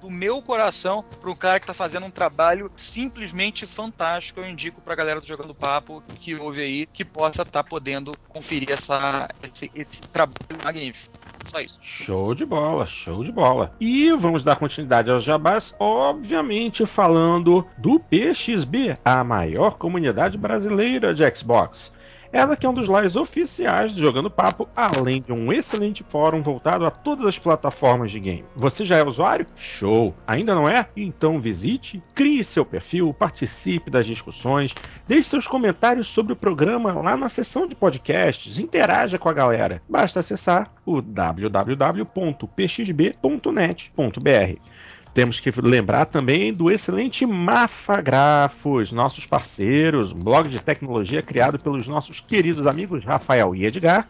do meu coração para um cara que está fazendo um trabalho simplesmente fantástico. Eu indico para a galera do Jogando Papo que ouve aí que possa estar tá podendo conferir essa, esse, esse trabalho magnífico. Só isso. Show de bola, show de bola. E vamos dar continuidade aos jabás, obviamente falando do PXB, a maior comunidade brasileira de Xbox. Ela que é um dos lives oficiais do Jogando Papo, além de um excelente fórum voltado a todas as plataformas de game. Você já é usuário? Show! Ainda não é? Então visite, crie seu perfil, participe das discussões, deixe seus comentários sobre o programa lá na seção de podcasts, interaja com a galera. Basta acessar o www.pxb.net.br. Temos que lembrar também do excelente Mafagrafos, nossos parceiros, um blog de tecnologia criado pelos nossos queridos amigos Rafael e Edgar,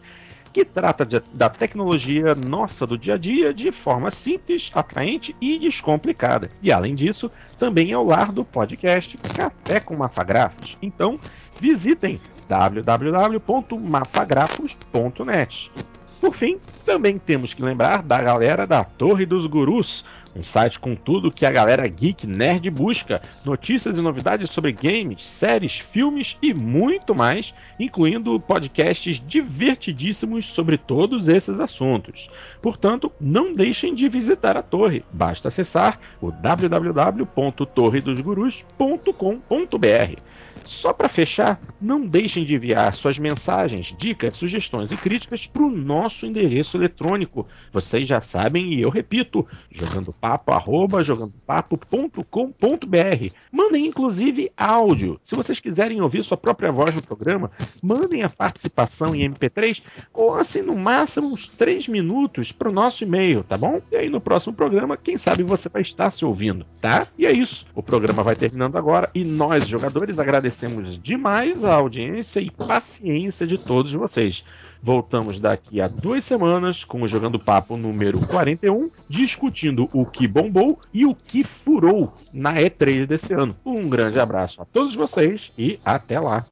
que trata de, da tecnologia nossa do dia a dia de forma simples, atraente e descomplicada. E além disso, também é o lar do podcast Café com Mafagrafos. Então, visitem www.mafagrafos.net. Por fim, também temos que lembrar da galera da Torre dos Gurus, um site com tudo que a galera geek nerd busca, notícias e novidades sobre games, séries, filmes e muito mais, incluindo podcasts divertidíssimos sobre todos esses assuntos. Portanto, não deixem de visitar a torre. Basta acessar o www.torredosgurus.com.br. Só para fechar, não deixem de enviar suas mensagens, dicas, sugestões e críticas para o nosso endereço eletrônico. Vocês já sabem e eu repito, jogandopapo.com.br. Mandem inclusive áudio. Se vocês quiserem ouvir sua própria voz no programa, mandem a participação em MP3 ou assim no máximo uns 3 minutos para o nosso e-mail, tá bom? E aí no próximo programa, quem sabe você vai estar se ouvindo, tá? E é isso. O programa vai terminando agora e nós jogadores agradecemos agradecemos demais a audiência e paciência de todos vocês. Voltamos daqui a duas semanas com o Jogando Papo número 41, discutindo o que bombou e o que furou na E3 desse ano. Um grande abraço a todos vocês e até lá!